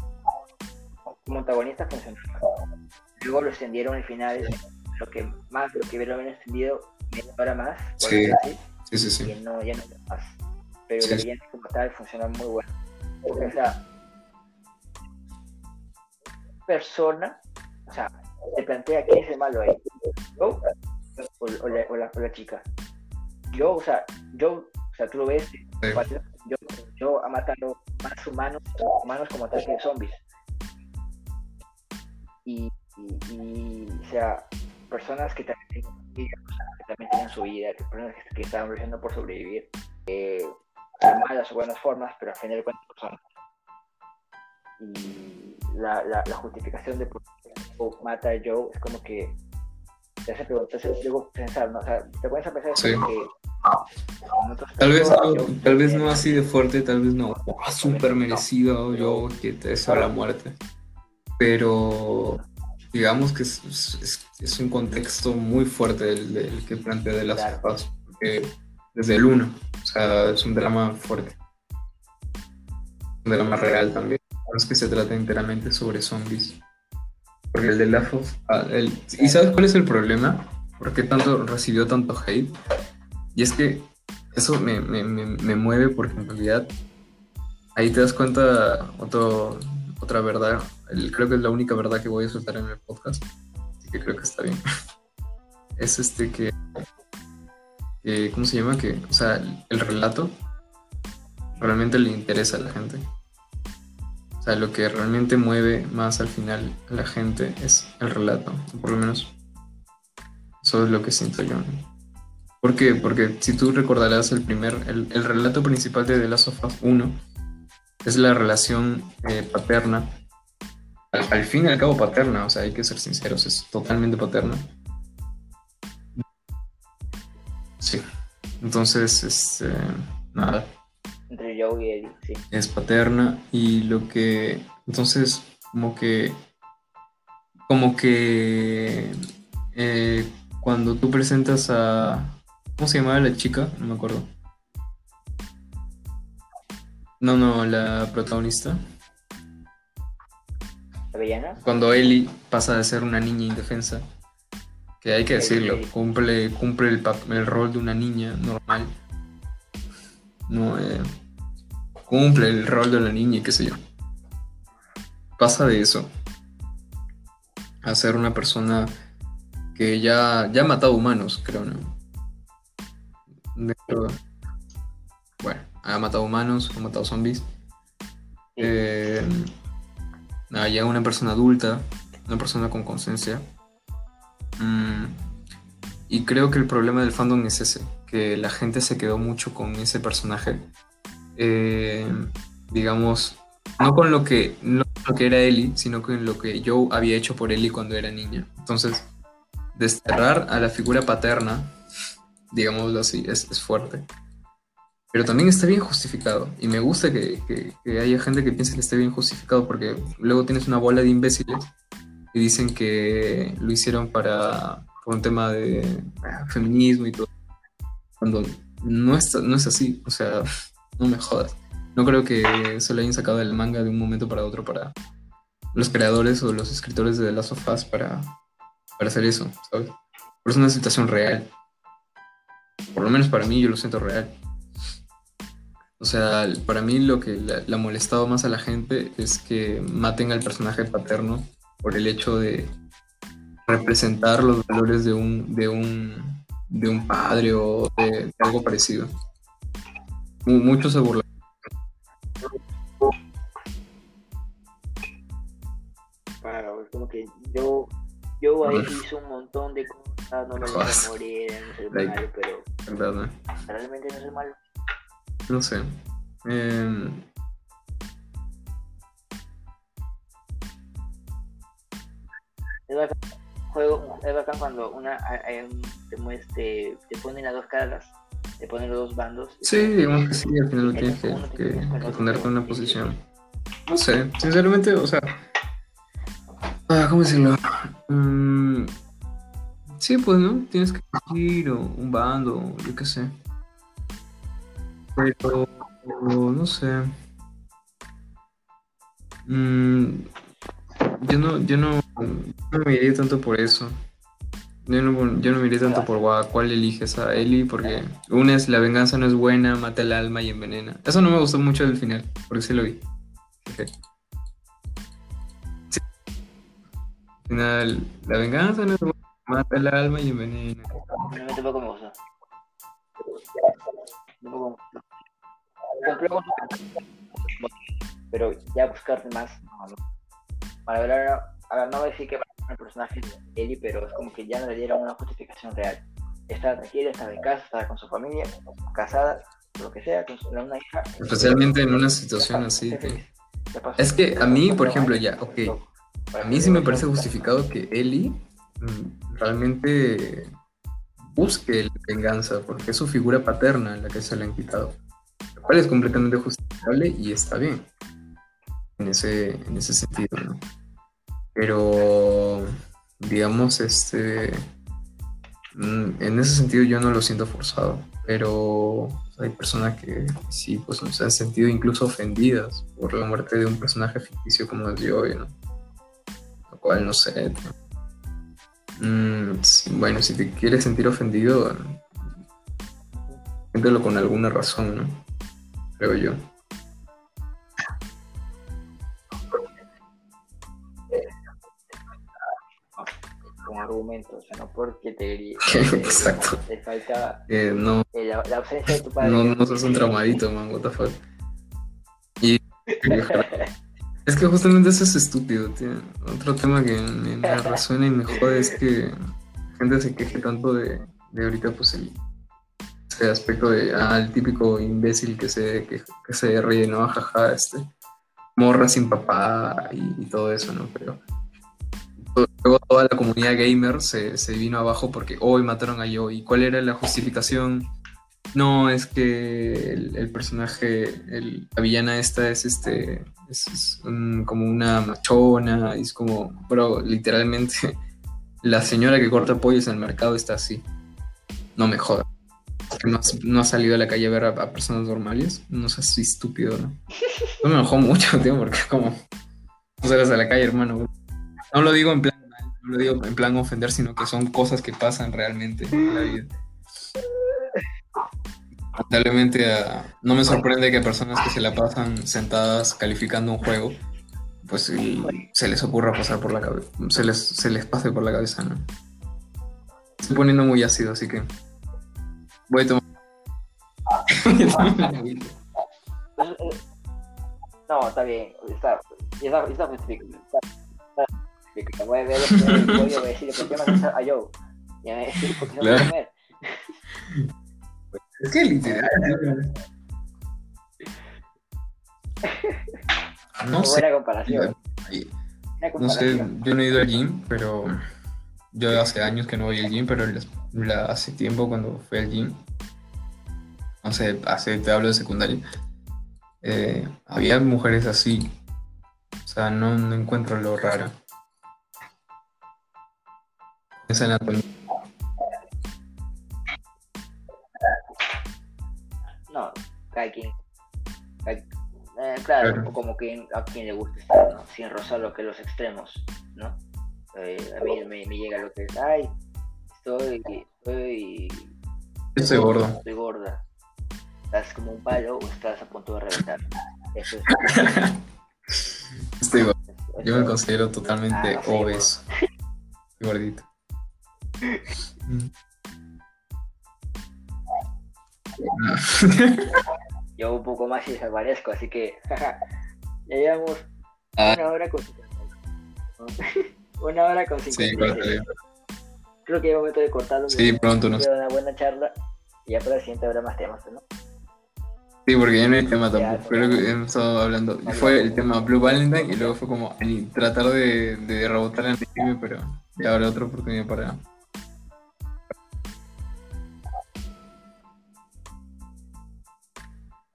Como antagonista funcionaba. Luego lo extendieron al final, lo que más, lo que lo habían extendido media hora más, Sí. Sí, sí, sí. y no, ya no más. Pero Sí. la villana como tal funciona muy bueno. O sea, persona, o sea, se plantea quién es el malo ahí. Yo o, o la, o la- o la chica. Yo, o sea, yo, o sea, tú lo ves, yo, yo ha matado más humanos, humanos como tal que zombies. Y, y, y, o sea, personas que también tienen familia, sea, que también tienen su vida, personas que, que estaban luchando por sobrevivir, eh, de malas o buenas formas, pero al final de cuentas personas. Y la, la, la justificación de por qué Joe mata a Joe es como que te hace preguntar, te hace luego pensar, ¿no? O sea, te a pensar Sí. que Tal vez, no, tal vez no así de fuerte, tal vez no. Ah, súper merecido yo que te deseo la muerte. Pero digamos que es, es- es un contexto muy fuerte el, el que plantea de las Claro. Porque desde el 1, o sea, es un drama fuerte. Un drama real también. No es que se trate enteramente sobre zombies. Porque el de Last of ah, el- ¿Y sabes cuál es el problema? ¿Por qué tanto recibió tanto hate? Y es que eso me, me, me, me mueve porque en realidad ahí te das cuenta otro, otra verdad. El- creo que es la única verdad que voy a soltar en el podcast. Así que creo que está bien. Es este que, que ¿cómo se llama? Que, o sea, el, el relato realmente le interesa a la gente. O sea, lo que realmente mueve más al final a la gente es el relato. Por lo menos eso es lo que siento yo. ¿Por qué? Porque si tú recordarás el primer, el, el relato principal de The Last of Us 1 es la relación eh, paterna. Al, al fin y al cabo paterna, o sea, hay que ser sinceros, es totalmente paterna. Sí. Entonces, este, nada, entre Joe y Eddie, sí. es paterna y lo que entonces como que como que eh, cuando tú presentas a ¿cómo se llamaba la chica? no me acuerdo No, no, la protagonista. Cuando Ellie pasa de ser una niña indefensa, que hay que decirlo, cumple, cumple el, el rol de una niña normal. No, eh, cumple el rol de la niña y qué sé yo. Pasa de eso a ser una persona que ya, ya ha matado humanos, creo, ¿no? Bueno, ha matado humanos, ha matado zombies. Eh, ya una persona adulta, una persona con conciencia. Mm, y creo que el problema del fandom es ese, que la gente se quedó mucho con ese personaje. Eh, digamos, no con lo que, no lo que era Ellie, sino con lo que yo había hecho por Ellie cuando era niña. Entonces, desterrar a la figura paterna, digámoslo así, es, es fuerte. Pero también está bien justificado. Y me gusta que, que- que haya gente que piense que esté bien justificado, porque luego tienes una bola de imbéciles y dicen que lo hicieron para por un tema de ah, feminismo y todo. Cuando no es, no es así. O sea, no me jodas. No creo que se lo hayan sacado del manga de un momento para otro para los creadores o los escritores de Last of Us para, para hacer eso, ¿sabes? Pero es una situación real. Por lo menos para mí yo lo siento real. O sea, para mí lo que le le ha molestado más a la gente es que maten al personaje paterno por el hecho de representar los valores de un, de un, de un padre o de, de algo parecido. Mu- Muchos se burlan. Claro, es como que yo, yo ahí hice un montón de cosas, no me Jodas. dejé morir, no soy malo, pero realmente no soy malo. No sé. Em, Es bacán, juego, es bacán cuando una, te, muestre, te ponen las dos caras, te ponen los dos bandos. sí, digamos que sí, al final tienes que, que- que ponerte en una posición. No sé, sinceramente, o sea. ah, ¿Cómo decirlo? Mm, sí, pues, ¿no? Tienes que elegir o un bando, yo qué sé. Pero, no sé. Mm, yo no, yo no, no me tanto por eso. Yo no, yo no me tanto por "Guau, cuál eliges a Ellie, porque una es la venganza no es buena, mata el alma y envenena. Eso no me gustó mucho del final, porque sí lo vi. Al final, la venganza no es buena, mata el alma y envenena. Mí tampoco me. Pero ya buscarte más. no. Para ver, ahora- no voy a decir que el personaje de Ellie, pero es como que ya no le dieron una justificación real. Estaba tranquila, estaba en casa, estaba con su familia, casada, lo que sea, con una hija. Especialmente en una situación así pasó. Es que a mí, por ejemplo, ya, ok. A mí sí me parece justificado que Ellie mm, realmente busque la venganza, porque es su figura paterna la que se le han quitado. Es completamente justificable y está bien en ese, en ese sentido. Pero, digamos, este. mm, En ese sentido yo no lo siento forzado, pero hay personas que sí, pues se han sentido incluso ofendidas por la muerte de un personaje ficticio como es Joey, ¿no? Lo cual no sé. Mm, bueno, si te quieres sentir ofendido, siéntelo con alguna razón, ¿no? Creo yo. Con argumentos, o sea, no porque te. Exacto. Te falta Eh, no, eh, la, la ausencia de tu padre. no, no seas un traumadito, man, what the fuck. Y es que justamente eso es estúpido, tío. Otro tema que me, me resuena y me jode es que la gente se queje tanto de, de ahorita, pues el ese aspecto de ah, típico imbécil que se, que, que se ríe, ¿no? Jaja, este morra sin papá y, y todo eso, ¿no? Pero luego toda la comunidad gamer se, se vino abajo porque hoy mataron a Joe. ¿Y cuál era la justificación? No, es que el, el personaje, el- la villana esta es este, es, es un- como una machona, es como, bro, literalmente la señora que corta pollos en el mercado está así. No me jodas. No, no has salido a la calle a ver a, personas normales. No seas estúpido, ¿no? No me enojó mucho, tío, porque como no sales a la calle, hermano. No lo digo en plan no lo digo en plan ofender, sino que son cosas que pasan realmente en la vida. Lamentablemente, ah, no me sorprende que personas que se la pasan sentadas calificando un juego, pues se les ocurra pasar por la cabeza, se les, se les pase por la cabeza, ¿no? Estoy poniendo muy ácido, así que voy a tomar. Voy a tomar una agüita. No, está bien. Está, está, está justificado. Está. Voy a ver el código y voy a decirle por qué me a Joe. Y a decir por qué no comer. Es que literal. No sé. Buena comparación. Ay, Buena No sé, comparación. yo no he ido al gym, pero yo hace años que no voy al gym, pero la- hace tiempo cuando fui al gym, no sé, hace, te hablo de secundaria, eh, había mujeres así. O sea, no, no encuentro lo raro. Esa anatomía. No, cada quien. cada- eh, claro, como que a quien le gusta estar, ¿no? Sin rozar lo que los extremos, ¿no? Eh, a mí me, me llega lo que es, ay, estoy, estoy, estoy gorda. Estás como un palo o estás a punto de reventar. Eso es. Estoy gordo. eso- Yo me considero totalmente Ah, sí, obeso. Gordito. Mm. Yo un poco más y desaparezco, así que ya llevamos Ah. una hora con 50. una hora con Sí, 50. córtale. Creo que es momento de cortarlo. Sí, pronto, no sé. Fue una buena charla y ya para la siguiente habrá más temas, ¿no? Sí, porque ya no hay tema tampoco. Creo que hemos estado hablando. Fue el tema Blue Valentine y luego fue como tratar de, de rebotar el anime, pero ya habrá otra oportunidad para.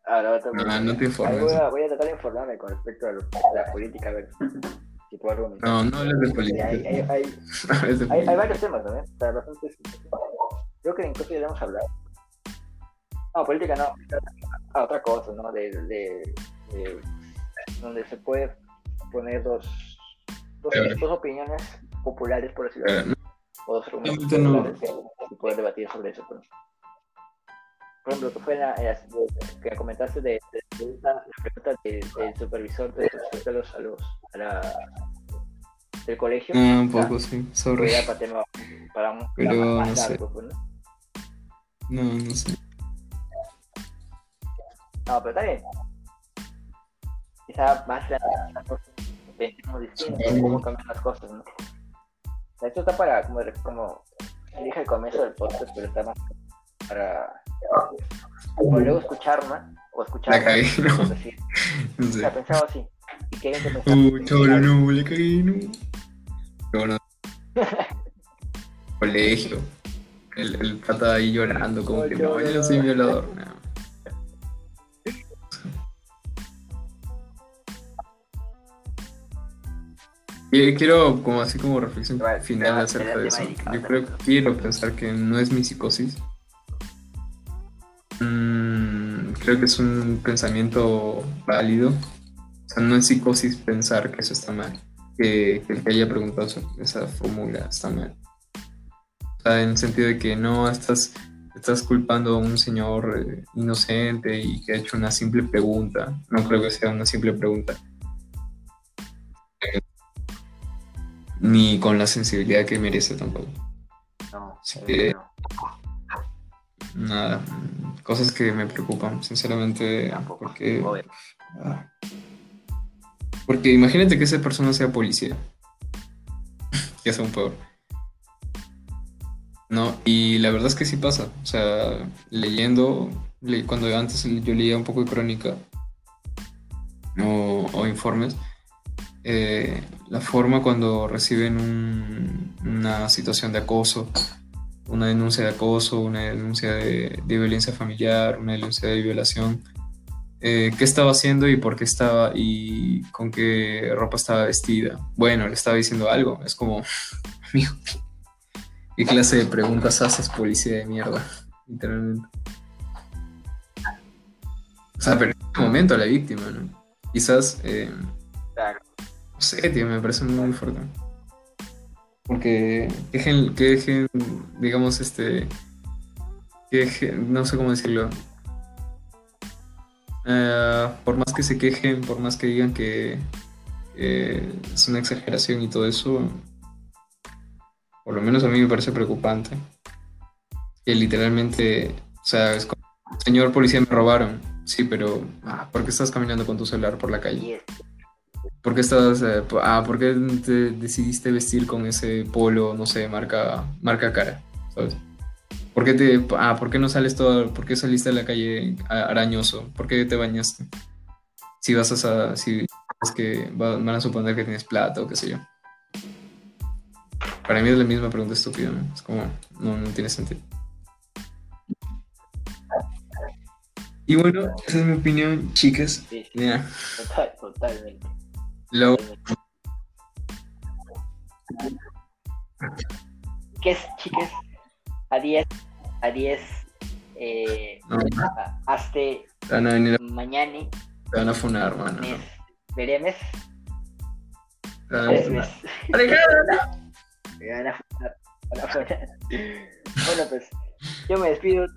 Ahora otro No, te informes. Voy a, voy a tratar de informarme con respecto a, lo- a la política, a ver puedo argumentar. No, no hables de política. hay, hay, hay, hay, hay varios temas también. O sea, bastantes. Creo que incluso ya le hemos hablado. No, política no. Ah, otra cosa, ¿no? De, de, de- donde se puede poner dos, dos, dos opiniones populares, por decirlo Eh, así. no, o dos argumentos no. populares y poder debatir sobre eso. Pues. Por ejemplo, que fue la, la- que comentaste de, de, de esta- la pregunta de- del supervisor de a los, a los a la, del colegio. no, un poco, sí. era para, tema, para un Pero más no sé. largo, pues, ¿no? No, no sé. No, pero está bien. Quizá más pensemos distinto, Sí. cómo cambian las cosas, ¿no? O sea, esto está para, como, como dije al comienzo del podcast, pero está más para como luego escucharme o escuchar. La cagué, ¿no? o sé. sea, pensaba así. Y que te pensaba, Uy, cholo, no, le caí, no. Colegio. El, el pata ahí llorando, como que no, yo soy violador. No. Quiero, como así como reflexión final acerca de eso. Yo creo que quiero pensar que no es mi psicosis. Creo que es un pensamiento válido. O sea, no es psicosis pensar que eso está mal. Que, que el que haya preguntado esa, esa fórmula está mal. O sea, en el sentido de que no estás, estás culpando a un señor eh, inocente y que ha hecho una simple pregunta. No creo que sea una simple pregunta. Ni con la sensibilidad que merece tampoco. No, Sí, eh, no, Nada, cosas que me preocupan, sinceramente, tampoco. porque, ah, porque imagínate que esa persona sea policía, que es aún peor. No, y la verdad es que sí pasa, o sea, leyendo, le- cuando antes yo leía un poco de crónica o, o informes, eh, la forma cuando reciben un- una situación de acoso, una denuncia de acoso, una denuncia de, de violencia familiar, una denuncia de violación, eh, qué estaba haciendo y por qué estaba y con qué ropa estaba vestida. Bueno, le estaba diciendo algo, es como, amigo, ¿qué clase de preguntas haces, policía de mierda? literalmente. O sea, pero en este momento a la víctima, ¿no? Quizás, eh, Claro. no sé, tío, me parece muy, muy fuerte. Porque que dejen, que dejen, digamos, este, que dejen- no sé cómo decirlo. Eh, por más que se quejen, por más que digan que, es una exageración y todo eso, por lo menos a mí me parece preocupante. Que literalmente, o sea, es como, señor policía, me robaron. Sí, pero, ah, ¿por qué estás caminando con tu celular por la calle? ¿Por qué estás, eh, ah, ¿por qué te decidiste vestir con ese polo, no sé, marca, marca cara, ¿sabes? ¿Por qué te, ah, ¿por qué no sales todo, por qué saliste a la calle arañoso? ¿Por qué te bañaste? Si vas a, si es que va- van a suponer que tienes plata o qué sé yo. Para mí es la misma pregunta estúpida, ¿no? Es como, no, no tiene sentido. Y bueno, esa es mi opinión, chicas. sí, total, totalmente. Luego, totalmente. ¿Qué es, chicas? A 10, a 10, eh, no, a- hazte te van a venir, mañana, te van a funar, mano. mes, veremos, Te van a funar. Me van a funar, van a funar. Bueno, pues, yo me despido.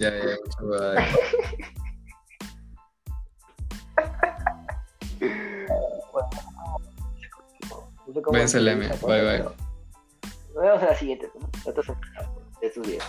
Ya, ya, No sé cómo M. dice, Bye, bye. Nos vemos en la siguiente. ¿no? En estos días.